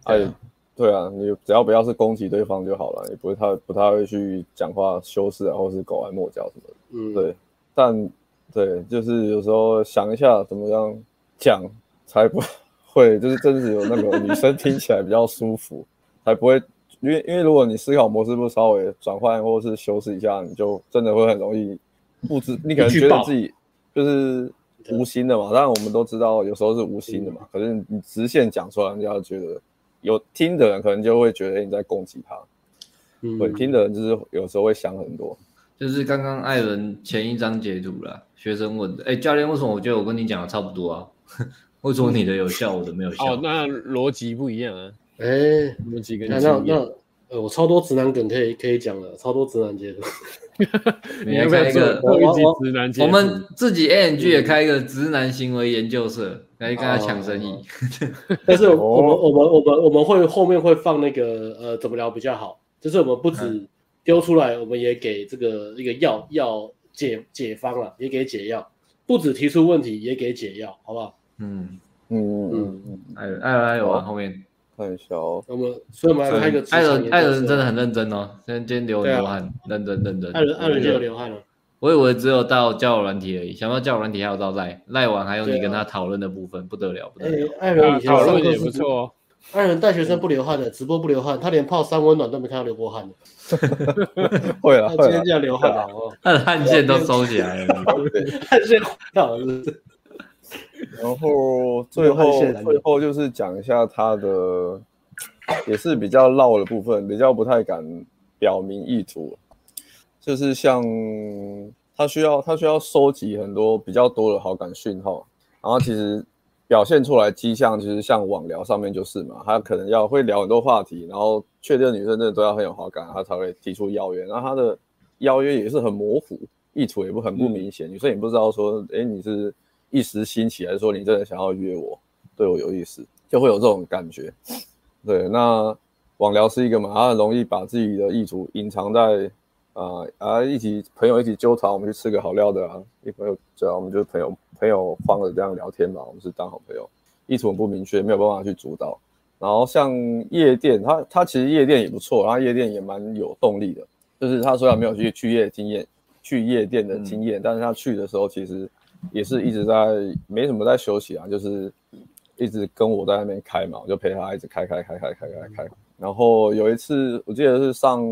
哎、嗯。对啊，你只要不要是攻击对方就好了，也不会太不太会去讲话修饰啊，或是拐弯抹角什么的。嗯，对。但对，就是有时候想一下怎么样讲才不会，就是真是有那个女生听起来比较舒服，才不会。因为因为如果你思考模式不稍微转换或是修饰一下，你就真的会很容易不知，你可能觉得自己就是无心的嘛。当然我们都知道有时候是无心的嘛，可是你直线讲出来，人家就觉得。有听的人可能就会觉得你在攻击他，嗯，会听的人就是有时候会想很多。就是刚刚艾伦前一张截图了，学生问的，哎、欸，教练为什么我觉得我跟你讲的差不多啊？为什么你的有效，我的没有效？哦，那逻辑不一样啊。哎、欸，逻辑跟那那那，呃，我超多直男梗可以可以讲了，超多直男截图。你要开一个我我直男，我们自己 A N G 也开一个直男行为研究社。来跟他抢生意，但是我们我们我们我们会后面会放那个呃怎么聊比较好，就是我们不止丢出来，我们也给这个一个药药解解方了，也给解药，不止提出问题，也给解药，好不好？嗯嗯嗯。嗯，还有还有还有啊，后面看一下哦。我们所以我们来开一个艾伦艾伦真的很认真哦，今天今天流很多汗，认真认真。艾伦艾伦就有流汗了。我以为只有到交友软体而已，想不到交友软体还有到赖赖完还有你跟他讨论的部分，啊、不得了不得了。艾伦以前讨论也不错哦。艾伦带学生不流汗的，直播不流汗，他连泡三温暖都没看到流过汗的。会啊，今天这样流汗了哦，他的汗腺都收起来了，汗腺掉了。然后 最后最后就是讲一下他的，也是比较绕的部分，比较不太敢表明意图。就是像他需要他需要收集很多比较多的好感讯号，然后其实表现出来迹象，其实像网聊上面就是嘛，他可能要会聊很多话题，然后确定女生真的对他很有好感，他才会提出邀约。然后他的邀约也是很模糊，意图也不很不明显，嗯、女生也不知道说，哎，你是一时兴起，还是说你真的想要约我，对我有意思，就会有这种感觉。对，那网聊是一个嘛，他很容易把自己的意图隐藏在。啊啊！一起朋友一起揪团，我们去吃个好料的啊！一朋友对啊，我们就是朋友朋友放着这样聊天嘛，我们是当好朋友，意图很不明确，没有办法去主导。然后像夜店，他他其实夜店也不错，然后夜店也蛮有动力的。就是他虽然没有去去夜经验，去夜店的经验，但是他去的时候其实也是一直在没什么在休息啊，就是一直跟我在那边开嘛，我就陪他一直开开开开开开开。然后有一次，我记得是上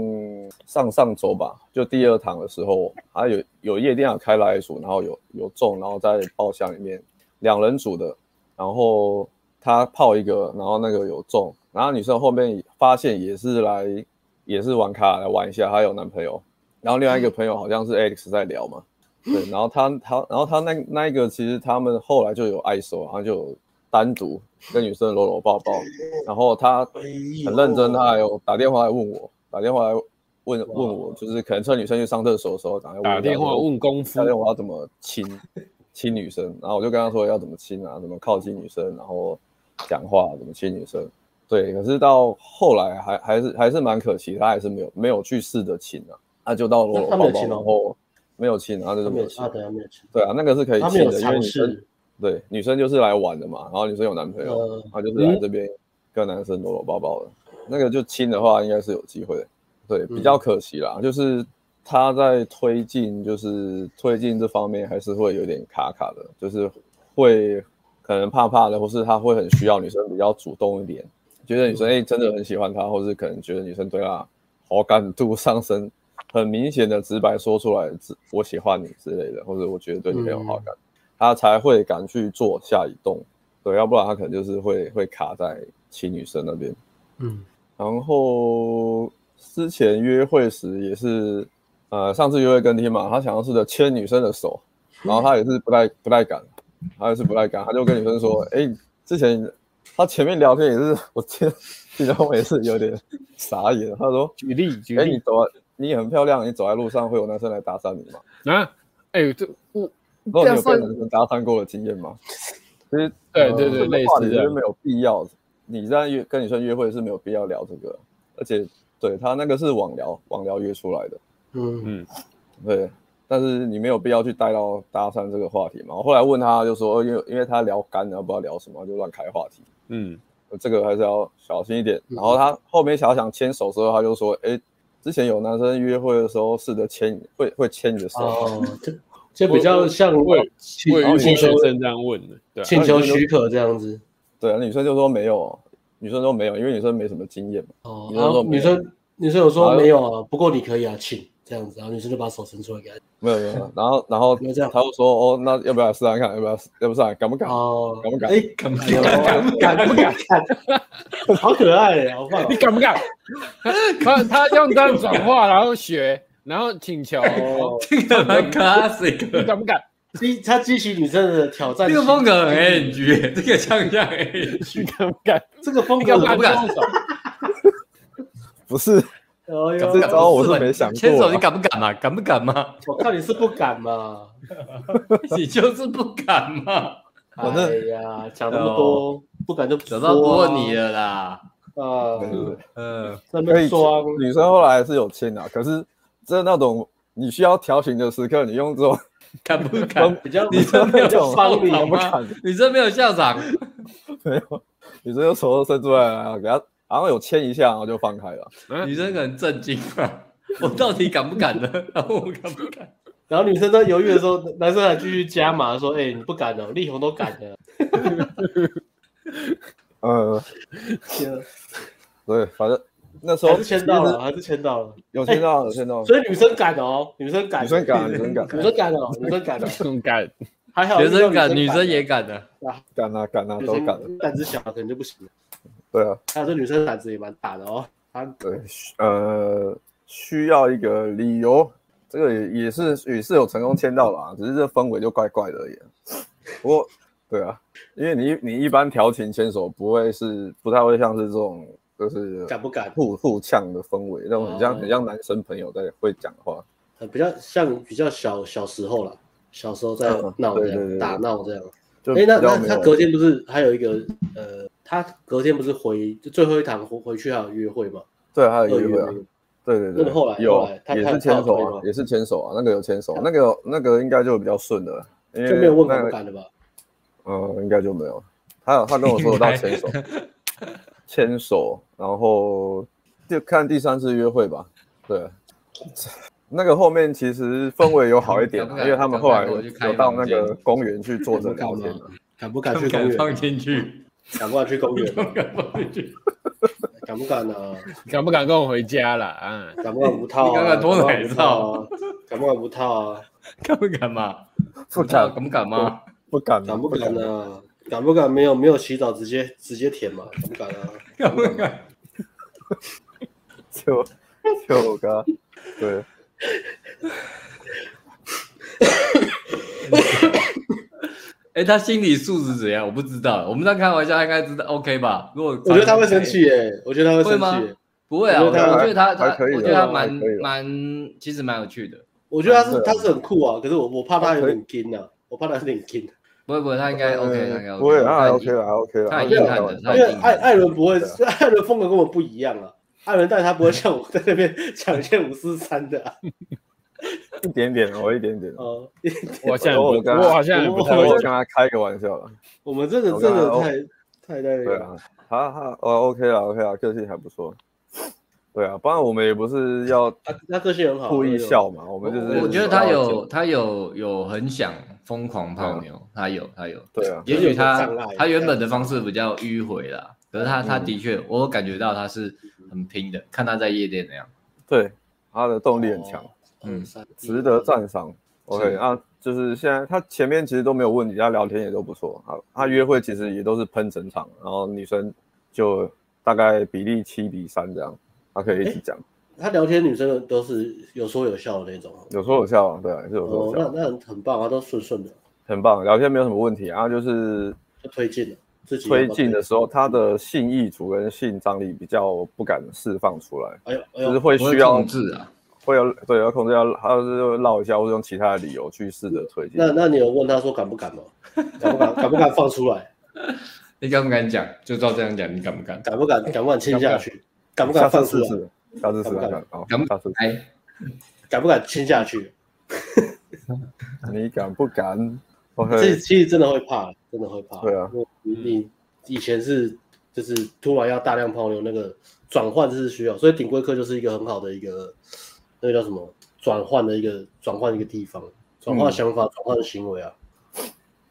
上上周吧，就第二堂的时候，他有有夜店要开来一组，然后有有中，然后在包厢里面两人组的，然后他泡一个，然后那个有中，然后女生后面发现也是来也是玩卡来玩一下，她有男朋友，然后另外一个朋友好像是 Alex 在聊嘛，对，然后他他然后他那那一个其实他们后来就有爱手，然后就有单独。跟女生搂搂抱抱，然后他很认真，他还有打电话来问我，打电话来问问我，就是可能趁女生去上厕所的时候打电话打电话问功夫，打电话要怎么亲亲女生，然后我就跟他说要怎么亲啊，怎么靠近女生，然后讲话怎么亲女生，对，可是到后来还还是还是蛮可惜，他还是没有没有去试着亲啊，他就到搂搂抱抱，然后没有亲，然后就是没有亲，对啊，那个是可以亲的，因为女生。对，女生就是来玩的嘛，然后女生有男朋友，呃、她就是来这边跟男生搂搂抱抱的。嗯、那个就亲的话，应该是有机会的。对，比较可惜啦，嗯、就是他在推进，就是推进这方面还是会有点卡卡的，就是会可能怕怕的，或是他会很需要女生比较主动一点，觉得女生哎真的很喜欢他，或是可能觉得女生对他好感度上升，很明显的直白说出来，我喜欢你之类的，或者我觉得对你很有好感。嗯他才会敢去做下一动，对，要不然他可能就是会会卡在亲女生那边。嗯，然后之前约会时也是，呃，上次约会跟天嘛，他想要试着牵女生的手，然后他也是不太不太敢，他也是不太敢，他就跟女生说：“哎、欸，之前他前面聊天也是 我牵，然后我也是有点傻眼。”他说：“举例，举例，哎、欸，你走，你很漂亮，你走在路上会有男生来搭讪你吗？”啊，哎、欸，这我。那你有被男生搭讪过的经验吗？其实，对对对，类似的，没有必要。你在约跟女生约会是没有必要聊这个，而且对他那个是网聊，网聊约出来的。嗯嗯，对。但是你没有必要去带到搭讪这个话题嘛。我后来问他，就说因为因为他聊干了，不知道聊什么，就乱开话题。嗯，这个还是要小心一点。然后他后面想想牵手的时候，他就说：“哎，之前有男生约会的时候试着牵你，会会牵你的手。”哦，就比较像为为学生这样问的，对，请求许可这样子。对啊，女生就说没有，女生说没有，因为女生没什么经验嘛。哦，然后女生女生有说没有啊，不过你可以啊，请这样子，然后女生就把手伸出来给他。没有没有，然后然后 这样，他就说哦，那要不要试试看？要不要？要不试？敢不敢？哦，敢不敢？哎，敢不敢？敢不敢？敢不敢，好可爱，好棒！你敢不敢？他他用这样转化，然后学。然后请求，这个蛮 classic，你敢不敢？激他激起女生的挑战。这个风格很 NG，这个像像 NG，敢不敢？这个风格敢不敢？不是，这招我是没想过。牵手你敢不敢嘛？敢不敢嘛？我看你是不敢嘛，你就是不敢嘛。哎呀，讲那么多，不敢就讲到不问你了啦。啊，嗯，可以装。女生后来还是有牵的，可是。是那种你需要调情的时刻，你用这种敢不敢？比较女生没有帮你吗？女生 没有校长，没有，女生就手都伸出来了，给他，然后有牵一下，然后就放开了。女生可能震惊啊，我到底敢不敢呢？然后我敢不敢？然后女生在犹豫的时候，男生还继续加码说：“哎，你不敢的，力宏都敢的。”呃，对，反正。那时候还是签到了，还是签到了，有签到，有签到。所以女生敢哦，女生敢，女生敢，女生敢，女生敢哦，女生敢的，更敢。还好，女生敢，女生也敢的，敢啊，敢啊，都敢。胆子小可能就不行了。对啊，还有这女生胆子也蛮大的哦。她对，呃，需要一个理由，这个也也是也是有成功签到了啊，只是这氛围就怪怪的而已。不过对啊，因为你你一般调情牵手不会是不太会像是这种就是敢不敢互互呛的氛围，那种很像很像男生朋友在会讲话，比较像比较小小时候了，小时候在闹这样打闹这样。哎，那那他隔天不是还有一个呃，他隔天不是回就最后一堂回回去还有约会吗？对，还有约会啊。对对对，那个后来有也是牵手啊，也是牵手啊，那个有牵手，那个那个应该就比较顺的，因为就没有问敢不敢的吧？嗯，应该就没有。他有他跟我说到牵手，牵手，然后就看第三次约会吧。对，那个后面其实氛围有好一点，因为他们后来有到那个公园去坐着聊天。敢不敢去公园？放进去？敢不敢去公园？敢不敢呢？敢不敢跟我回家了啊？敢不敢不套？你敢不敢脱奶罩？敢不敢不套啊？敢不敢嘛？不敢，敢不敢吗？不敢，敢不敢呢？敢不敢没有没有洗澡直接直接舔嘛？敢不敢啊？敢不敢？就就我刚对。哎，他心理素质怎样？我不知道。我们在开玩笑，应该知道 OK 吧？如果我觉得他会生气耶，我觉得他会生气。不会啊，我觉得他他，我觉得他蛮蛮，其实蛮有趣的。我觉得他是他是很酷啊，可是我我怕他有点惊啊，我怕他有点惊。不会不会，他应该 OK，他应该不会，他还 OK 了，还 OK 了。他很硬汉的，因为艾艾伦不会，艾伦风格跟我不一样啊。艾伦但他不会像我在那边抢一件五四三的。一点点，我一点点。哦，我现在我我好像不太会跟他开个玩笑了。我们这个真的太太太对啊，好好哦，OK 了，OK 了，个性还不错。对啊，不然我们也不是要他他个性很好，故意笑嘛。我们就是我觉得他有他有有很想疯狂泡妞，他有他有。对啊，也许他他原本的方式比较迂回啦，可是他他的确，我感觉到他是很拼的，看他在夜店那样。对，他的动力很强。嗯，值得赞赏。OK，啊，就是现在他前面其实都没有问题，他聊天也都不错。啊，他约会其实也都是喷整场，然后女生就大概比例七比三这样，他可以一起讲。他聊天女生都是有说有笑的那种，有说有笑，对，是有说有笑。那那很棒啊，都顺顺的，很棒，聊天没有什么问题。然后就是推进了，自己推进的时候，他的性意图跟性张力比较不敢释放出来，哎呦，就是会需要控制啊。会有对要控制要，还有是绕一下，或者用其他的理由去试着推进。那那你有问他说敢不敢吗？敢不敢？敢不敢放出来？你敢不敢讲？就照这样讲，你敢不敢？敢不敢？敢不敢亲下去？敢不敢放出来？下次试试看。敢不敢？哎，敢不敢亲下去？你敢不敢？这其实真的会怕，真的会怕。对啊，你你以前是就是突然要大量泡妞那个。转换是需要，所以顶规课就是一个很好的一个，那个叫什么？转换的一个转换一个地方，转换想法，转换、嗯、行为啊。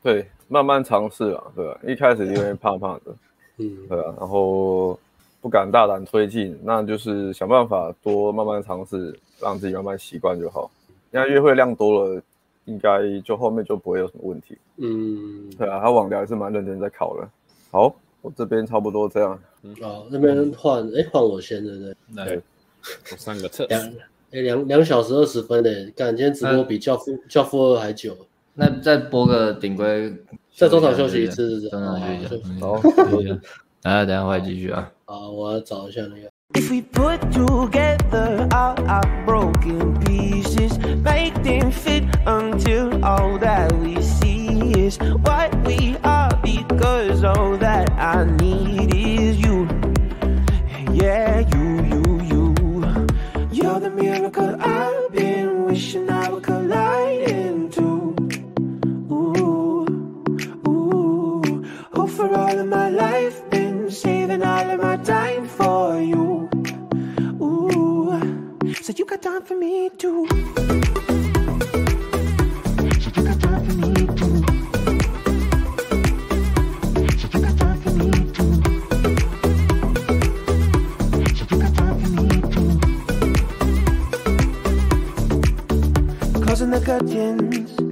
对，慢慢尝试啊，对吧、啊？一开始因为怕怕的，嗯，对啊，然后不敢大胆推进，那就是想办法多慢慢尝试，让自己慢慢习惯就好。因为约会量多了，应该就后面就不会有什么问题。嗯，对啊，他网聊还是蛮认真在考的。好。我这边差不多这样。嗯，好，那边换，哎，换我先，对不对？来，我上个厕。两，哎，两两小时二十分诶，感觉今天直播比教父教父二还久。那再播个顶规，再中场休息一次，是中场休息一下。好，来，等下我来继续啊。好，我要找一下那个。If we put together all our broken pieces, make them fit until all that we see is what we are, because all that I need is you. Yeah, you, you, you. You're the miracle I've been wishing I would collide into. Ooh, ooh. Hope for all of my life. Saving all of my time for you. Ooh, so you got time for me too. So you got time for me too. So you got time for me too. So you got time for me too. Closing the curtains.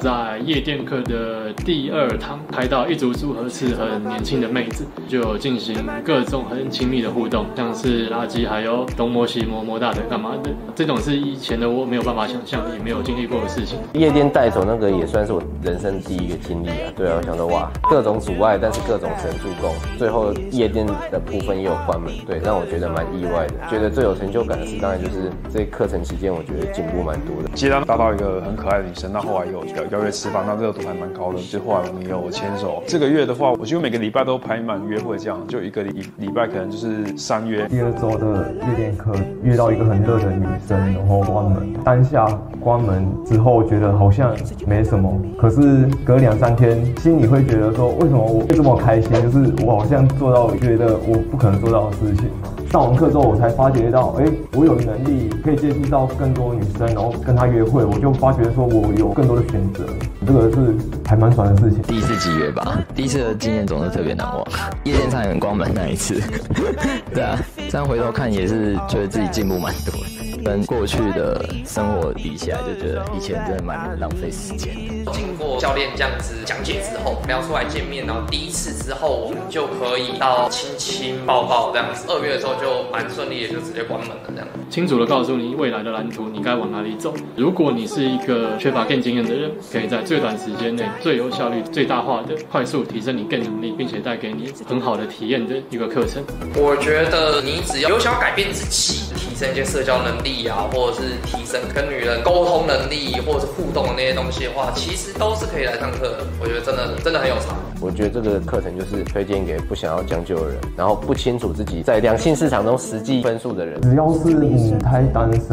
在夜店课的第二堂，开到一组组合是很年轻的妹子，就进行各种很亲密的互动，像是垃圾，还有东摸西摸摸大腿干嘛的，这种是以前的我没有办法想象，也没有经历过的事情。夜店带走那个也算是我人生第一个经历啊，对啊，我想说哇，各种阻碍，但是各种神助攻，最后夜店的部分也有关门，对，让我觉得蛮意外的。觉得最有成就感的是，当然就是这课程期间，我觉得进步蛮多的。接单搭到一个很可爱的女生，那后来有邀约吃饭，那热度还蛮高的。就后来我们有牵手，这个月的话，我几乎每个礼拜都排满约会，这样就一个礼礼拜可能就是三约。第二周的夜店课约到一个很热的女生，然后关门。当下关门之后觉得好像没什么，可是隔两三天心里会觉得说，为什么我会这么开心？就是我好像做到觉得我不可能做到的事情。上完课之后，我才发觉到，哎，我有能力可以接触到更多女生，然后跟她约会，我就发觉说我有更多的选择，这个是还蛮爽的事情。第一次集约吧，第一次的经验总是特别难忘。夜店上很光门那一次，对啊，这样回头看也是觉得自己进步蛮多的。跟过去的生活比起来，就觉得以前真的蛮浪费时间的。经过教练这样子讲解之后，聊出来见面，然后第一次之后，我们就可以到亲亲抱抱这样子。二月的时候就蛮顺利的，就直接关门了这样。清楚的告诉你未来的蓝图，你该往哪里走。如果你是一个缺乏 Game 经验的人，可以在最短时间内、最有效率、最大化的快速提升你 Game 能力，并且带给你很好的体验的一个课程。我觉得你只要有想要改变自己，提升一些社交能力啊，或者是提升跟女人沟通能力，或者是互动的那些东西的话，其实都是可以来上课的。我觉得真的真的很有差。我觉得这个课程就是推荐给不想要将就的人，然后不清楚自己在两性市场中实际分数的人。只要是母胎单身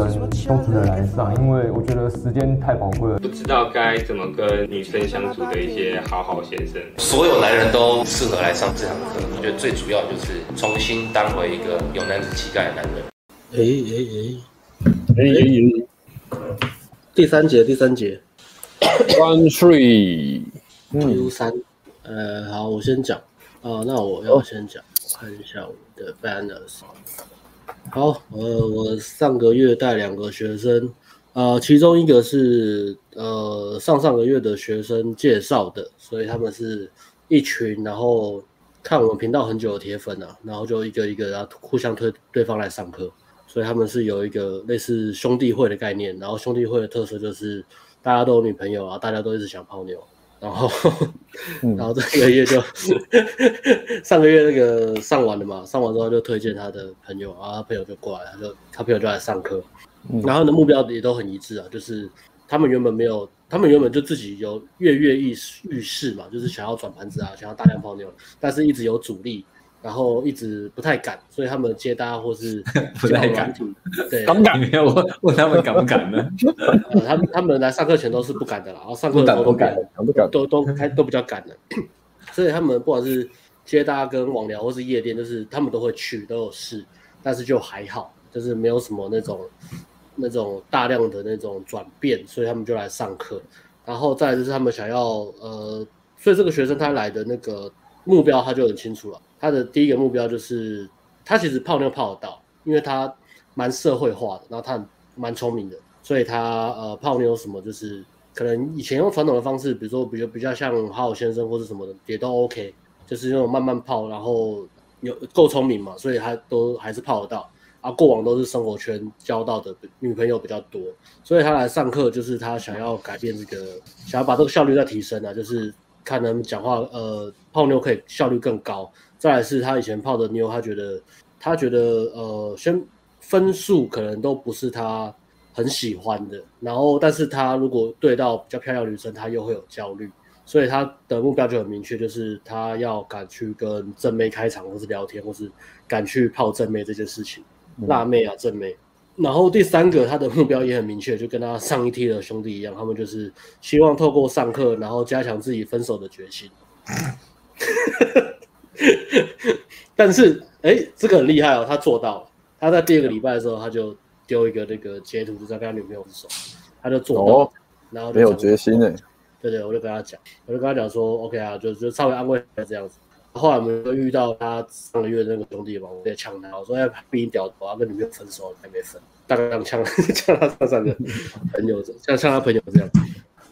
都值得来上，因为我觉得时间太宝贵了。不知道该怎么跟女生相处的一些好好先生，所有男人都适合来上这堂课。我觉得最主要就是重新当回一个有男子气概的男人。哎哎哎哎哎！第三节，第三节，One Three Two 三。呃，好，我先讲啊。那我要先讲，我看一下我的 banners。好，呃，我上个月带两个学生，呃，其中一个是呃上上个月的学生介绍的，所以他们是一群，然后看我们频道很久的铁粉啊，然后就一个一个然后互相推对方来上课，所以他们是有一个类似兄弟会的概念，然后兄弟会的特色就是大家都有女朋友啊，大家都一直想泡妞。然后，然后这个月就 上个月那个上完了嘛，上完之后就推荐他的朋友，然后他朋友就过来，他就他朋友就来上课，然后呢目标也都很一致啊，就是他们原本没有，他们原本就自己有跃跃欲欲试嘛，就是想要转盘子啊，想要大量泡妞，但是一直有阻力。然后一直不太敢，所以他们接搭或是 不太敢，对，敢不敢？没有问问他们敢不敢呢？呃，他们他们来上课前都是不敢的啦，然后上课都敢，敢不敢？都都开都比较敢的，所以他们不管是接搭跟网聊或是夜店，就是他们都会去都有试，但是就还好，就是没有什么那种那种大量的那种转变，所以他们就来上课。然后再来就是他们想要呃，所以这个学生他来的那个目标他就很清楚了。他的第一个目标就是，他其实泡妞泡得到，因为他蛮社会化的，然后他蛮聪明的，所以他呃泡妞什么就是可能以前用传统的方式，比如说比较比较像好好先生或者什么的也都 OK，就是那种慢慢泡，然后有够聪明嘛，所以他都还是泡得到。啊，过往都是生活圈交到的女朋友比较多，所以他来上课就是他想要改变这个，想要把这个效率再提升啊，就是看能讲话呃泡妞可以效率更高。再来是他以前泡的妞，他觉得他觉得呃，先分数可能都不是他很喜欢的，然后但是他如果对到比较漂亮女生，他又会有焦虑，所以他的目标就很明确，就是他要敢去跟正妹开场，或是聊天，或是敢去泡正妹这件事情，辣妹啊正妹。然后第三个他的目标也很明确，就跟他上一梯的兄弟一样，他们就是希望透过上课，然后加强自己分手的决心。但是，哎、欸，这个很厉害哦，他做到了。他在第二个礼拜的时候，他就丢一个那个截图，就在跟他女朋友分手，他就做到了，哦、然后没有决心呢。对对，我就跟他讲，我就跟他讲说，OK 啊，就就稍微安慰他这样子。后来我们就遇到他上个月那个兄弟嘛，我在呛他，我说要逼你屌，头要跟女朋友分手，还没分，大概这样呛 呛他上三个朋友，像像他朋友这样。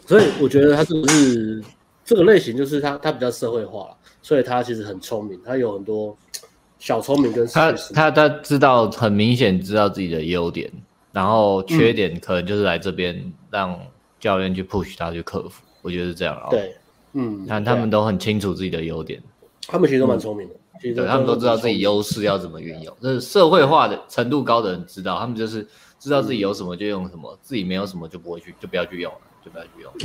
所以我觉得他是不是这个类型，就是他他比较社会化了，所以他其实很聪明，他有很多小聪明跟他他他知道很明显知道自己的优点，然后缺点可能就是来这边让教练去 push 他去克服，我觉得是这样啊。对，嗯，但他们都很清楚自己的优点，他们其实都蛮聪明的，其实对他们都知道自己优势要怎么运用，就是社会化的程度高的人知道，他们就是知道自己有什么就用什么，自己没有什么就不会去就不要去用了。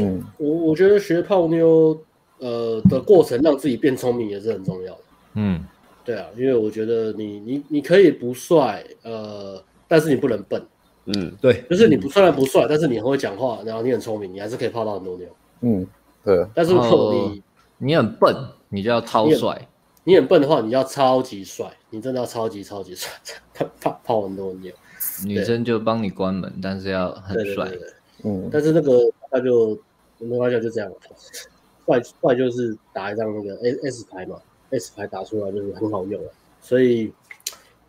嗯，我我觉得学泡妞，呃的过程让自己变聪明也是很重要的。嗯，对啊，因为我觉得你你你可以不帅，呃，但是你不能笨。嗯，对，就是你不虽然不帅，但是你很会讲话，然后你很聪明，你还是可以泡到很多妞。嗯，对。但是如果你你很笨，你就要超帅。你很笨的话，你要超级帅，你真的要超级超级帅，泡泡泡很多妞。女生就帮你关门，但是要很帅。嗯，但是那个他就没关系，就这样。坏坏就是打一张那个 S S 牌嘛，S 牌打出来就是很好用了。所以，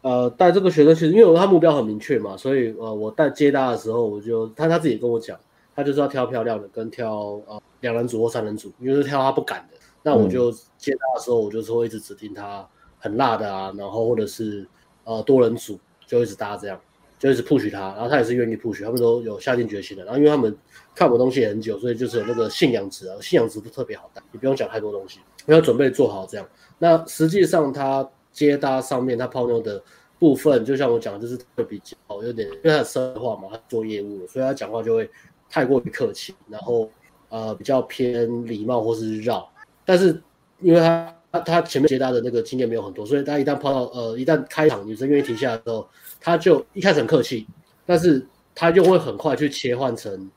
呃，带这个学生其实因为他目标很明确嘛，所以呃，我带接搭的时候，我就他他自己跟我讲，他就是要挑漂亮的，跟挑呃两人组或三人组，因为是挑他不敢的。那我就接搭的时候，我就是会一直指定他很辣的啊，然后或者是呃多人组，就一直搭这样。就一直 push 他，然后他也是愿意 push，他们都有下定决心的。然后因为他们看我东西很久，所以就是有那个信仰值啊，信仰值都特别好带，你不用讲太多东西，要准备做好这样。那实际上他接搭上面他泡妞的部分，就像我讲的，就是会比较有点，因为他的社会化嘛，他做业务，所以他讲话就会太过于客气，然后呃比较偏礼貌或是绕。但是因为他他他前面接搭的那个经验没有很多，所以他一旦泡到呃一旦开场女生愿意停下来之后。他就一开始很客气，但是他就会很快去切换成，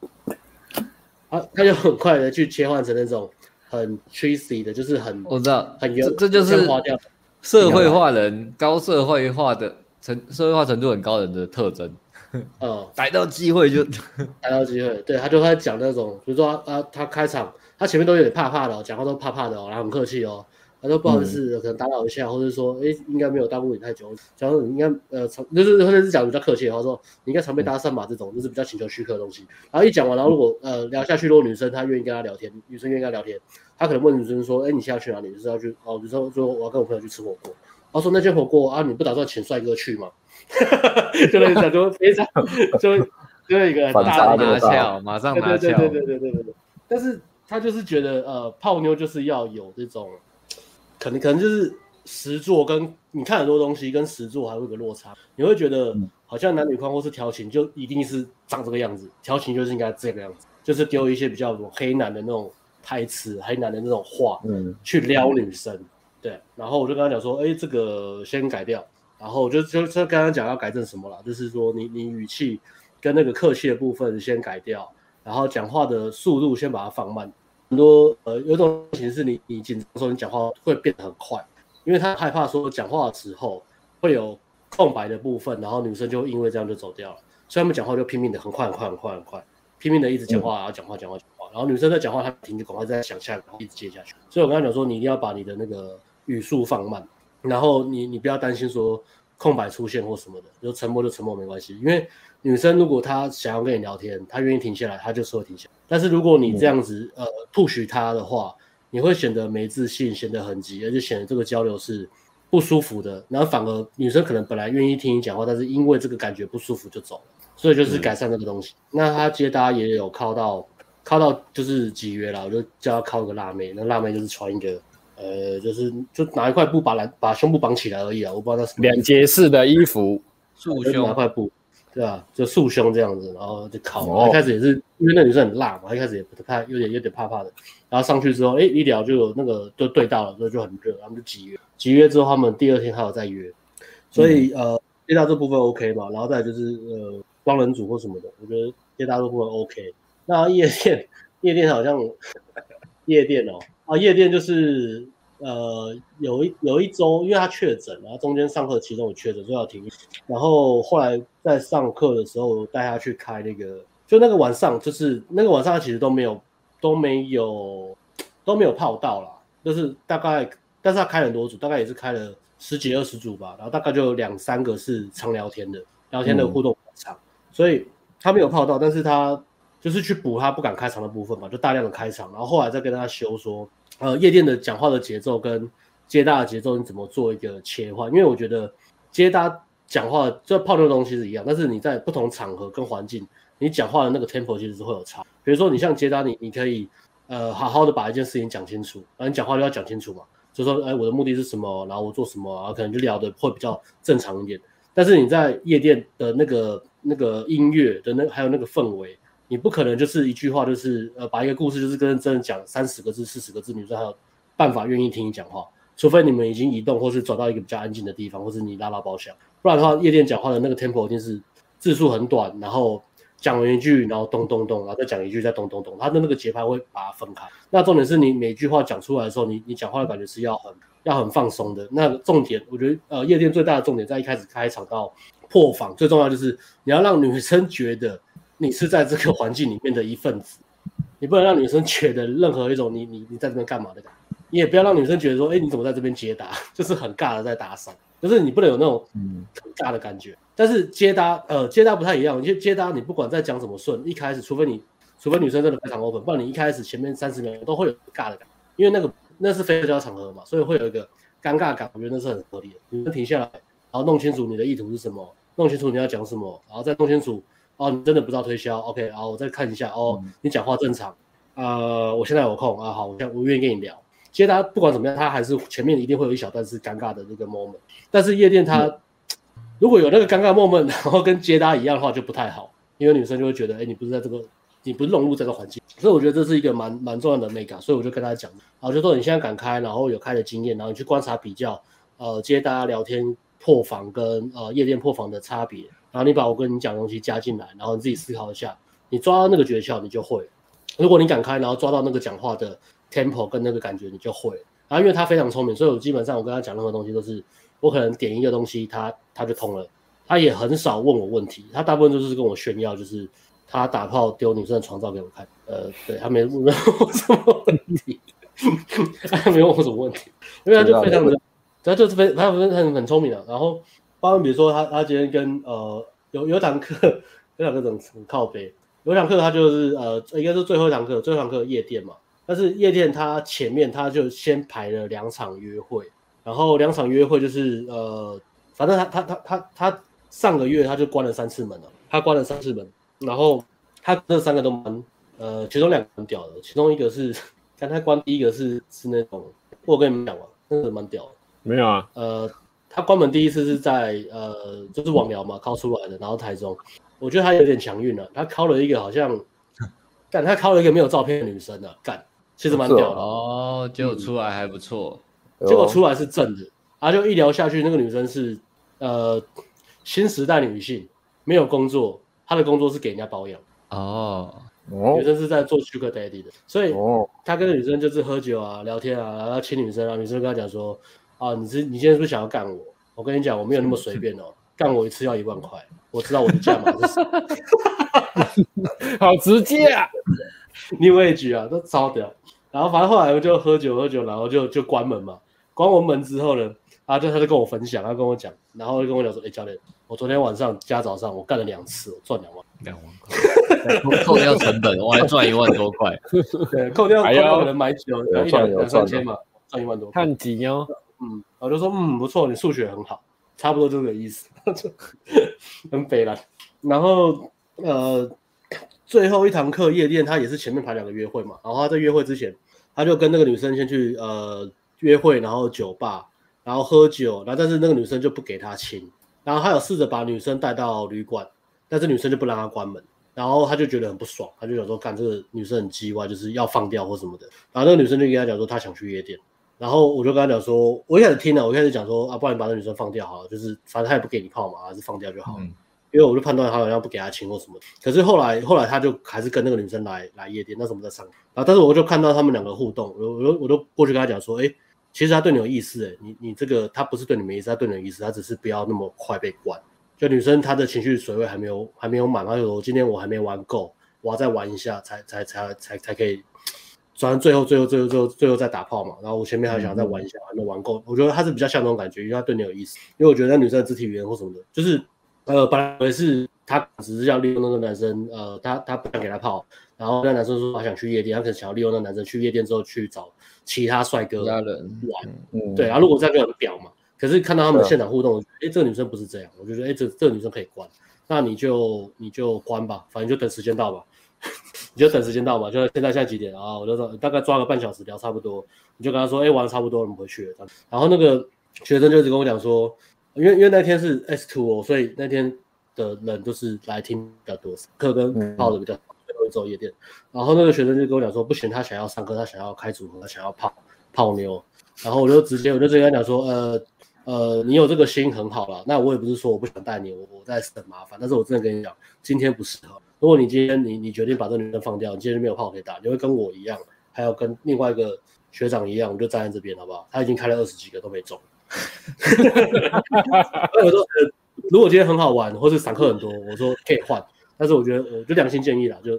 啊，他就很快的去切换成那种很 tricky 的，就是很我知道，很这这就是社会化人高社会化的程社会化程度很高人的特征。嗯，逮到机会就 逮到机会，对他就会讲那种，比如说啊，他开场他前面都有点怕怕的，讲话都怕怕的哦，然后很客气哦。他说不好意思，可能打扰一下，或者说，哎，应该没有耽误你太久。假如你应该，呃，常就是或者是讲比较客气的话，说你应该常被搭讪嘛，这种就是比较请求许可的东西。然后一讲完，然后如果呃聊下去，如果女生她愿意跟他聊天，女生愿意跟他聊天，他可能问女生说，哎，你现在要去哪里？就是要去哦，女生说我要跟我朋友去吃火锅。然后说那间火锅啊，你不打算请帅哥去吗？就那种就非常就就一个很大的拿翘，马上拿翘。对对对对对对对对。但是他就是觉得呃泡妞就是要有这种。可能可能就是实作跟你看很多东西跟实作还会有个落差，你会觉得好像男女框或是调情就一定是长这个样子，调情就是应该这个样子，就是丢一些比较黑男的那种台词、黑男的那种话，嗯，去撩女生，对。然后我就跟他讲说，哎，这个先改掉。然后就就就刚刚讲要改正什么了，就是说你你语气跟那个客气的部分先改掉，然后讲话的速度先把它放慢。很多呃，有一种情是你你紧张的时候，你讲话会变得很快，因为他害怕说讲话的时候会有空白的部分，然后女生就因为这样就走掉了，所以他们讲话就拼命的很快很快很快很快，拼命的一直讲话，然后讲话讲话讲话，然后女生在讲话，她停就赶快再想下，然后一直接下去。所以我跟他讲说，你一定要把你的那个语速放慢，然后你你不要担心说空白出现或什么的，就沉默就沉默没关系，因为。女生如果她想要跟你聊天，她愿意停下来，她就是会停下来。但是如果你这样子呃 push 她的话，你会显得没自信，显得很急，而且显得这个交流是不舒服的。然后反而女生可能本来愿意听你讲话，但是因为这个感觉不舒服就走了。所以就是改善这个东西。嗯、那他接搭也有靠到靠到就是几约了，我就叫他靠个辣妹。那辣妹就是穿一个呃，就是就拿一块布把来把胸部绑起来而已啊，我不知道那是什么两节式的衣服，束胸拿块布。对啊，就束胸这样子，然后就考。一开始也是因为那女生很辣嘛，一开始也不太有点有点怕怕的。然后上去之后，哎，一聊就有那个就对到了，所以就很热，他们就集约。集约之后，他们第二天还有再约。所以、嗯、呃，接到这部分 OK 嘛，然后再就是呃，双人组或什么的，我觉得接到这部分 OK。那夜店，夜店好像夜店哦，啊，夜店就是。呃，有一有一周，因为他确诊，然后中间上课其中有确诊，所以要停。然后后来在上课的时候带他去开那个，就那个晚上，就是那个晚上他其实都没有都没有都没有泡到啦，就是大概但是他开很多组，大概也是开了十几二十组吧，然后大概就有两三个是常聊天的，聊天的互动场，嗯、所以他没有泡到，但是他就是去补他不敢开场的部分嘛，就大量的开场，然后后来再跟他修说，呃，夜店的讲话的节奏跟接搭的节奏你怎么做一个切换？因为我觉得接搭讲话就泡妞的东西是一样，但是你在不同场合跟环境，你讲话的那个 tempo 其实是会有差。比如说你像接搭，你你可以呃好好的把一件事情讲清楚，然后你讲话就要讲清楚嘛，就说哎我的目的是什么，然后我做什么，然后可能就聊的会比较正常一点。但是你在夜店的那个那个音乐的那还有那个氛围，你不可能就是一句话就是呃把一个故事就是跟真的讲三十个字四十个字，女生还有办法愿意听你讲话。除非你们已经移动，或是走到一个比较安静的地方，或是你拉拉包厢，不然的话，夜店讲话的那个 tempo 一定是字数很短，然后讲完一句，然后咚咚咚，然后再讲一句，再咚咚咚，它的那个节拍会把它分开。那重点是你每句话讲出来的时候，你你讲话的感觉是要很要很放松的。那重点，我觉得呃，夜店最大的重点在一开始开场到破防，最重要就是你要让女生觉得你是在这个环境里面的一份子，你不能让女生觉得任何一种你你你在这边干嘛的感觉。你也不要让女生觉得说，哎、欸，你怎么在这边接搭，就是很尬的在搭讪，就是你不能有那种很尬的感觉。嗯、但是接搭，呃，接搭不太一样。你接搭，你不管在讲什么顺，一开始，除非你，除非女生真的非常 open，不然你一开始前面三十秒都会有尬的感觉，因为那个那是非社交场合嘛，所以会有一个尴尬感。我觉得那是很合理的。女生停下来，然后弄清楚你的意图是什么，弄清楚你要讲什么，然后再弄清楚，哦，你真的不知道推销，OK，然后我再看一下，哦，嗯、你讲话正常，呃，我现在有空啊，好，我现在我愿意跟你聊。接搭不管怎么样，他还是前面一定会有一小段是尴尬的那个 moment。但是夜店他、嗯、如果有那个尴尬 moment，然后跟接搭一样的话就不太好，因为女生就会觉得，哎、欸，你不是在这个，你不是融入这个环境。所以我觉得这是一个蛮蛮重要的美感。所以我就跟他讲，然后就说你现在敢开，然后有开的经验，然后你去观察比较，呃，接搭聊天破防跟呃夜店破防的差别，然后你把我跟你讲的东西加进来，然后你自己思考一下，你抓到那个诀窍，你就会。如果你敢开，然后抓到那个讲话的。tempo 跟那个感觉你就会，然后因为他非常聪明，所以我基本上我跟他讲任何东西都是，我可能点一个东西，他他就通了，他也很少问我问题，他大部分就是跟我炫耀，就是他打炮丢女生的床照给我看，呃，对他没问我什么问题，他没问我什么问题，因为他就非常的，他就是非他很很很聪明的，然后包括比如说他他今天跟呃有有堂课有堂课怎么靠北，有堂课他就是呃应该是最后一堂课，最后一堂课夜店嘛。但是夜店他前面他就先排了两场约会，然后两场约会就是呃，反正他他他他他上个月他就关了三次门了，他关了三次门，然后他这三个都蛮呃，其中两个很屌的，其中一个是 刚才关第一个是是那种，我跟你们讲啊，那个蛮屌的，没有啊，呃，他关门第一次是在呃就是网聊嘛，拷出来的，然后台中，我觉得他有点强运了，他拷了一个好像，干他拷了一个没有照片的女生啊，干。其实蛮屌的。哦，结果出来还不错，嗯、结果出来是正的，然后就一聊下去，那个女生是呃新时代女性，没有工作，她的工作是给人家保养。哦，女生是在做 Sugar Daddy 的，所以他跟女生就是喝酒啊、聊天啊，然后亲女生啊，女生跟他讲说啊，你是你现在是不是想要干我？我跟你讲，我没有那么随便哦，干我一次要一万块，我知道我的价码是什么，好直接啊，New Age 啊，都超屌。然后反正后来我就喝酒喝酒，然后就就关门嘛。关完门之后呢，然后就他就跟我分享，他跟我讲，然后就跟我讲说：“哎，教练，我昨天晚上加早上我干了两次，我赚两万，两万块，扣掉成本我还赚一万多块。对，扣掉扣掉可能买酒一两两三千嘛，赚一万多。看几哦，嗯，我就说嗯不错，你数学很好，差不多这个意思，很北了。然后呃，最后一堂课夜店，他也是前面排两个约会嘛，然后他在约会之前。他就跟那个女生先去呃约会，然后酒吧，然后喝酒，然后但是那个女生就不给他亲，然后他有试着把女生带到旅馆，但是女生就不让他关门，然后他就觉得很不爽，他就想说，看这个女生很机歪，就是要放掉或什么的，然后那个女生就跟他讲说，他想去夜店，然后我就跟他讲说，我一开始听了，我一开始讲说，啊，不然你把那女生放掉好了，就是反正他也不给你泡嘛，还是放掉就好了。嗯因为我就判断他好像不给他亲或什么，可是后来后来他就还是跟那个女生来来夜店，那时候我们在上，然后但是我就看到他们两个互动，我我就我就过去跟他讲说，哎，其实他对你有意思，哎，你你这个他不是对你没意思，他对你有意思，他只是不要那么快被关。就女生她的情绪水位还没有还没有满，她就说我今天我还没玩够，我要再玩一下才才才才才可以转到最后最后最后最后最后再打炮嘛，然后我前面还想再玩一下，还没玩够。我觉得他是比较像那种感觉，因为他对你有意思。因为我觉得那女生的肢体语言或什么的，就是呃，本来是他只是要利用那个男生，呃，他他不想给他炮，然后那男生说他想去夜店，他可能想要利用那男生去夜店之后去找其他帅哥玩，嗯，对。然后如果这样就很表嘛，可是看到他们现场互动，哎，这个女生不是这样，我就觉得哎，这这个女生可以关。那你就你就关吧，反正就等时间到吧，你就等时间到吧。就现在现在几点啊？我就说大概抓个半小时聊差不多，你就跟他说，哎、欸，玩的差不多了，我们回去了。然后那个学生就一直跟我讲说，因为因为那天是 S two 哦，所以那天的人就是来听比较多，课跟泡的比较最后一周夜店。然后那个学生就跟我讲说，不行，他想要上课，他想要开组合，他想要泡泡妞。然后我就直接我就直接跟他讲说，呃。呃，你有这个心很好了，那我也不是说我不想带你，我我在省麻烦，但是我真的跟你讲，今天不适合。如果你今天你你决定把这女生放掉，你今天没有炮可以打，你会跟我一样，还有跟另外一个学长一样，我就站在这边好不好？他已经开了二十几个都没中。我说，如果今天很好玩，或是散客很多，我说可以换，但是我觉得我就良心建议啦，就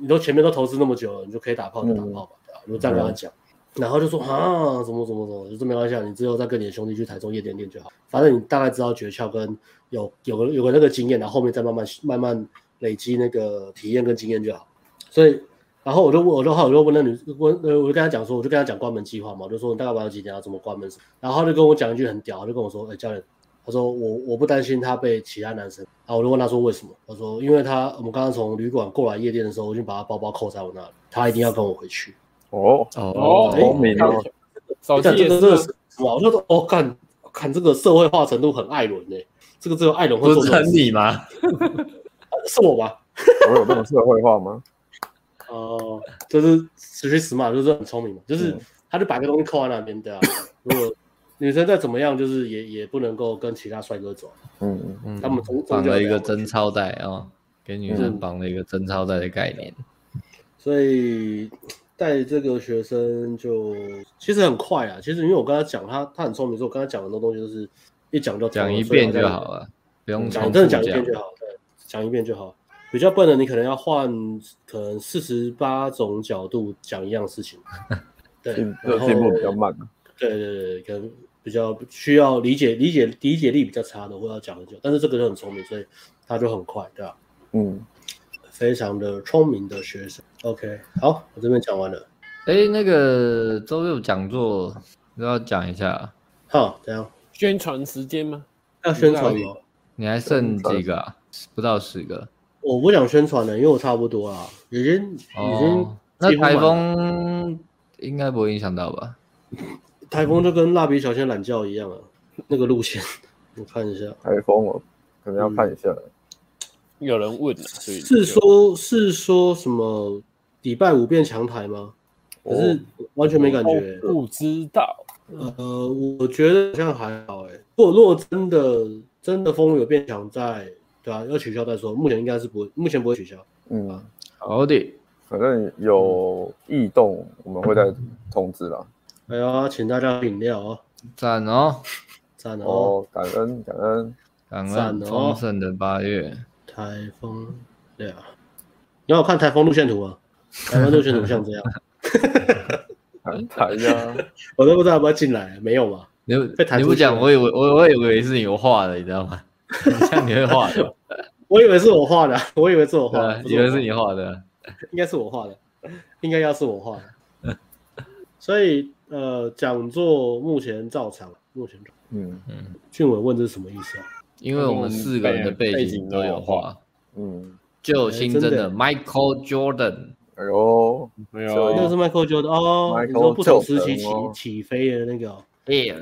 你都前面都投资那么久了，你就可以打炮就打炮吧？我就这样跟他讲。然后就说啊，怎么怎么怎么，就这没关系，你之后再跟你的兄弟去台中夜店练就好。反正你大概知道诀窍跟有有个有个那个经验，然后后面再慢慢慢慢累积那个体验跟经验就好。所以，然后我就问，我就好，我就问那女问呃，我就跟他讲说，我就跟他讲关门计划嘛，我就说你大概玩到几点要怎么关门。然后他就跟我讲一句很屌，她就跟我说，哎，教练，他说我我不担心他被其他男生。然后我就问他说为什么？他说因为他我们刚刚从旅馆过来夜店的时候，我已经把他包包扣在我那里，他一定要跟我回去。哦哦，聪明哦！这个这个是哇，我就说哦，看看这个社会化程度很艾伦呢。这个只有艾伦会做的。你吗？是我吧？我有这么社会化吗？哦，就是实际实嘛，就是很聪明嘛，就是他就把个东西扣在那边的。如果女生再怎么样，就是也也不能够跟其他帅哥走。嗯嗯嗯，他们绑了一个贞操带啊，给女生绑了一个贞操带的概念，所以。带这个学生就其实很快啊，其实因为我跟他讲，他他很聪明，所以我跟他讲很多东西都是一讲就讲一遍就好了，不用讲，真的讲一遍就好，对，讲一遍就好。比较笨的你可能要换可能四十八种角度讲一样事情，对，然后进步比较慢，对对对，可能比较需要理解理解理解力比较差的，或者要讲很久，但是这个就很聪明，所以他就很快，对吧？嗯。非常的聪明的学生，OK，好，我这边讲完了。哎，那个周六讲座都要讲一下，好，怎样宣传时间吗？要宣传吗？你还剩几个啊？不到十个。我不想宣传了，因为我差不多啊，已经已经。那台风应该不会影响到吧？台风就跟蜡笔小新懒觉一样啊，那个路线，我看一下。台风哦可能要看一下。有人问了，是说，是说什么礼拜五变强台吗？可是完全没感觉，不知道。呃，我觉得好像还好，哎。如果如果真的真的风有变强，在对啊，要取消再说。目前应该是不会，目前不会取消。嗯，好的，反正有异动，我们会再通知啦。哎呀，请大家饮料哦，赞哦，赞哦，感恩感恩感恩丰盛的八月。台风，对啊，你要看台风路线图啊，台风路线图像这样，台呀，我都不知道要不要进来，没有吗？你被你不讲，我以为我我以为是你画的，你知道吗？像你会画的，我以为是我画的，我以为是我画的，以为是你画的，应该是我画的，应该要是我画的，所以呃，讲座目前照常，目前照。嗯。嗯，俊伟问这是什么意思啊？因为我们四个人的背景都有画，嗯，就新增的 Michael Jordan，哎呦，没有，那个是 Michael Jordan 哦，你说不同时期起起飞的那个，对，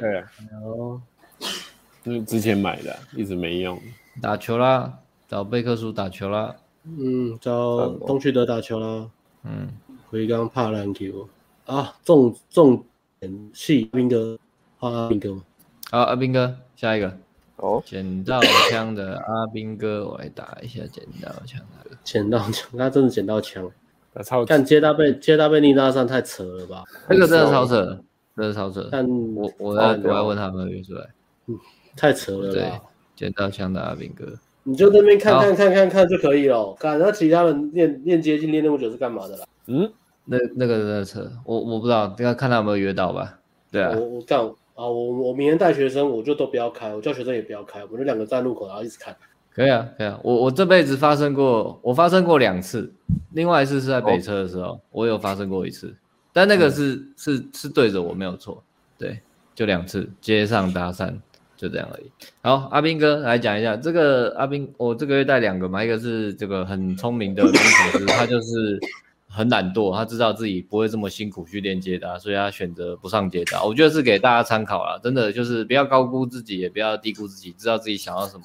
哦，是之前买的，一直没用，打球啦，找贝克叔打球啦，嗯，找东旭德打球啦，嗯，回刚帕兰球啊，重重点戏兵哥，阿兵哥，好，阿兵哥，下一个。哦，捡到枪的阿兵哥，我来打一下捡到枪的。捡到枪，他真的捡到枪，超看接大被接大被逆搭上太扯了吧？那个真的超扯，真的超扯。但我我要我要问他们约出来，嗯，太扯了。对，捡到枪的阿兵哥，你就那边看看看看看就可以了。看，那其他人练练接近练那么久是干嘛的啦？嗯，那那个那车，我我不知道，等下看他有没有约到吧。对啊，我我这样啊，我我明天带学生，我就都不要开，我叫学生也不要开，我们就两个站路口，然后一直看。可以啊，可以啊，我我这辈子发生过，我发生过两次，另外一次是在北车的时候，哦、我有发生过一次，但那个是、嗯、是是对着我没有错，对，就两次街上搭讪，就这样而已。好，阿兵哥来讲一下这个阿兵，我这个月带两个嘛，一个是这个很聪明的工程师，他就是很懒惰，他知道自己不会这么辛苦去练接搭，所以他选择不上接搭。我觉得是给大家参考啦，真的就是不要高估自己，也不要低估自己，知道自己想要什么。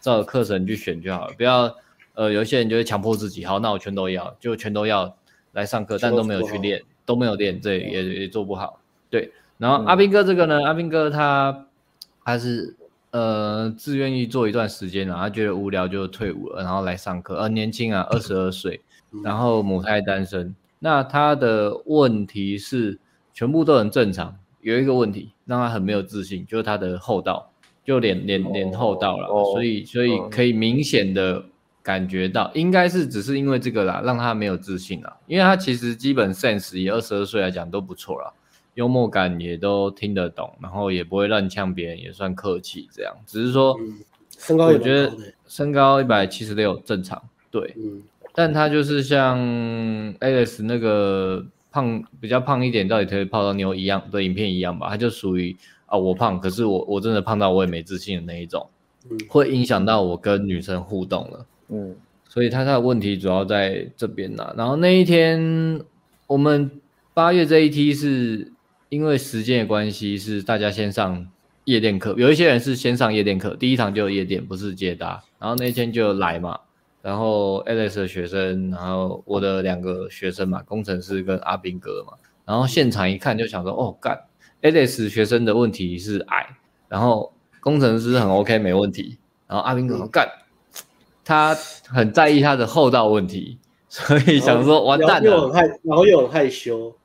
照课程去选就好了，不要，呃，有些人就会强迫自己，好，那我全都要，就全都要来上课，但都没有去练，都没有练，这也也做不好。对，然后阿兵哥这个呢，嗯、阿兵哥他他是呃自愿意做一段时间，然后他觉得无聊就退伍了，然后来上课，呃，年轻啊，二十二岁，然后母胎单身。那他的问题是全部都很正常，有一个问题让他很没有自信，就是他的后道。就脸脸脸厚道了，所以所以可以明显的感觉到，应该是只是因为这个啦，让他没有自信啦。因为他其实基本 sense 以二十二岁来讲都不错啦，幽默感也都听得懂，然后也不会乱呛别人，也算客气这样。只是说身高，我觉得身高一百七十六正常，对，但他就是像 Alex 那个胖比较胖一点，到底可以泡到妞一样的影片一样吧，他就属于。啊，我胖，可是我我真的胖到我也没自信的那一种，嗯，会影响到我跟女生互动了，嗯，所以他他的问题主要在这边呐。然后那一天我们八月这一梯是因为时间的关系，是大家先上夜店课，有一些人是先上夜店课，第一堂就有夜店，不是接搭。然后那天就来嘛，然后 Alex 的学生，然后我的两个学生嘛，工程师跟阿兵哥嘛，然后现场一看就想说，哦干。Alex 学生的问题是矮，然后工程师很 OK 没问题，然后阿兵哥说干，他很在意他的厚道问题，所以想说完蛋了，又很害，然后又很害羞，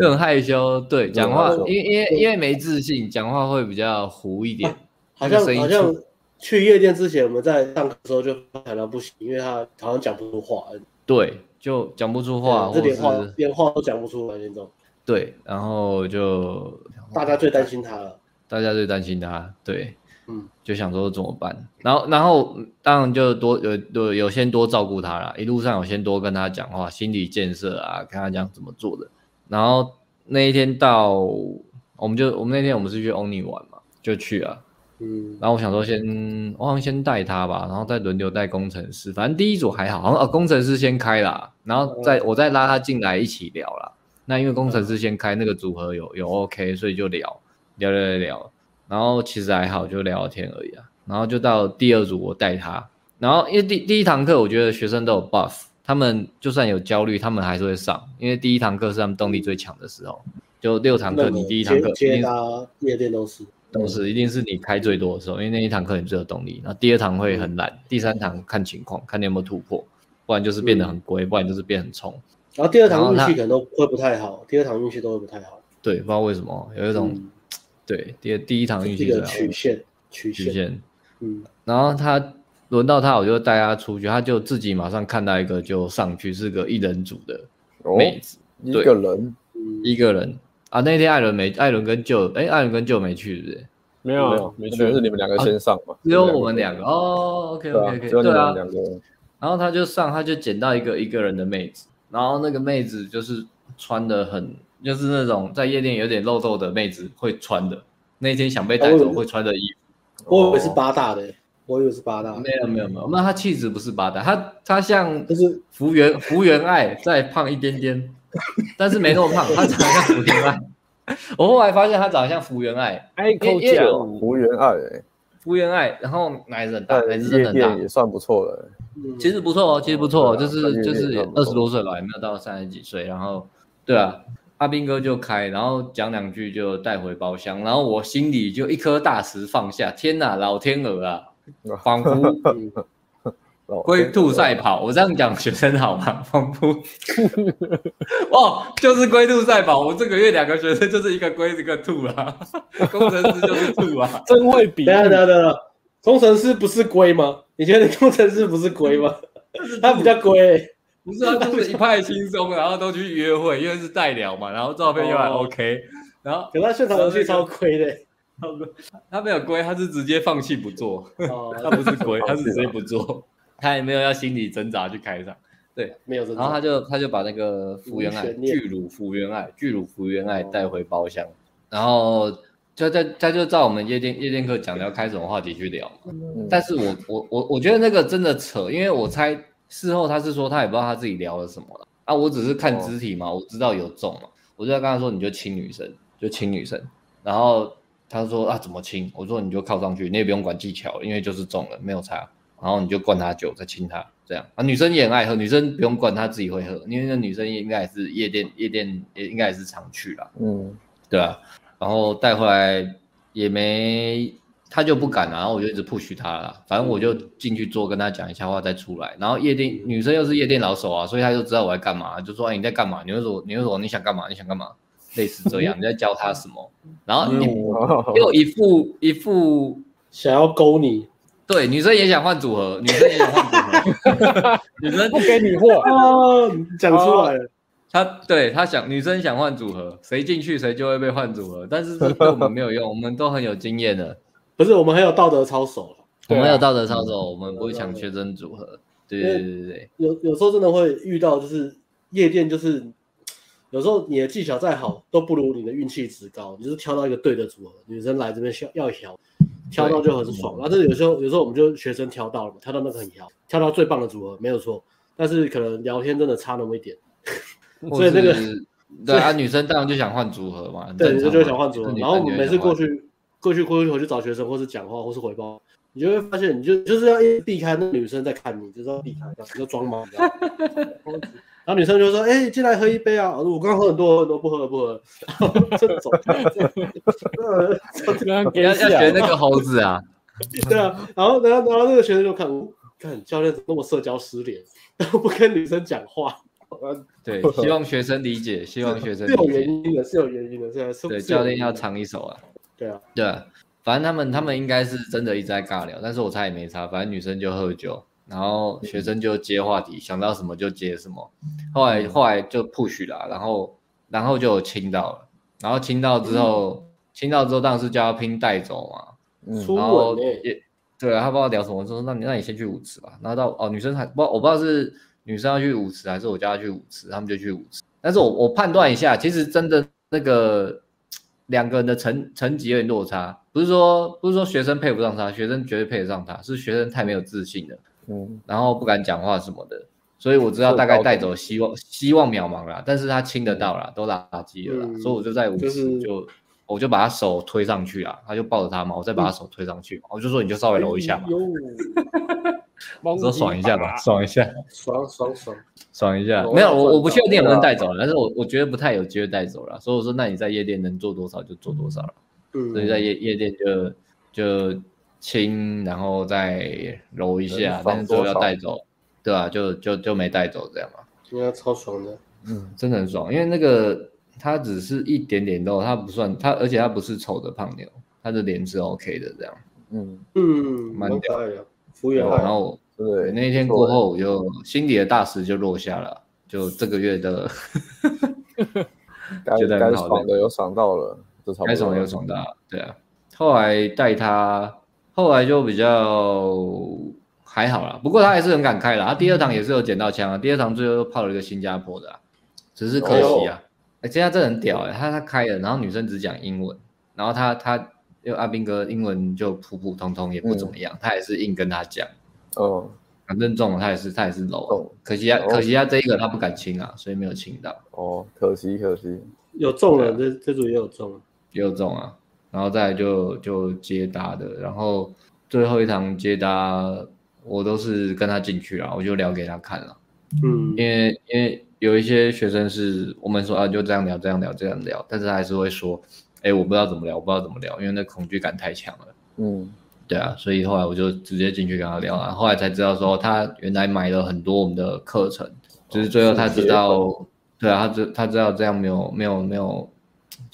又很害羞，对，讲话因为因为因为没自信，讲话会比较糊一点，好像好像去夜店之前我们在上课的时候就喊到不行，因为他好像讲不出话，对，就讲不出话，这连话连话都讲不出来那种。对，然后就大家最担心他了。大家最担心他，对，嗯，就想说怎么办。然后，然后当然就多有有有先多照顾他啦，一路上有先多跟他讲话，心理建设啊，跟他讲怎么做的。然后那一天到，我们就我们那天我们是去 Only 玩嘛，就去了，嗯。然后我想说先，我好像先带他吧，然后再轮流带工程师。反正第一组还好，好像呃工程师先开啦，然后再我再拉他进来一起聊啦。那因为工程师先开那个组合有有 OK，所以就聊聊聊聊聊，然后其实还好，就聊聊天而已啊。然后就到第二组我带他，然后因为第第一堂课我觉得学生都有 buff，他们就算有焦虑，他们还是会上，因为第一堂课是他们动力最强的时候。就六堂课，你第一堂课接搭夜店都是都是一定是你开最多的时候，因为那一堂课你最有动力。然后第二堂会很懒，第三堂看情况，看你有没有突破，不然就是变得很龟，不然就是变很冲。然后第二堂运气可能都会不太好，第二堂运气都会不太好。对，不知道为什么有一种，嗯、对，第第一堂运气这个曲线曲线，曲线，嗯。然后他轮到他，我就带他出去，他就自己马上看到一个就上去，是个一人组的妹子，哦、一个人，一个人啊。那天艾伦没，艾伦跟舅，哎，艾伦跟舅没去，是不是？没有，没有，没去，是你们两个先上嘛？只有我们两个哦。OK OK OK，对啊。然后他就上，他就捡到一个一个人的妹子。然后那个妹子就是穿的很，就是那种在夜店有点漏洞的妹子会穿的。那天想被带走会穿的衣服，我以为是八大的，我以为是八大。没有没有没有，那他气质不是八大，他他像就是福原福原爱再胖一点点，但是没那么胖，他长得像福原爱。我后来发现他长得像福原爱，爱口酱福原爱，福原爱，然后奶子很大，奶子真的很大，也算不错了。其实不错哦，其实不错，哦，就是就是二十多岁吧，也没有到三十几岁。然后，对啊，阿斌哥就开，然后讲两句就带回包厢，然后我心里就一颗大石放下。天哪，老天鹅啊，仿佛龟兔赛跑。我这样讲学生好吗？仿佛，哦，就是龟兔赛跑。我这个月两个学生就是一个龟一个兔啊，工程师就是兔啊，真会比。等等等，工程师不是龟吗？你觉得工程师不是龟吗？他比较龟、欸，不是啊，就是一派轻松，然后都去约会，因为是代聊嘛，然后照片又还 OK，、哦、然后可他现场游戏超亏的，他没有归，他是直接放弃不做，哦、他不是归，他是直接不做，他也没有要心理挣扎去开场，对，没有然后他就他就把那个福原爱巨乳福原爱巨乳福原爱带回包厢，然后就在他就照我们夜店夜店课讲的要开什么话题去聊，嗯、但是我我我我觉得那个真的扯，因为我猜。事后他是说他也不知道他自己聊了什么了。啊，我只是看肢体嘛，我知道有中嘛，我就在跟他说，你就亲女生，就亲女生，然后他说啊怎么亲？我说你就靠上去，你也不用管技巧，因为就是中了没有差，然后你就灌他酒再亲他这样啊，女生也很爱喝，女生不用灌她自己会喝，因为那女生应该也是夜店夜店也应该也是常去啦，嗯，对啊，然后带回来也没。他就不敢了，然后我就一直 push 他了，反正我就进去坐，跟他讲一下话再出来。然后夜店女生又是夜店老手啊，所以他就知道我在干嘛，就说：“哎，你在干嘛？你为什么？你为什么？你想干嘛？你想干嘛？”类似这样，你在教他什么？然后你又一副一副想要勾你，对，女生也想换组合，女生也想换组合，女生不给你货啊，讲出来了。他对他想女生想换组合，谁进去谁就会被换组合，但是这对我们没有用，我们都很有经验的。不是，我们很有道德操守，我们有道德操守，我们不会抢学生组合。对对对对对，有有时候真的会遇到，就是夜店，就是有时候你的技巧再好，都不如你的运气值高。你就是挑到一个对的组合，女生来这边要要调，挑到就很爽。然后有时候有时候我们就学生挑到了嘛，挑到那个很调，挑到最棒的组合没有错。但是可能聊天真的差那么一点，所以那个 对啊，女生当然就想换组合嘛，对，女生就想换组合。然后我们每次过去。过去过去回去找学生，或是讲话，或是回报，你就会发现，你就就是要一避开那女生在看你，就是要避开，你就装忙，然后女生就说：“哎、欸，进来喝一杯啊！”我刚刚喝很多很多，不喝了不喝。了，这种，要要学那个猴子啊，对啊，然后然后然后那个学生就看，看教练那么社交失联，然 后不跟女生讲话，对，希望学生理解，希望学生是有原因的，是有原因的，是对教练要藏一手啊。对啊，对啊，反正他们他们应该是真的一直在尬聊，但是我猜也没差，反正女生就喝酒，然后学生就接话题，想到什么就接什么，后来后来就 push 了，然后然后就有亲到了，然后亲到之后，亲到之后当然是叫他拼带走嘛，然后也对啊，他不知道聊什么，说那你那你先去舞池吧，然后到哦女生还不我不知道是女生要去舞池还是我叫她去舞池，他们就去舞池，但是我我判断一下，其实真的那个。两个人的成成绩有点落差，不是说不是说学生配不上他，学生绝对配得上他，是学生太没有自信了，嗯，然后不敢讲话什么的，所以我知道大概带走希望希望渺茫了，但是他亲得到了，都垃圾了，嗯、所以我就在舞池就、就是、我就把他手推上去啊，他就抱着他嘛，我再把他手推上去，嗯、我就说你就稍微揉一下嘛，我说爽一下吧，爽一下，爽爽爽。爽一下，没有我我不确定能不能带走，但是我我觉得不太有机会带走了，所以我说那你在夜店能做多少就做多少了，嗯，所以在夜夜店就就亲，然后再揉一下，但是说要带走，对吧？就就就没带走这样嘛，应该超爽的，嗯，真的很爽，因为那个他只是一点点肉，他不算他，而且他不是丑的胖妞，他的脸是 OK 的这样，嗯嗯，蛮可爱的，服务员，然后。对，那一天过后，我就心里的大石就落下了。就这个月的，觉得很好的有爽到了，该爽的有爽到，对啊。后来带他，后来就比较还好啦。不过他还是很敢开啦。他第二堂也是有捡到枪啊，第二堂最后又泡了一个新加坡的啊，只是可惜啊。哎，这下真的很屌哎，他他开了，然后女生只讲英文，然后他他因为阿斌哥英文就普普通通，也不怎么样，他也是硬跟他讲。哦，反正中了，他也是他也是 low，可惜啊，可惜啊这一个他不敢亲啊，所以没有亲到。哦，可惜可惜，有中了，这这组也有中，也有中啊，然后再来就就接搭的，然后最后一堂接搭我都是跟他进去了，我就聊给他看了，嗯，因为因为有一些学生是我们说啊就这样聊这样聊这样聊，但是他还是会说，哎，我不知道怎么聊，我不知道怎么聊，因为那恐惧感太强了，嗯。对啊，所以后来我就直接进去跟他聊啊，后来才知道说他原来买了很多我们的课程，就是最后他知道，对啊，他知他知道这样没有没有没有，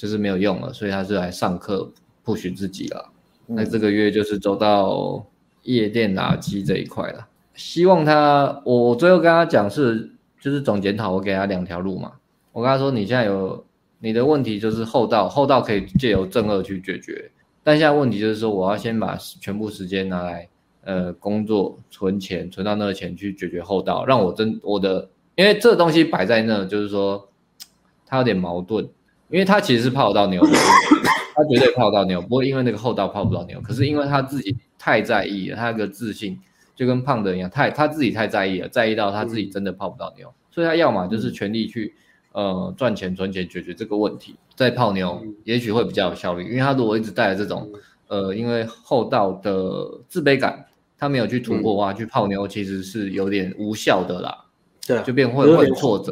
就是没有用了，所以他是来上课 push 自己了。那这个月就是走到夜店垃圾这一块了，希望他我我最后跟他讲是就是总检讨，我给他两条路嘛。我跟他说，你现在有你的问题就是后道，后道可以借由正二去解决。但现在问题就是说，我要先把全部时间拿来呃工作存钱，存到那个钱去解决后道，让我真我的，因为这东西摆在那，就是说他有点矛盾，因为他其实是泡到牛，他绝对泡到牛，不会因为那个厚道泡不到牛，可是因为他自己太在意了，他那个自信。就跟胖的一样，太他自己太在意了，在意到他自己真的泡不到妞，嗯、所以他要么就是全力去呃赚钱存钱解决这个问题，再泡妞，嗯、也许会比较有效率。因为他如果一直带着这种呃，因为厚道的自卑感，他没有去突破啊，嗯、去泡妞其实是有点无效的啦。对、啊，就变会会挫折，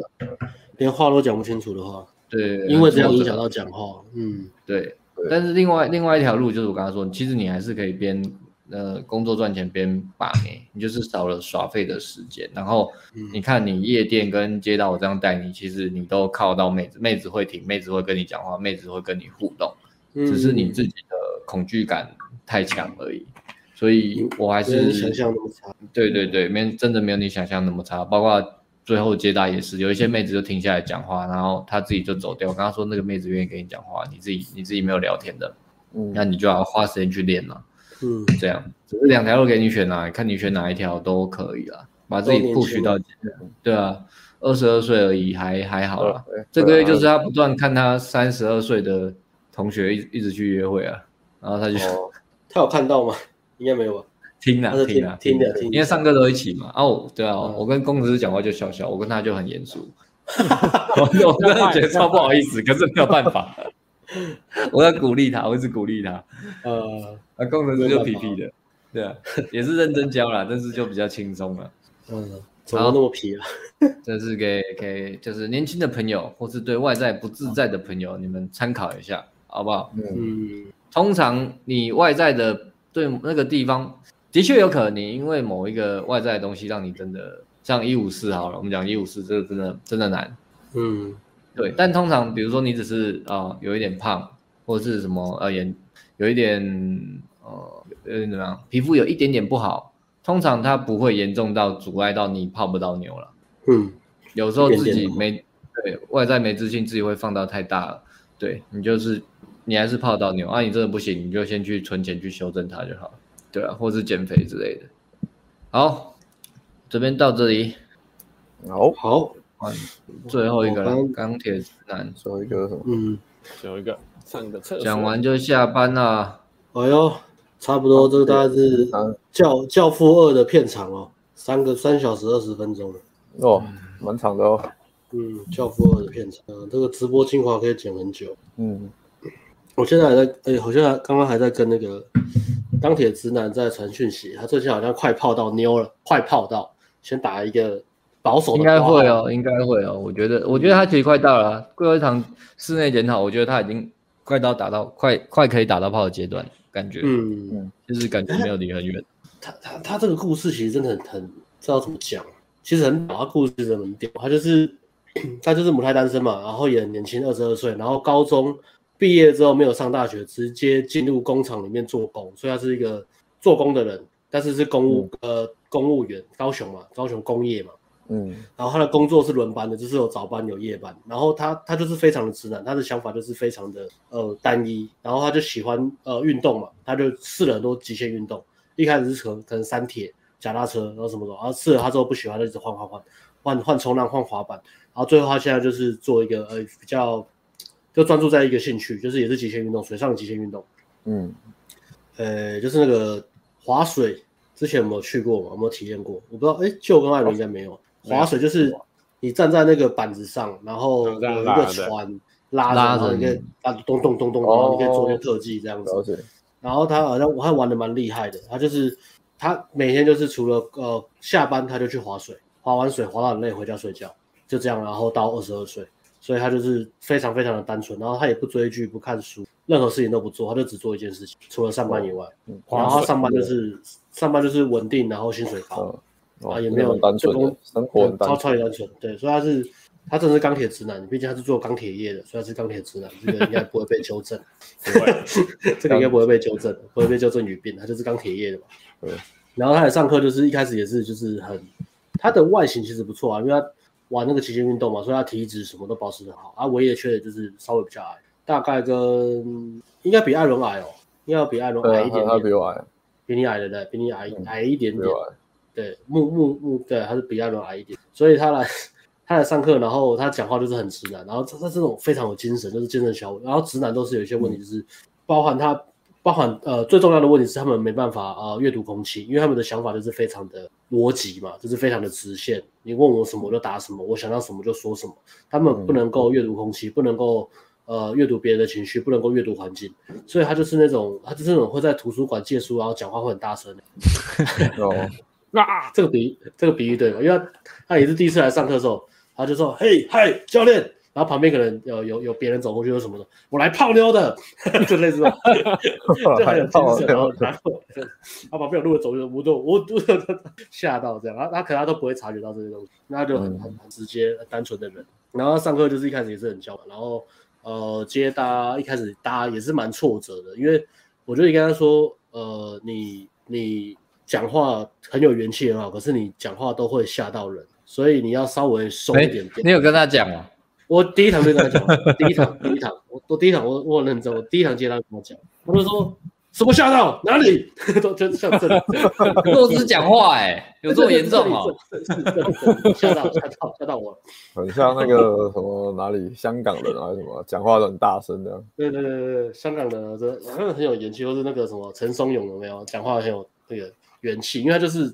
连话都讲不清楚的话。对，因为这样影响到讲话。嗯，对。但是另外另外一条路就是我刚才说，其实你还是可以边。呃，工作赚钱边把妹，你就是少了耍废的时间。然后你看，你夜店跟街道我这样带你，其实你都靠到妹子，妹子会停，妹子会跟你讲话，妹子会跟你互动，只是你自己的恐惧感太强而已。所以我还是想象那么差。对对对，没真的没有你想象那么差。包括最后接待也是，有一些妹子就停下来讲话，然后她自己就走掉。我刚刚说那个妹子愿意跟你讲话，你自己你自己没有聊天的，嗯，那你就要花时间去练了。嗯，这样只是两条路给你选啊，看你选哪一条都可以啦，把自己 push 到，对啊，二十二岁而已，还还好啦。这个月就是他不断看他三十二岁的同学一一直去约会啊，然后他就，他有看到吗？应该没有吧？听啊听啊听的听，因为上课都一起嘛。哦，对啊，我跟工程师讲话就笑笑，我跟他就很严肃，我真的觉得超不好意思，可是没有办法。我要鼓励他，我一直鼓励他。呃，那工程师就皮皮的，对啊，也是认真教了，但是就比较轻松了。嗯，怎么那么皮啊？这是给给就是年轻的朋友，或是对外在不自在的朋友，你们参考一下，好不好？嗯，通常你外在的对那个地方，的确有可能你因为某一个外在的东西，让你真的像一五四好了，我们讲一五四，这个真的真的难。嗯。对，但通常比如说你只是啊、呃、有一点胖，或者是什么呃眼有一点呃有点怎么样，皮肤有一点点不好，通常它不会严重到阻碍到你泡不到妞了。嗯，有时候自己没对外在没自信，自己会放到太大了。对你就是你还是泡到妞啊，你真的不行，你就先去存钱去修正它就好。对啊，或是减肥之类的。好，这边到这里。好，好。最后一个钢铁直男，最后一个什么？嗯，最后一个上个厕所。讲完就下班了。哎呦，差不多，这个大概是教教父二的片长哦，三个三小时二十分钟哦，蛮长的哦。嗯，教父二的片场，这个直播精华可以剪很久。嗯，我现在还在，哎，好像刚刚还在跟那个钢铁直男在传讯息，他最近好像快泡到妞了，快泡到，先打一个。保守的应该会哦，应该会哦。我觉得，我觉得他其实快到了。最后一场室内检讨，我觉得他已经快到打到快快可以打到炮的阶段，感觉，嗯嗯，就是感觉没有离很远。他他他这个故事其实真的很很不知道怎么讲，其实很他故事真的很屌。他就是 他就是母胎单身嘛，然后也很年轻，二十二岁，然后高中毕业之后没有上大学，直接进入工厂里面做工，所以他是一个做工的人，但是是公务、嗯、呃公务员，高雄嘛，高雄工业嘛。嗯，然后他的工作是轮班的，就是有早班有夜班。然后他他就是非常的直男，他的想法就是非常的呃单一。然后他就喜欢呃运动嘛，他就试了很多极限运动。一开始是可能可能三铁、脚踏车，然后什么的。然后试了他之后不喜欢，就一直换换换换换冲浪、换滑板。然后最后他现在就是做一个呃比较就专注在一个兴趣，就是也是极限运动，水上极限运动。嗯，呃，就是那个划水，之前有没有去过嘛？有没有体验过？我不知道，哎，就跟艾伦应该没有。划水就是你站在那个板子上，然后有一个船拉着，然后你可以啊咚咚咚咚，然后你可以做一个特技这样子。然后他好像我还玩的蛮厉害的，他就是他每天就是除了呃下班他就去划水，划完水划到很累回家睡觉，就这样，然后到二十二岁，所以他就是非常非常的单纯，然后他也不追剧不看书，任何事情都不做，他就只做一件事情，除了上班以外，然后他上班就是上班就是稳定，然后薪水高。啊，也没有单纯，生活超超级单纯，对，所以他是他真的是钢铁直男，毕竟他是做钢铁业的，所以他是钢铁直男，这个应该不会被纠正，这个应该不会被纠正，不会被纠正语病，他就是钢铁业的嘛。对，然后他的上课就是一开始也是就是很，他的外形其实不错啊，因为他玩那个极限运动嘛，所以他体脂什么都保持得好。啊，唯一的缺点就是稍微比较矮，大概跟应该比艾伦矮哦，应该要比艾伦矮一点点。他比我矮，比你矮的对，比你矮矮一点点。对，木木木，对，他是比艾伦矮一点，所以他来他来上课，然后他讲话就是很直男，然后他他这种非常有精神，就是精神小伙。然后直男都是有一些问题，就是包含他。包含呃最重要的问题是他们没办法呃阅读空气，因为他们的想法就是非常的逻辑嘛，就是非常的直线。你问我什么我就答什么，我想到什么就说什么。他们不能够阅读空气，不能够呃阅读别人的情绪，不能够阅读环境，所以他就是那种他就是那种会在图书馆借书，然后讲话会很大声的。哦，啊，这个比喻这个比喻对吗？因为他他也是第一次来上课的时候，他就说：“嘿嗨，教练。”然后旁边可能有有有别人走过去，说什么的，我来泡妞的，就类似，就很有精神。然后然后他旁边有路人走就我都我都 吓到这样，他他可能他都不会察觉到这些东西，那就很很很直接、很单纯的人。然后上课就是一开始也是很焦，然后呃接搭一开始搭也是蛮挫折的，因为我觉得你跟他说，呃你你讲话很有元气很好，可是你讲话都会吓到人，所以你要稍微收一点点。你有跟他讲吗？我第一堂就跟他讲，第一堂 第一堂，我我第一堂我我很认真，我第一堂接他跟我讲，他就说什么吓到哪里，都就像这样，弱智讲话哎、欸，有这么严重哦？吓到吓到吓到我了，很像那个什么哪里香港人还是什么，讲话都很大声的。对对对对对，香港的这好像很有元气，或是那个什么陈松勇有没有讲话很有那个元气？因为他就是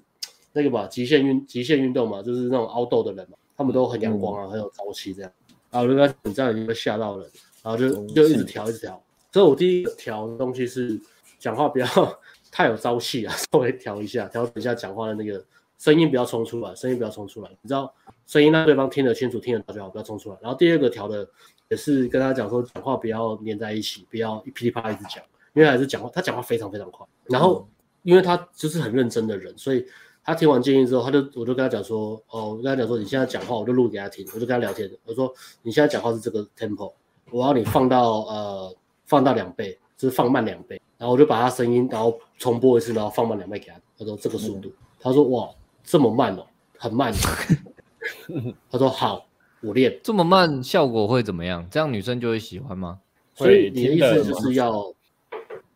那个嘛，极限运极限运动嘛，就是那种凹豆的人嘛，他们都很阳光啊，嗯、很有朝气这样。然后就跟你这样已经被吓到了，然后就就一直调一直调。所以我第一个调的东西是讲话不要 太有朝气啊，稍微调一下，调整一下讲话的那个声音不要冲出来，声音不要冲出来。你知道声音让对方听得清楚、听得到就好，不要冲出来。然后第二个调的也是跟他讲说，讲话不要黏在一起，不要一噼里啪啦一直讲，因为还是讲话，他讲话非常非常快。然后因为他就是很认真的人，所以。他听完建议之后，他就我就跟他讲说，哦，我跟他讲说，你现在讲话，我就录给他听，我就跟他聊天。我说你现在讲话是这个 tempo，我要你放到呃放到两倍，就是放慢两倍。然后我就把他声音，然后重播一次，然后放慢两倍给他。他说这个速度，他说哇这么慢哦，很慢。他说好，我练。这么慢效果会怎么样？这样女生就会喜欢吗？所以你的意思就是要。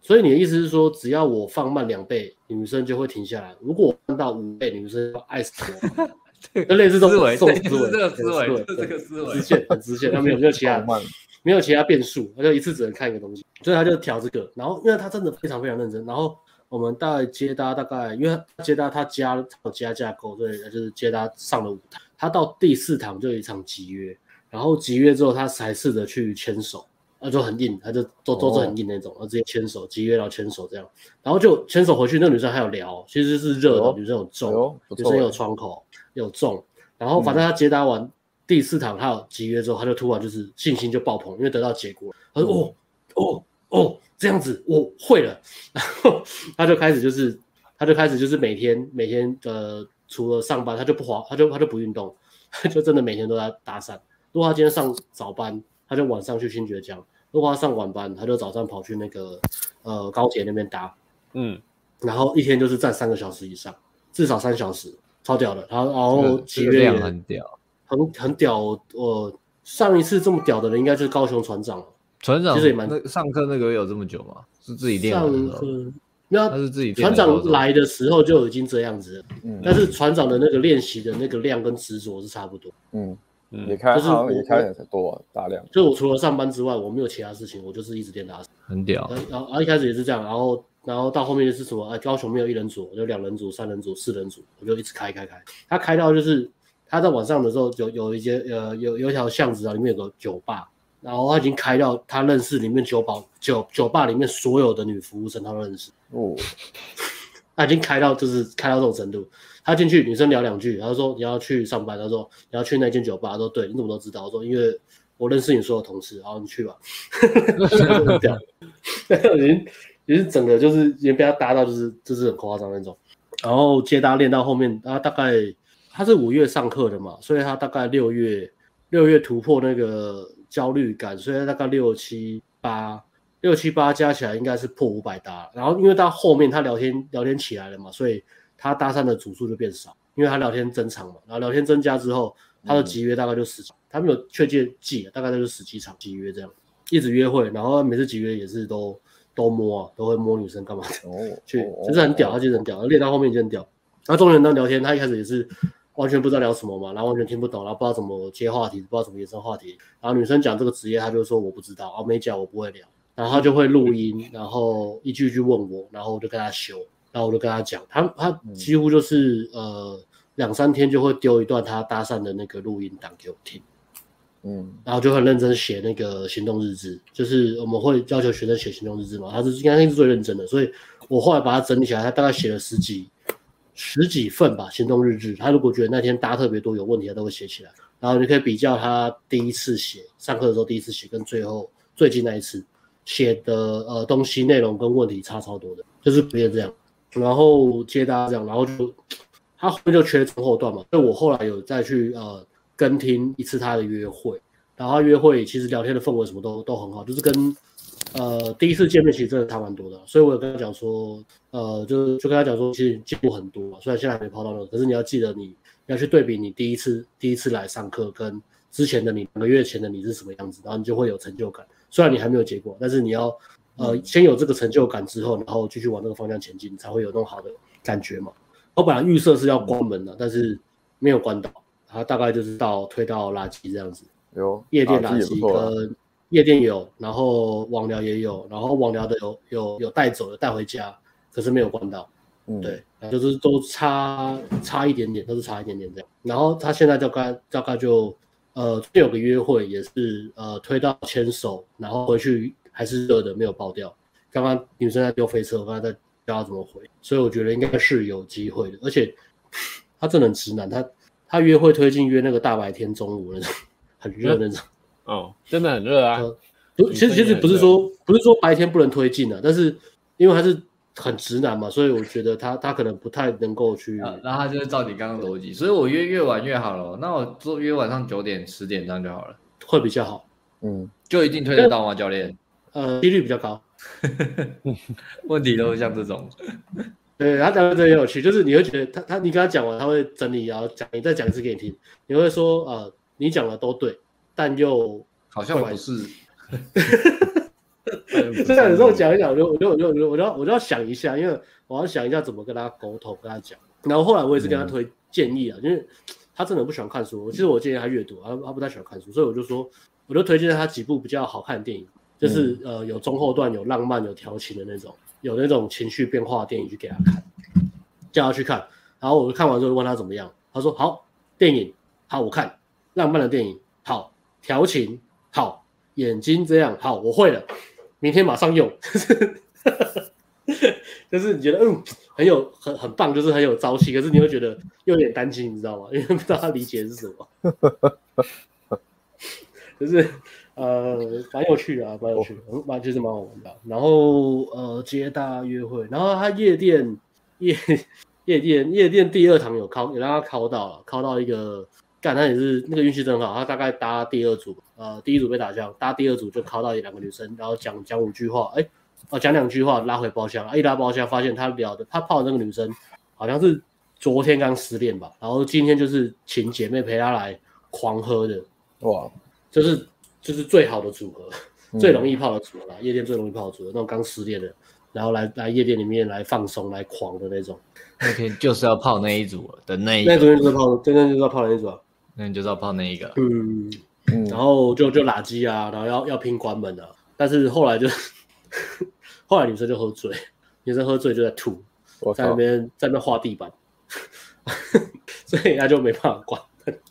所以你的意思是说，只要我放慢两倍，女生就会停下来。如果我放到五倍，女生要爱死我。就类似这种思维，这个思维，这个思维，这个思维，直线很直线，他没有没有其他没有其他变数，他就一次只能看一个东西，所以他就调这个。然后，因为他真的非常非常认真。然后我们大概接搭大概，因为接搭他加他有加架构，所以就是接搭上了舞台。他到第四堂就有一场集约，然后集约之后，他才试着去牵手。那就很硬，他就都都是很硬那种，然后直接牵手，集约然后牵手这样，然后就牵手回去。那个女生还有聊，其实是热的，哦、女生有重，哦、女生有窗口有中，然后反正他接搭完第四堂，他有集约之后，他就突然就是信心就爆棚，因为得到结果，他说、嗯、哦哦哦这样子我会了，然后他就开始就是他就开始就是每天每天呃除了上班他就不滑，他就他就不运动，就真的每天都在搭讪。如果他今天上早班。他就晚上去新崛江，如果他上晚班，他就早上跑去那个呃高铁那边搭，嗯，然后一天就是站三个小时以上，至少三小时，超屌的。然后然后集约也很屌，很很屌。我、呃、上一次这么屌的人，应该就是高雄船长了。船长其实也蛮上课那个有这么久吗？是自己练的。上课那他是自己船长来的时候就已经这样子了，嗯，但是船长的那个练习的那个量跟执着是差不多，嗯。嗯，也开，就是也开很多、啊、大量。就我除了上班之外，我没有其他事情，我就是一直练打。很屌。然后，然后一开始也是这样，然后，然后到后面就是什么？啊，高雄没有一人组，就两人组、三人组、四人组，我就一直开开开。他开到就是他在晚上的时候有有一些呃有有一条巷子啊，里面有个酒吧，然后他已经开到他认识里面酒保酒酒吧里面所有的女服务生，他都认识。哦。他已经开到就是开到这种程度。他进去，女生聊两句，他说你要去上班，他说你要去那间酒吧，他说对，你怎么都知道？我说因为我认识你所有同事，然后你去吧。已经已经整个就是已经被他搭到，就是就是很夸张那种。然后接搭练到后面，他大概他是五月上课的嘛，所以他大概六月六月突破那个焦虑感，所以他大概六七八六七八加起来应该是破五百搭。然后因为到后面他聊天聊天起来了嘛，所以。他搭讪的组数就变少，因为他聊天增长嘛，然后聊天增加之后，他的集约大概就十，他没有确切记，大概就是十几场集约这样，一直约会，然后每次集约也是都都摸啊，都会摸女生干嘛的，哦，去就是很屌，他就是很屌，练到后面就很屌。然后中年人聊天，他一开始也是完全不知道聊什么嘛，然后完全听不懂，然后不知道怎么接话题，不知道怎么延伸话题。然后女生讲这个职业，他就说我不知道，哦，没讲我不会聊。然后他就会录音，然后一句一句问我，然后我就跟他修，然后我就跟他讲，他他几乎就是呃。两三天就会丢一段他搭讪的那个录音档给我听，嗯，然后就很认真写那个行动日志，就是我们会要求学生写行动日志嘛，他是应该是最认真的，所以我后来把它整理起来，他大概写了十几十几份吧行动日志。他如果觉得那天搭特别多有问题，他都会写起来，然后你可以比较他第一次写上课的时候第一次写跟最后最近那一次写的呃东西内容跟问题差超多的，就是不要这样，然后接搭这样，然后就。他后面就缺中后段嘛，所以我后来有再去呃跟听一次他的约会，然后他约会其实聊天的氛围什么都都很好，就是跟呃第一次见面其实真的差蛮多的，所以我有跟他讲说，呃就就跟他讲说其实进步很多，虽然现在还没泡到那，可是你要记得你要去对比你第一次第一次来上课跟之前的你两个月前的你是什么样子，然后你就会有成就感，虽然你还没有结果，但是你要呃先有这个成就感之后，然后继续往那个方向前进，才会有那种好的感觉嘛。我本来预设是要关门的，但是没有关到，它大概就是到推到垃圾这样子。有夜店垃圾跟夜店有，然后网聊也有，然后网聊的有有有带走的带回家，可是没有关到。嗯，对，就是都差差一点点，都是差一点点这样。然后他现在大概大概就呃有个约会也是呃推到牵手，然后回去还是热的，没有爆掉。刚刚女生在丢飞车，我刚才在。教他怎么回，所以我觉得应该是有机会的。而且他真的很直男，他他约会推进约那个大白天中午那种很热那种。哦，真的很热啊！不，其实其实不是说不是说白天不能推进啊，但是因为他是很直男嘛，所以我觉得他他可能不太能够去。啊，那他就是照你刚刚逻辑，所以我约越晚越好了。那我做约晚上九点十点这样就好了，会比较好。嗯，就一定推得到吗，教练？呃，几率比较高。问题都是像这种，对，他讲的这很有趣，就是你会觉得他他你跟他讲完，他会整理，然后讲你再讲一次给你听，你会说呃，你讲的都对，但又好像不是。这样有时候讲一讲，我就我就我就我就我就要我就要想一下，因为我要想一下怎么跟他沟通，跟他讲。然后后来我也是跟他推建议啊，嗯、因为他真的不喜欢看书，其实我建议他阅读，他他不太喜欢看书，所以我就说，我就推荐他几部比较好看的电影。就是呃有中后段有浪漫有调情的那种，有那种情绪变化的电影去给他看，叫他去看，然后我看完之后问他怎么样，他说好，电影好我看，浪漫的电影好，调情好，眼睛这样好，我会了，明天马上用，就是你觉得嗯很有很很棒，就是很有朝气，可是你会觉得又有点担心，你知道吗？因 为不知道他理解是什么，就是。呃，蛮有趣的啊，蛮有趣的，蛮其实蛮好玩的。然后呃，接搭约会，然后他夜店夜夜店夜店第二堂有考，也让他考到了，考到一个干，他也是那个运气真好。他大概搭第二组，呃，第一组被打枪，搭第二组就考到一两个女生，然后讲讲五句话，哎，哦，讲两句话拉回包厢，一拉包厢发现他聊的他泡的那个女生好像是昨天刚失恋吧，然后今天就是请姐妹陪他来狂喝的，哇，就是。就是最好的组合，嗯、最容易泡的组合啦，夜店最容易泡的组合，那种刚失恋的，然后来来夜店里面来放松、来狂的那种。那天就是要泡那一组的那一。那昨天就是泡，真正就是要泡那一组啊。那你就是要泡那一个。嗯嗯。然后就就垃圾啊，然后要要拼关门啊，但是后来就，后来女生就喝醉，女生喝醉就在吐，在那边在那画地板，所以他就没办法关，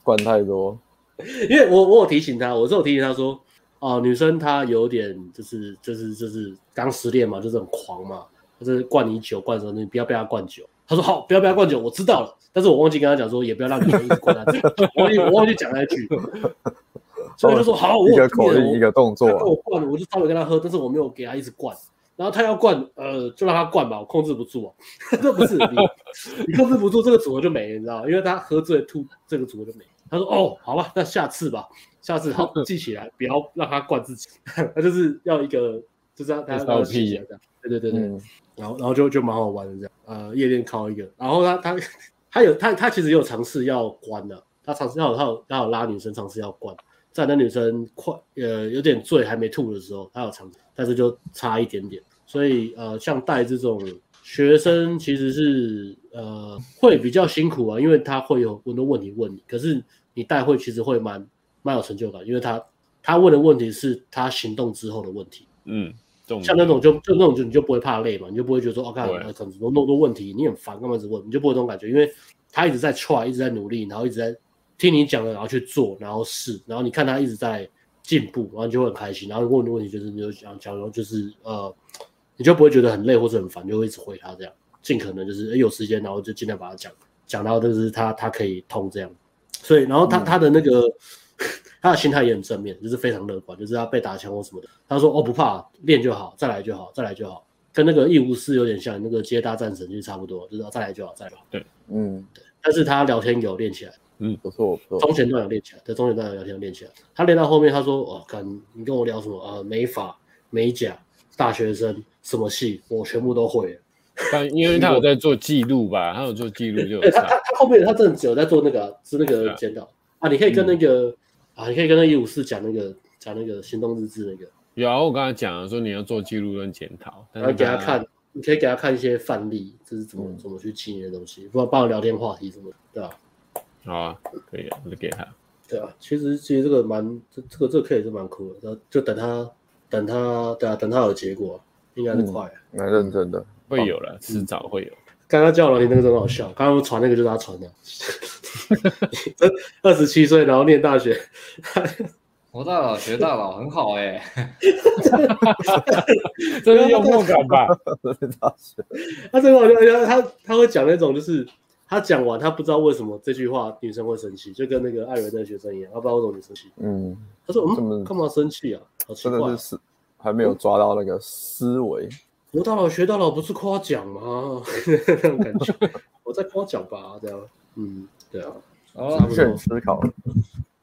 关太多。因为我我有提醒他，我是有提醒他说，哦、呃，女生她有点就是就是就是刚失恋嘛，就是很狂嘛，就是灌你酒灌什么，你不要被他灌酒。他说好，不要被他灌酒，我知道了。但是我忘记跟他讲说，也不要让女生一直灌他酒。我忘记我忘记讲那一句，所以就说好，我一个口令一个动作，我灌，我就稍微跟他喝，但是我没有给他一直灌。然后他要灌，呃，就让他灌吧，我控制不住啊。这不是你，你控制不住这个组合就没了，你知道吗？因为他喝醉吐，这个组合就没。他说：“哦，好吧，那下次吧，下次好记起来，不要让他灌自己。他就是要一个，就是让大家要记起来这样。对对对对，嗯、然后然后就就蛮好玩的这样。呃，夜店靠一个，然后他他 他有他他其实也有尝试要关的，他尝试要他有他有拉女生尝试要关，在那女生快呃有点醉还没吐的时候，他有尝试，但是就差一点点。所以呃，像带这种学生其实是呃会比较辛苦啊，因为他会有很多问题问你，可是你带会其实会蛮蛮有成就感，因为他他问的问题是他行动之后的问题，嗯。像那种就就那种就你就不会怕累嘛，你就不会觉得说哦，看很多那么多问题，你很烦，干嘛一直问？你就不会这种感觉，因为他一直在 try，一直在努力，然后一直在听你讲的，然后去做，然后试，然后你看他一直在进步，然后你就会很开心。然后问的问题就是你就讲讲，然后就是呃，你就不会觉得很累或者很烦，就会一直回他这样，尽可能就是有时间，然后就尽量把它讲讲到就是他他可以通这样。所以然后他、嗯、他的那个。他的心态也很正面，就是非常乐观，就是他被打枪或什么的，他说哦不怕，练就好，再来就好，再来就好，跟那个义务师有点像，那个接搭战神就差不多，就是再来就好，再来就好。对，嗯，对。但是他聊天有练起来，嗯，不错不错。中前段有练起来，在中前段有聊天有练起来。他练到后面，他说哦，跟你跟我聊什么啊？美发、美甲、大学生什么系，我全部都会了。但因为他有在做记录吧，他有做记录就有。他他后面他真的只有在做那个、啊，是那个检讨啊，啊。你可以跟那个。嗯啊，你可以跟那一五四讲那个讲那个行动日志那个。有啊，我刚才讲了，说你要做记录跟检讨，然后给他看，你可以给他看一些范例，这是怎么、嗯、怎么去记那些东西，不然帮我聊天话题什么的，对吧？好啊，可以啊，我就给他。对啊，其实其实这个蛮这这个这个课也是蛮酷的，然后就等他等他对啊，等他有结果，应该是快、啊，蛮、嗯、认真的，会有了，迟早会有。刚刚叫老林那个真的好笑，刚刚传那个就是他传的。二十七岁，然后念大学，活大佬学大佬，很好哎、欸，这是幽默感吧？他这个好像他他会讲那种，就是他讲完，他不知道为什么这句话女生会生气，就跟那个艾伦那个学生一样，他不知道为什么女生气。嗯，他说嗯，干嘛生气啊？好奇怪，是还没有抓到那个思维。活到老学到老不是夸奖吗？那种感觉，我在夸奖吧，这样，嗯。对啊，差不多思考，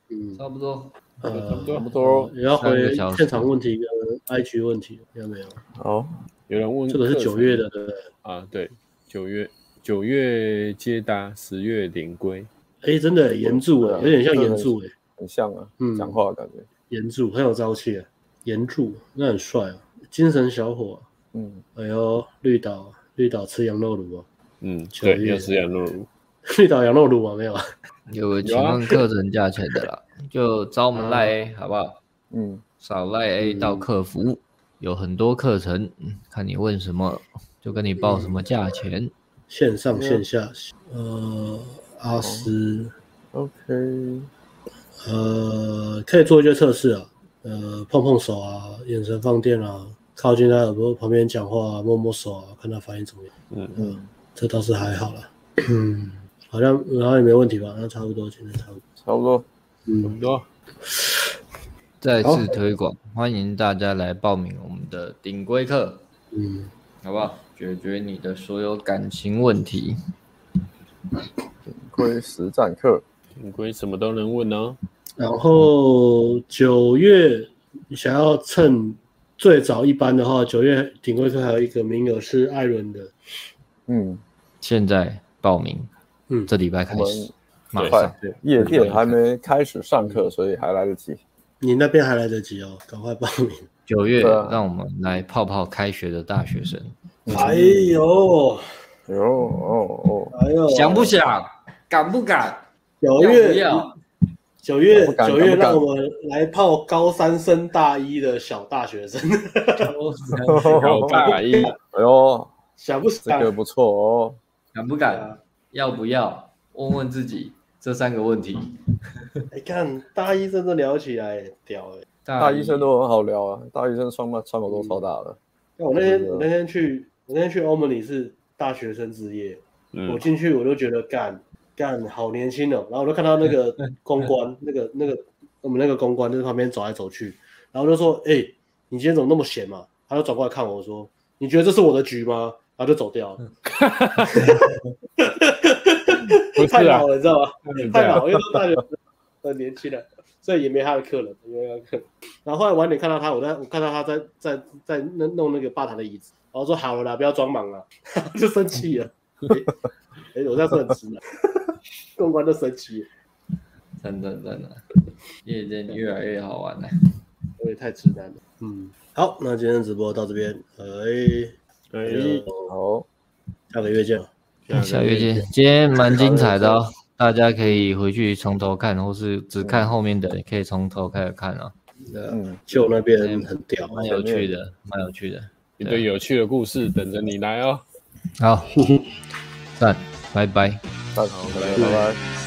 嗯，差不多，呃，差不多，也要回现场问题跟 IG 问题，有没有？好，有人问，这个是九月的，对。不对？啊，对，九月九月接搭，十月临归，哎，真的严柱啊，有点像严柱哎，很像啊，嗯，讲话感觉。严柱很有朝气啊，炎柱那很帅啊，精神小伙，嗯，哎呦，绿岛绿岛吃羊肉炉哦，嗯，对，要吃羊肉炉。绿岛羊肉炉吗？没有啊，有请问课程价钱的啦，就找我们赖 A 好不好？嗯，少赖 A 到客服，嗯、有很多课程，看你问什么，就跟你报什么价钱。线上线下，呃，阿斯、哦、，OK，呃，可以做一些测试啊，呃，碰碰手啊，眼神放电啊，靠近他耳朵旁边讲话，摸摸手啊，看他反应怎么样。嗯嗯，这倒是还好啦。嗯。好像然后也没问题吧？那差不多，现在差不多，差不多，嗯，差不多。再次推广，欢迎大家来报名我们的顶规课，嗯，好不好？解决你的所有感情问题。顶规实战课，顶规什么都能问哦。然后九月，你想要趁最早一班的话，九月顶规课还有一个名额是艾伦的，嗯，现在报名。嗯，这礼拜开始，马上。对夜店还没开始上课，所以还来得及。你那边还来得及哦，赶快报名。九月，让我们来泡泡开学的大学生。哎呦，哎呦，哦哦，哎呦，想不想？敢不敢？九月，九月，九月，让我们来泡高三升大一的小大学生。小大一，哎呦，想不想？这个不错哦，敢不敢？要不要问问自己这三个问题？你看大一真的聊起来屌哎，大一生都很好聊啊，大一生穿嘛穿口都超大的。我那天我那天去我那天去欧盟里是大学生之夜，我进去我都觉得干干好年轻哦，然后我就看到那个公 关那个那个我们那个公关就在旁边走来走去，然后就说哎，你今天怎么那么闲嘛？他就转过来看我说，你觉得这是我的局吗？然后就走掉了。太老了，你知道吗？太老，因为都大学很年轻了，所以也没他的客人，也没他的客人。然后后来晚点看到他，我在我看到他在在在弄弄那个吧台的椅子，然后说好了啦，不要装忙了，就生气了。哎、我这样说很直男，公关都生气。真的真的，夜店越来越好玩了，我也太直男了。嗯，好，那今天直播到这边，哎哎，好，下个月见。下个月见，今天蛮精彩的哦，大家可以回去从头看，或是只看后面的，可以从头开始看啊。嗯，就那边很屌，蛮有趣的，蛮有趣的，一堆有趣的故事等着你来哦。好，赞，拜拜，好，拜拜。